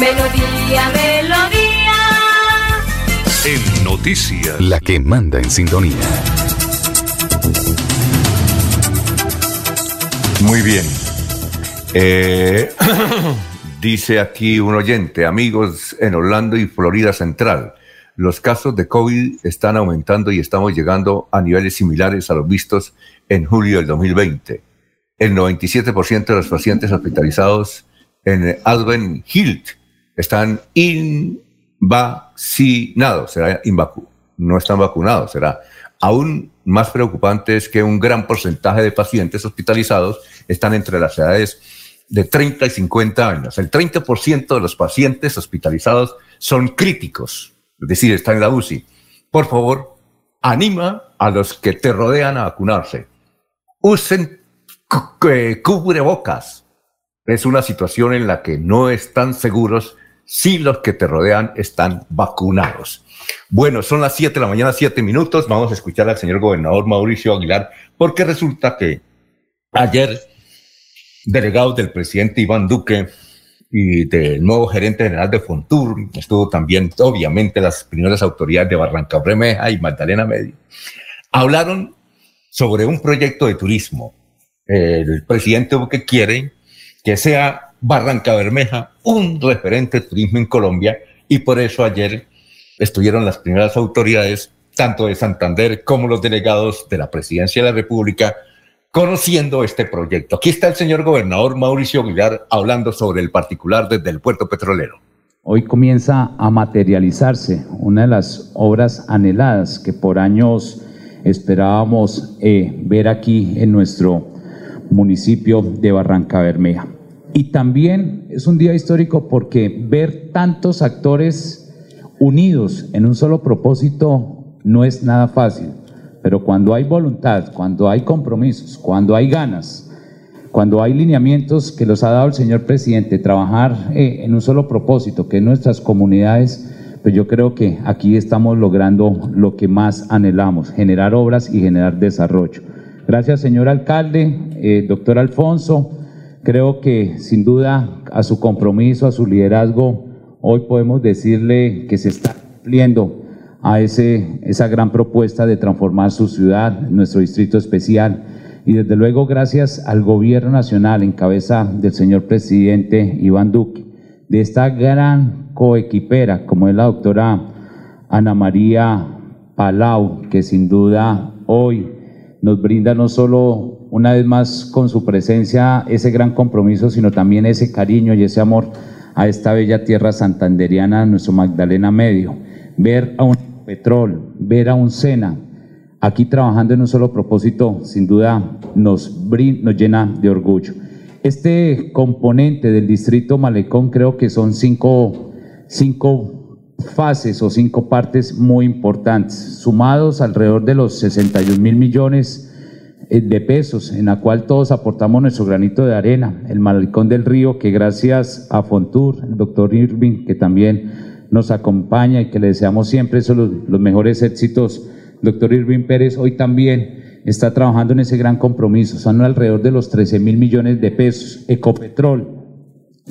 Melodía, melodía. En noticias, la que manda en sintonía. Muy bien. Eh, dice aquí un oyente, amigos en Orlando y Florida Central, los casos de COVID están aumentando y estamos llegando a niveles similares a los vistos en julio del 2020. El 97% de los pacientes hospitalizados en Alben Hill están invacinados, será invacu no están vacunados, será. Aún más preocupante es que un gran porcentaje de pacientes hospitalizados están entre las edades de 30 y 50 años. El 30% de los pacientes hospitalizados son críticos, es decir, están en la UCI. Por favor, anima a los que te rodean a vacunarse. Usen cubrebocas. Es una situación en la que no están seguros si los que te rodean están vacunados. Bueno, son las 7 de la mañana, 7 minutos. Vamos a escuchar al señor gobernador Mauricio Aguilar, porque resulta que ayer, delegados del presidente Iván Duque y del nuevo gerente general de Fontur, estuvo también, obviamente, las primeras autoridades de Barranca Bremeja y Magdalena Medio, hablaron sobre un proyecto de turismo. El presidente Duque quiere que sea Barranca Bermeja, un referente de turismo en Colombia, y por eso ayer estuvieron las primeras autoridades, tanto de Santander como los delegados de la Presidencia de la República, conociendo este proyecto. Aquí está el señor gobernador Mauricio Aguilar hablando sobre el particular desde el puerto petrolero. Hoy comienza a materializarse una de las obras anheladas que por años esperábamos eh, ver aquí en nuestro municipio de Barranca Bermeja. Y también es un día histórico porque ver tantos actores unidos en un solo propósito no es nada fácil. Pero cuando hay voluntad, cuando hay compromisos, cuando hay ganas, cuando hay lineamientos que los ha dado el señor presidente, trabajar eh, en un solo propósito, que es nuestras comunidades, pues yo creo que aquí estamos logrando lo que más anhelamos, generar obras y generar desarrollo. Gracias, señor alcalde, eh, doctor Alfonso. Creo que sin duda a su compromiso, a su liderazgo, hoy podemos decirle que se está cumpliendo a ese, esa gran propuesta de transformar su ciudad, nuestro distrito especial. Y desde luego gracias al gobierno nacional en cabeza del señor presidente Iván Duque, de esta gran coequipera como es la doctora Ana María Palau, que sin duda hoy nos brinda no solo una vez más con su presencia ese gran compromiso, sino también ese cariño y ese amor a esta bella tierra santanderiana, nuestro Magdalena Medio. Ver a un Petrol, ver a un Sena, aquí trabajando en un solo propósito, sin duda nos, nos llena de orgullo. Este componente del distrito Malecón creo que son cinco, cinco fases o cinco partes muy importantes, sumados alrededor de los 61 mil millones eh, de pesos, en la cual todos aportamos nuestro granito de arena. El Malecón del Río, que gracias a Fontur, el doctor Irving, que también nos acompaña y que le deseamos siempre esos los, los mejores éxitos. Doctor Irving Pérez hoy también está trabajando en ese gran compromiso. Son alrededor de los 13 mil millones de pesos. Ecopetrol,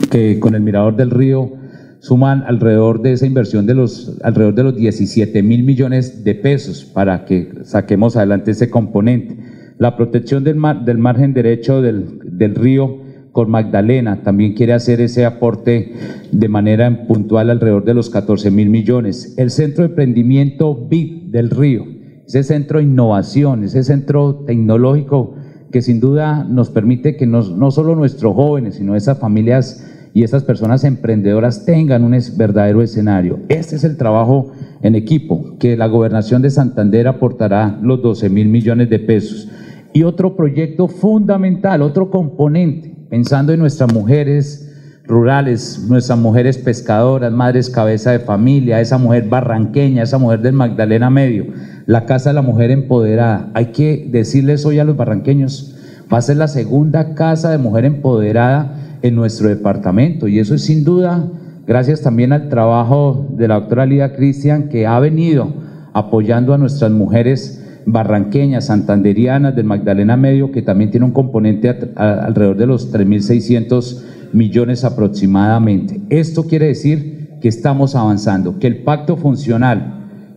que con el Mirador del Río suman alrededor de esa inversión de los alrededor de los 17 mil millones de pesos para que saquemos adelante ese componente la protección del, del margen derecho del, del río con Magdalena también quiere hacer ese aporte de manera puntual alrededor de los 14 mil millones. El centro de emprendimiento BID del río, ese centro de innovación, ese centro tecnológico que sin duda nos permite que no, no solo nuestros jóvenes, sino esas familias y esas personas emprendedoras tengan un verdadero escenario. Este es el trabajo en equipo, que la gobernación de Santander aportará los 12 mil millones de pesos. Y otro proyecto fundamental, otro componente, pensando en nuestras mujeres rurales, nuestras mujeres pescadoras, madres cabeza de familia, esa mujer barranqueña, esa mujer del Magdalena Medio, la Casa de la Mujer Empoderada. Hay que decirles hoy a los barranqueños, va a ser la segunda Casa de Mujer Empoderada en nuestro departamento y eso es sin duda gracias también al trabajo de la doctora Lida Cristian que ha venido apoyando a nuestras mujeres barranqueñas, santanderianas, del Magdalena Medio, que también tiene un componente alrededor de los 3.600 millones aproximadamente. Esto quiere decir que estamos avanzando, que el pacto funcional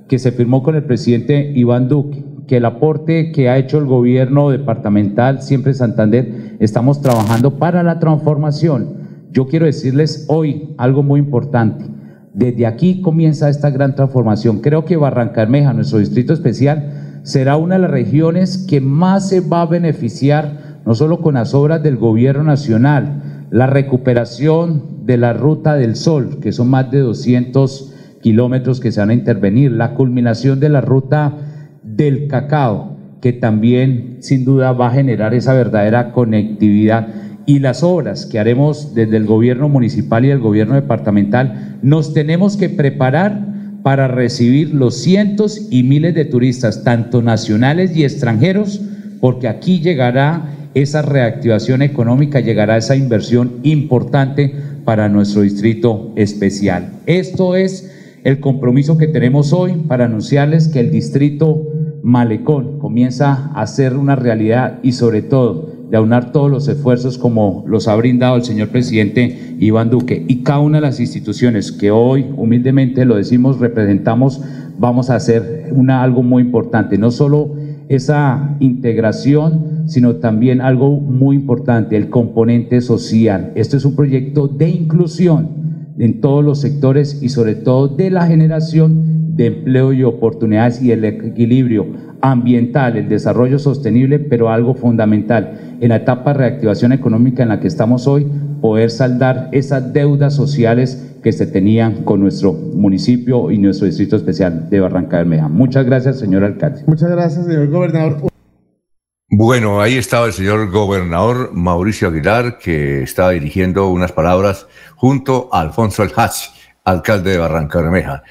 que se firmó con el presidente Iván Duque, que el aporte que ha hecho el gobierno departamental, siempre Santander, estamos trabajando para la transformación. Yo quiero decirles hoy algo muy importante. Desde aquí comienza esta gran transformación. Creo que Barrancarmeja, nuestro distrito especial, será una de las regiones que más se va a beneficiar, no solo con las obras del gobierno nacional, la recuperación de la ruta del sol, que son más de 200 kilómetros que se van a intervenir, la culminación de la ruta del cacao, que también sin duda va a generar esa verdadera conectividad y las obras que haremos desde el gobierno municipal y el gobierno departamental, nos tenemos que preparar para recibir los cientos y miles de turistas, tanto nacionales y extranjeros, porque aquí llegará esa reactivación económica, llegará esa inversión importante para nuestro distrito especial. Esto es el compromiso que tenemos hoy para anunciarles que el distrito Malecón comienza a ser una realidad y sobre todo de aunar todos los esfuerzos como los ha brindado el señor presidente Iván Duque y cada una de las instituciones que hoy humildemente lo decimos representamos, vamos a hacer una, algo muy importante, no solo esa integración, sino también algo muy importante, el componente social. Este es un proyecto de inclusión en todos los sectores y sobre todo de la generación de empleo y oportunidades y el equilibrio ambiental, el desarrollo sostenible, pero algo fundamental en la etapa de reactivación económica en la que estamos hoy, poder saldar esas deudas sociales que se tenían con nuestro municipio y nuestro distrito especial de Barranca Bermeja. Muchas gracias, señor alcalde. Muchas gracias, señor gobernador. Bueno, ahí estaba el señor gobernador Mauricio Aguilar, que estaba dirigiendo unas palabras junto a Alfonso El Hatch, alcalde de Barranca Bermeja.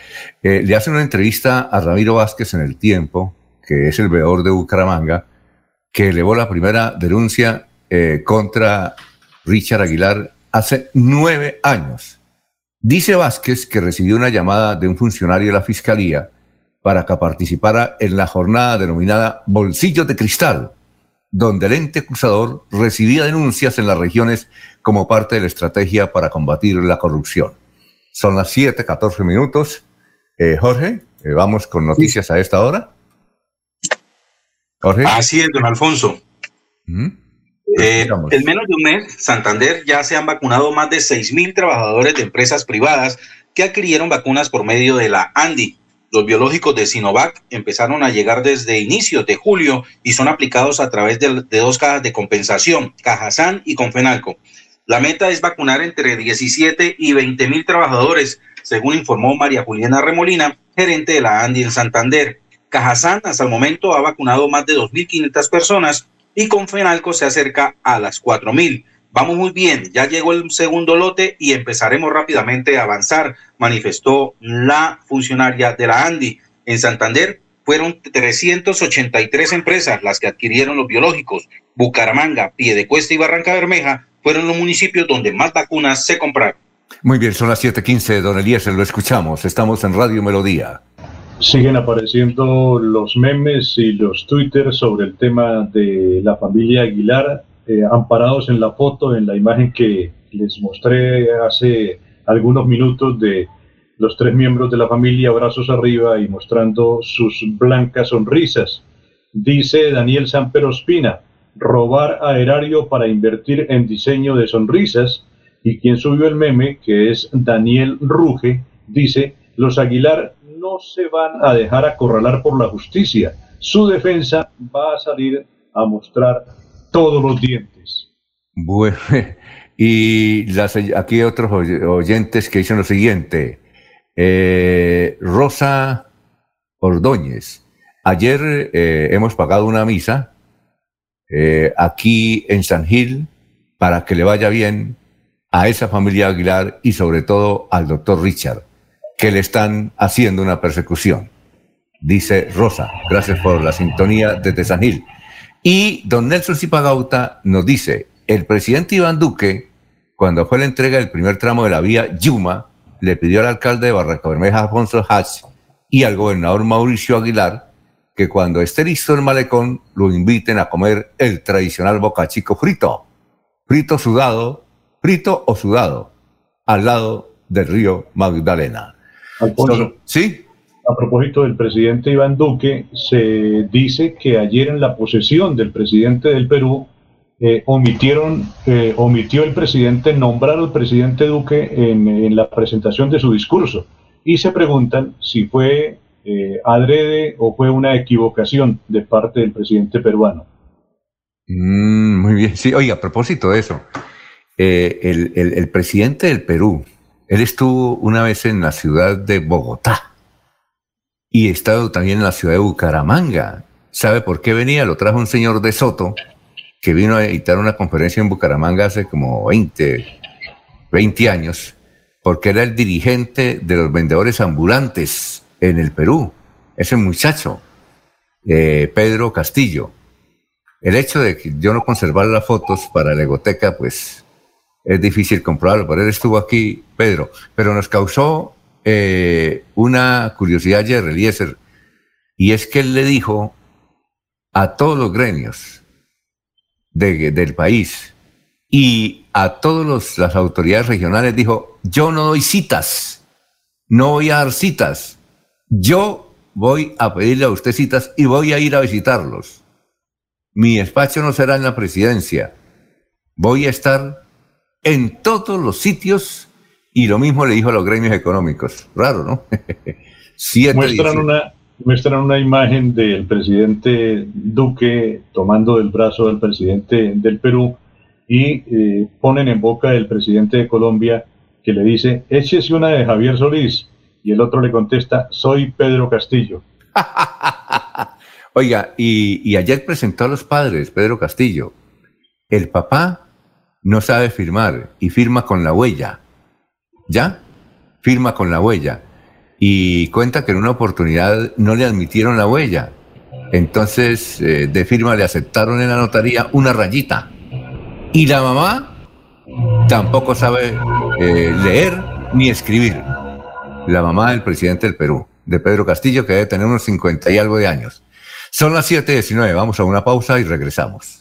Eh, le hace una entrevista a Ramiro Vázquez en El Tiempo, que es el veedor de Bucaramanga, que elevó la primera denuncia eh, contra Richard Aguilar hace nueve años. Dice Vázquez que recibió una llamada de un funcionario de la Fiscalía para que participara en la jornada denominada Bolsillos de Cristal, donde el ente acusador recibía denuncias en las regiones como parte de la estrategia para combatir la corrupción. Son las 7:14 minutos. Eh, Jorge, eh, vamos con noticias a esta hora. Jorge. Así es, don Alfonso. Eh, en menos de un mes, Santander ya se han vacunado más de 6.000 trabajadores de empresas privadas que adquirieron vacunas por medio de la ANDI, los biológicos de Sinovac empezaron a llegar desde inicios de julio y son aplicados a través de, dos cajas de compensación, Cajazán y Confenalco. La meta es vacunar entre 17 y 20 mil trabajadores, según informó María Juliana Remolina, gerente de la ANDI en Santander. Cajazán hasta el momento ha vacunado más de 2.500 personas y Confenalco se acerca a las 4.000. Vamos muy bien, ya llegó el segundo lote y empezaremos rápidamente a avanzar, manifestó la funcionaria de la ANDI. En Santander fueron 383 empresas las que adquirieron los biológicos. Bucaramanga, Piedecuesta y Barranca Bermeja fueron los municipios donde más vacunas se compraron. Muy bien, son las 7:15, don Elías, lo escuchamos. Estamos en Radio Melodía. Siguen apareciendo los memes y los twitters sobre el tema de la familia Aguilar eh, amparados en la foto, en la imagen que les mostré hace algunos minutos de los tres miembros de la familia, brazos arriba y mostrando sus blancas sonrisas. Dice Daniel Samperospina, robar a erario para invertir en diseño de sonrisas. Y quien subió el meme, que es Daniel Ruge, dice, los Aguilar no se van a dejar acorralar por la justicia. Su defensa va a salir a mostrar todos los dientes. Bueno, y las, aquí otros oyentes que dicen lo siguiente. Eh, Rosa Ordóñez, ayer eh, hemos pagado una misa eh, aquí en San Gil para que le vaya bien a esa familia Aguilar y sobre todo al doctor Richard, que le están haciendo una persecución. Dice Rosa, gracias por la sintonía desde San Gil. Y don Nelson Zipagauta nos dice, el presidente Iván Duque, cuando fue la entrega del primer tramo de la vía Yuma, le pidió al alcalde de Barranca Bermeja, Alfonso Hatch, y al gobernador Mauricio Aguilar, que cuando esté listo el malecón, lo inviten a comer el tradicional bocachico frito, frito sudado, frito o sudado, al lado del río Magdalena. Alfonso, ¿Sí? A propósito del presidente Iván Duque, se dice que ayer en la posesión del presidente del Perú, eh, omitieron, eh, omitió el presidente nombrar al presidente Duque en, la presentación de su discurso. Y se preguntan si fue eh, adrede o fue una equivocación de parte del presidente peruano. Mm, muy bien, sí, oye, a propósito de eso, eh, el, el, presidente del Perú, él estuvo una vez en la ciudad de Bogotá y ha estado también en la ciudad de Bucaramanga. ¿Sabe por qué venía? Lo trajo un señor de Soto que vino a editar una conferencia en Bucaramanga hace como 20, 20 años, porque era el dirigente de los vendedores ambulantes en el Perú, ese muchacho, eh, Pedro Castillo. El hecho de que yo no conservar las fotos para la egoteca, pues es difícil comprobarlo, pero él estuvo aquí, Pedro, pero nos causó eh, una curiosidad ayer, Eliezer, y es que él le dijo a todos los gremios de, del país y a todas las autoridades regionales, dijo, yo no doy citas, no voy a dar citas, yo voy a pedirle a usted citas y voy a ir a visitarlos. Mi despacho no será en la presidencia. Voy a estar en todos los sitios y lo mismo le dijo a los gremios económicos. Raro, ¿no? Siete muestran, una, muestran una imagen del presidente Duque tomando del brazo del presidente del Perú y eh, ponen en boca del presidente de Colombia que le dice, échese una de Javier Solís y el otro le contesta, soy Pedro Castillo. Oiga, y, y, ayer presentó a los padres, Pedro Castillo. El papá no sabe firmar y firma con la huella. ¿Ya? Firma con la huella. Y cuenta que en una oportunidad no le admitieron la huella. Entonces, eh, de firma le aceptaron en la notaría una rayita. Y la mamá tampoco sabe eh, leer ni escribir la mamá del presidente del Perú, de Pedro Castillo, que debe tener unos 50 y algo de años. Son las 7.19, vamos a una pausa y regresamos.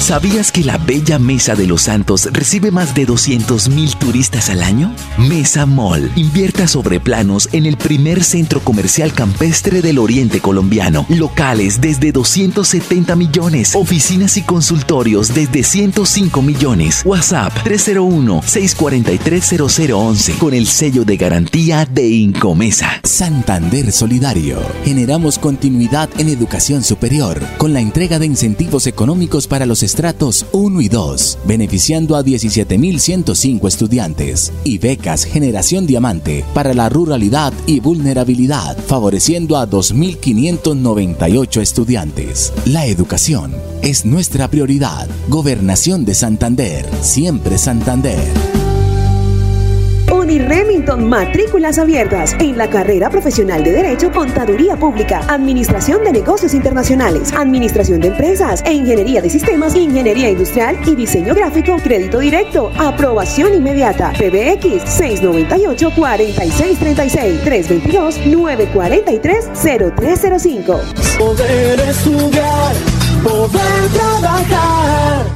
¿Sabías que la Bella Mesa de los Santos recibe más de 200.000 turistas al año? Mesa Mall invierta sobre planos en el primer centro comercial campestre del oriente colombiano. Locales desde 270 millones. Oficinas y consultorios desde 105 millones. WhatsApp 301-643-0011 con el sello de garantía de Incomesa. Santander Solidario. Generamos continuidad en educación superior con la entrega de incentivos económicos para los estratos 1 y 2, beneficiando a 17.105 estudiantes, y becas Generación Diamante para la ruralidad y vulnerabilidad, favoreciendo a 2.598 estudiantes. La educación es nuestra prioridad. Gobernación de Santander, siempre Santander. Uni Remington, matrículas abiertas en la carrera profesional de Derecho, Contaduría Pública, Administración de Negocios Internacionales, Administración de Empresas e Ingeniería de Sistemas, Ingeniería Industrial y Diseño Gráfico, Crédito Directo, Aprobación Inmediata, PBX 698-4636, 322-943-0305. Poder estudiar, poder trabajar.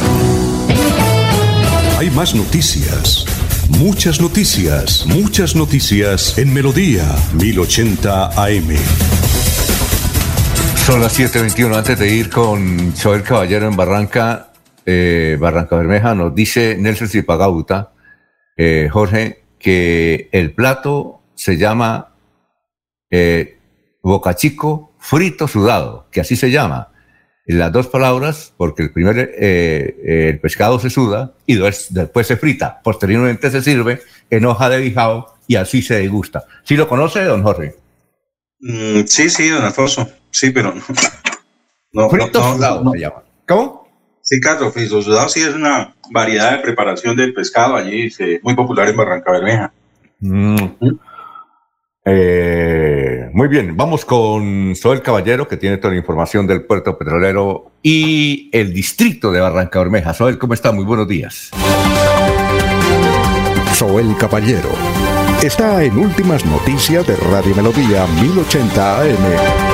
Hay más noticias. Muchas noticias, muchas noticias en Melodía 1080 AM. Son las 7:21. Antes de ir con Joel Caballero en Barranca, eh, Barranca Bermeja, nos dice Nelson Zipagauta, eh, Jorge, que el plato se llama eh, bocachico frito sudado, que así se llama las dos palabras, porque el primer eh, el pescado se suda y después se frita. Posteriormente se sirve en hoja de bijao y así se degusta. ¿Sí lo conoce, don Jorge? Mm, sí, sí, don Alfonso. Sí, pero no. frito sudado se llama. ¿Cómo? Sí, Carlos, frito sudado sí es una variedad de preparación del pescado allí, muy popular en Barranca Bermeja. Mm. Eh, muy bien, vamos con Soel Caballero, que tiene toda la información del puerto petrolero y el distrito de Barranca Bermeja. Soel, ¿cómo está? Muy buenos días. Soel Caballero está en Últimas Noticias de Radio Melodía 1080 AM.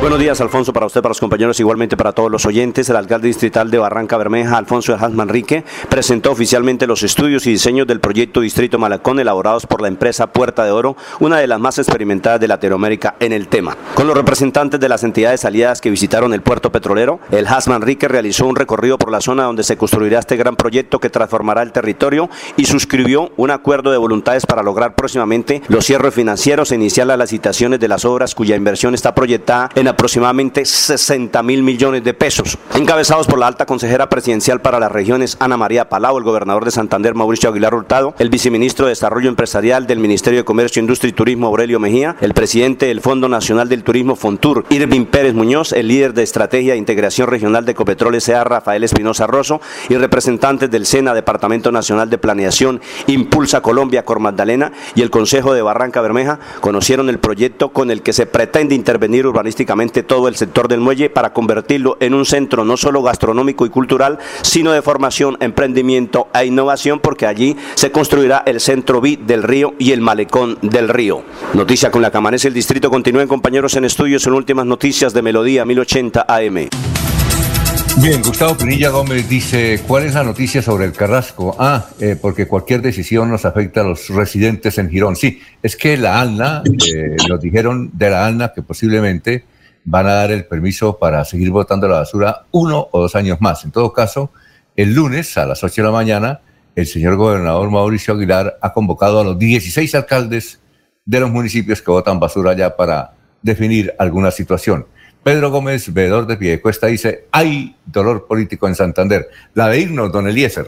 Buenos días, Alfonso, para usted, para los compañeros, igualmente para todos los oyentes. El alcalde distrital de Barranca Bermeja, Alfonso de Manrique, presentó oficialmente los estudios y diseños del proyecto Distrito Malacón elaborados por la empresa Puerta de Oro, una de las más experimentadas de Latinoamérica en el tema. Con los representantes de las entidades aliadas que visitaron el puerto petrolero, el Has Manrique realizó un recorrido por la zona donde se construirá este gran proyecto que transformará el territorio y suscribió un acuerdo de voluntades para lograr próximamente los cierres financieros e iniciar las licitaciones de las obras cuya inversión está proyectada en aproximadamente 60 mil millones de pesos, encabezados por la alta consejera presidencial para las regiones Ana María Palau, el gobernador de Santander Mauricio Aguilar Hurtado, el viceministro de Desarrollo Empresarial del Ministerio de Comercio, Industria y Turismo Aurelio Mejía, el presidente del Fondo Nacional del Turismo Fontur, Irving Pérez Muñoz, el líder de Estrategia e Integración Regional de Copetrol S.A. Rafael Espinosa Rosso y representantes del SENA, Departamento Nacional de Planeación, Impulsa Colombia, Cor Magdalena y el Consejo de Barranca Bermeja conocieron el proyecto con el que se pretende intervenir urbanísticamente todo el sector del muelle para convertirlo en un centro no solo gastronómico y cultural, sino de formación, emprendimiento e innovación, porque allí se construirá el centro B del río y el malecón del río. Noticia con la que amanece el distrito. Continúen compañeros en estudios en últimas noticias de Melodía 1080 AM. Bien, Gustavo Pinilla Gómez dice, ¿cuál es la noticia sobre el Carrasco? Ah, eh, porque cualquier decisión nos afecta a los residentes en Girón. Sí, es que la ALNA, eh, nos dijeron de la ALNA que posiblemente van a dar el permiso para seguir botando la basura uno o dos años más. En todo caso, el lunes a las 8 de la mañana, el señor gobernador Mauricio Aguilar ha convocado a los 16 alcaldes de los municipios que botan basura ya para definir alguna situación. Pedro Gómez, veedor de Piedecuesta, dice, hay dolor político en Santander. La de irnos, don Eliezer.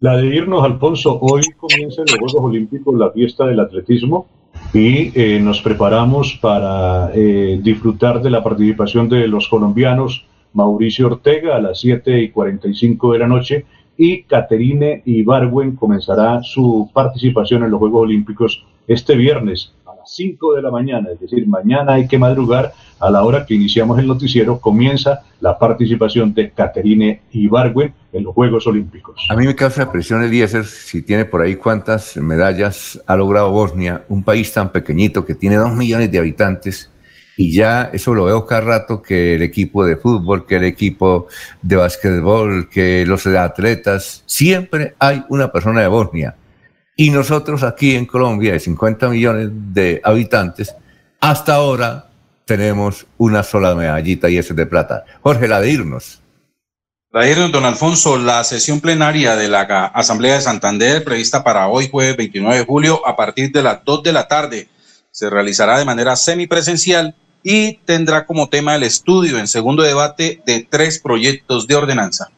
La de irnos, Alfonso. Hoy comienza en los Juegos Olímpicos la fiesta del atletismo y eh, nos preparamos para eh, disfrutar de la participación de los colombianos Mauricio Ortega a las 7 y 45 de la noche y Caterine Ibarwen comenzará su participación en los Juegos Olímpicos este viernes las 5 de la mañana, es decir, mañana hay que madrugar a la hora que iniciamos el noticiero, comienza la participación de Caterine Ibargüen en los Juegos Olímpicos. A mí me causa presión, Eliezer, si tiene por ahí cuántas medallas ha logrado Bosnia, un país tan pequeñito que tiene dos millones de habitantes, y ya eso lo veo cada rato que el equipo de fútbol, que el equipo de básquetbol, que los atletas, siempre hay una persona de Bosnia. Y nosotros aquí en Colombia, de 50 millones de habitantes, hasta ahora tenemos una sola medallita y ese es de plata. Jorge, la de irnos. La de irnos, don Alfonso, la sesión plenaria de la Asamblea de Santander, prevista para hoy, jueves 29 de julio, a partir de las 2 de la tarde, se realizará de manera semipresencial y tendrá como tema el estudio en segundo debate de tres proyectos de ordenanza.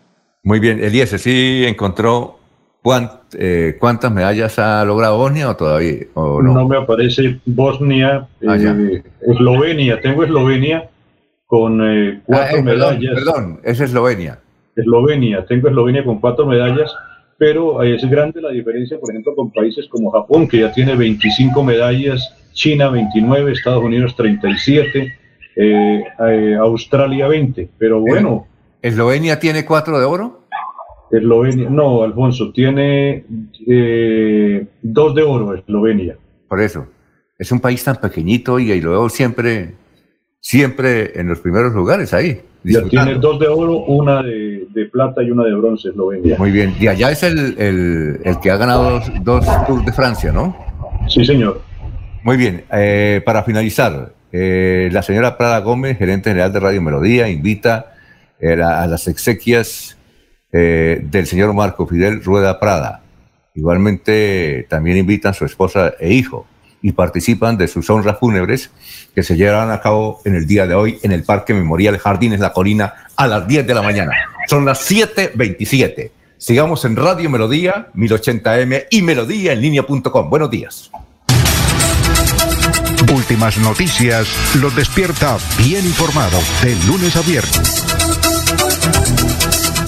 Muy bien, Eliezer, ¿sí encontró eh, ¿Cuántas medallas ha logrado Bosnia o todavía? no? me aparece Bosnia, ah, eh, Eslovenia, tengo Eslovenia con eh, cuatro Ah, eh, perdón, medallas. Perdón, es Eslovenia. Eslovenia, tengo Eslovenia con cuatro medallas, pero eh, es grande la diferencia, por ejemplo, con países como Japón, que ya tiene 25 medallas, China 29, Estados Unidos 37, eh, eh, Australia 20. Pero bueno, ¿Eslovenia tiene cuatro de oro? Eslovenia, no, Alfonso, tiene eh, dos de oro Eslovenia. Por eso. Es un país tan pequeñito y, y lo veo siempre, siempre en los primeros lugares ahí. Ya tiene dos de oro, una de, de plata y una de bronce Eslovenia. Muy bien. Y allá es el, el- el que ha ganado dos, dos Tours de Francia, ¿no? Sí, señor. Muy bien. eh, para finalizar, eh, la señora Prada Gómez, gerente general de Radio Melodía, invita a las exequias eh, del señor Marco Fidel Rueda Prada. Igualmente también invitan a su esposa e hijo y participan de sus honras fúnebres que se llevarán a cabo en el día de hoy en el Parque Memorial Jardines La Colina a las 10 de la mañana. Son las 7.27. Sigamos en Radio Melodía, 1080m y melodía en línea.com. Buenos días. Últimas noticias los despierta bien informado de lunes a viernes.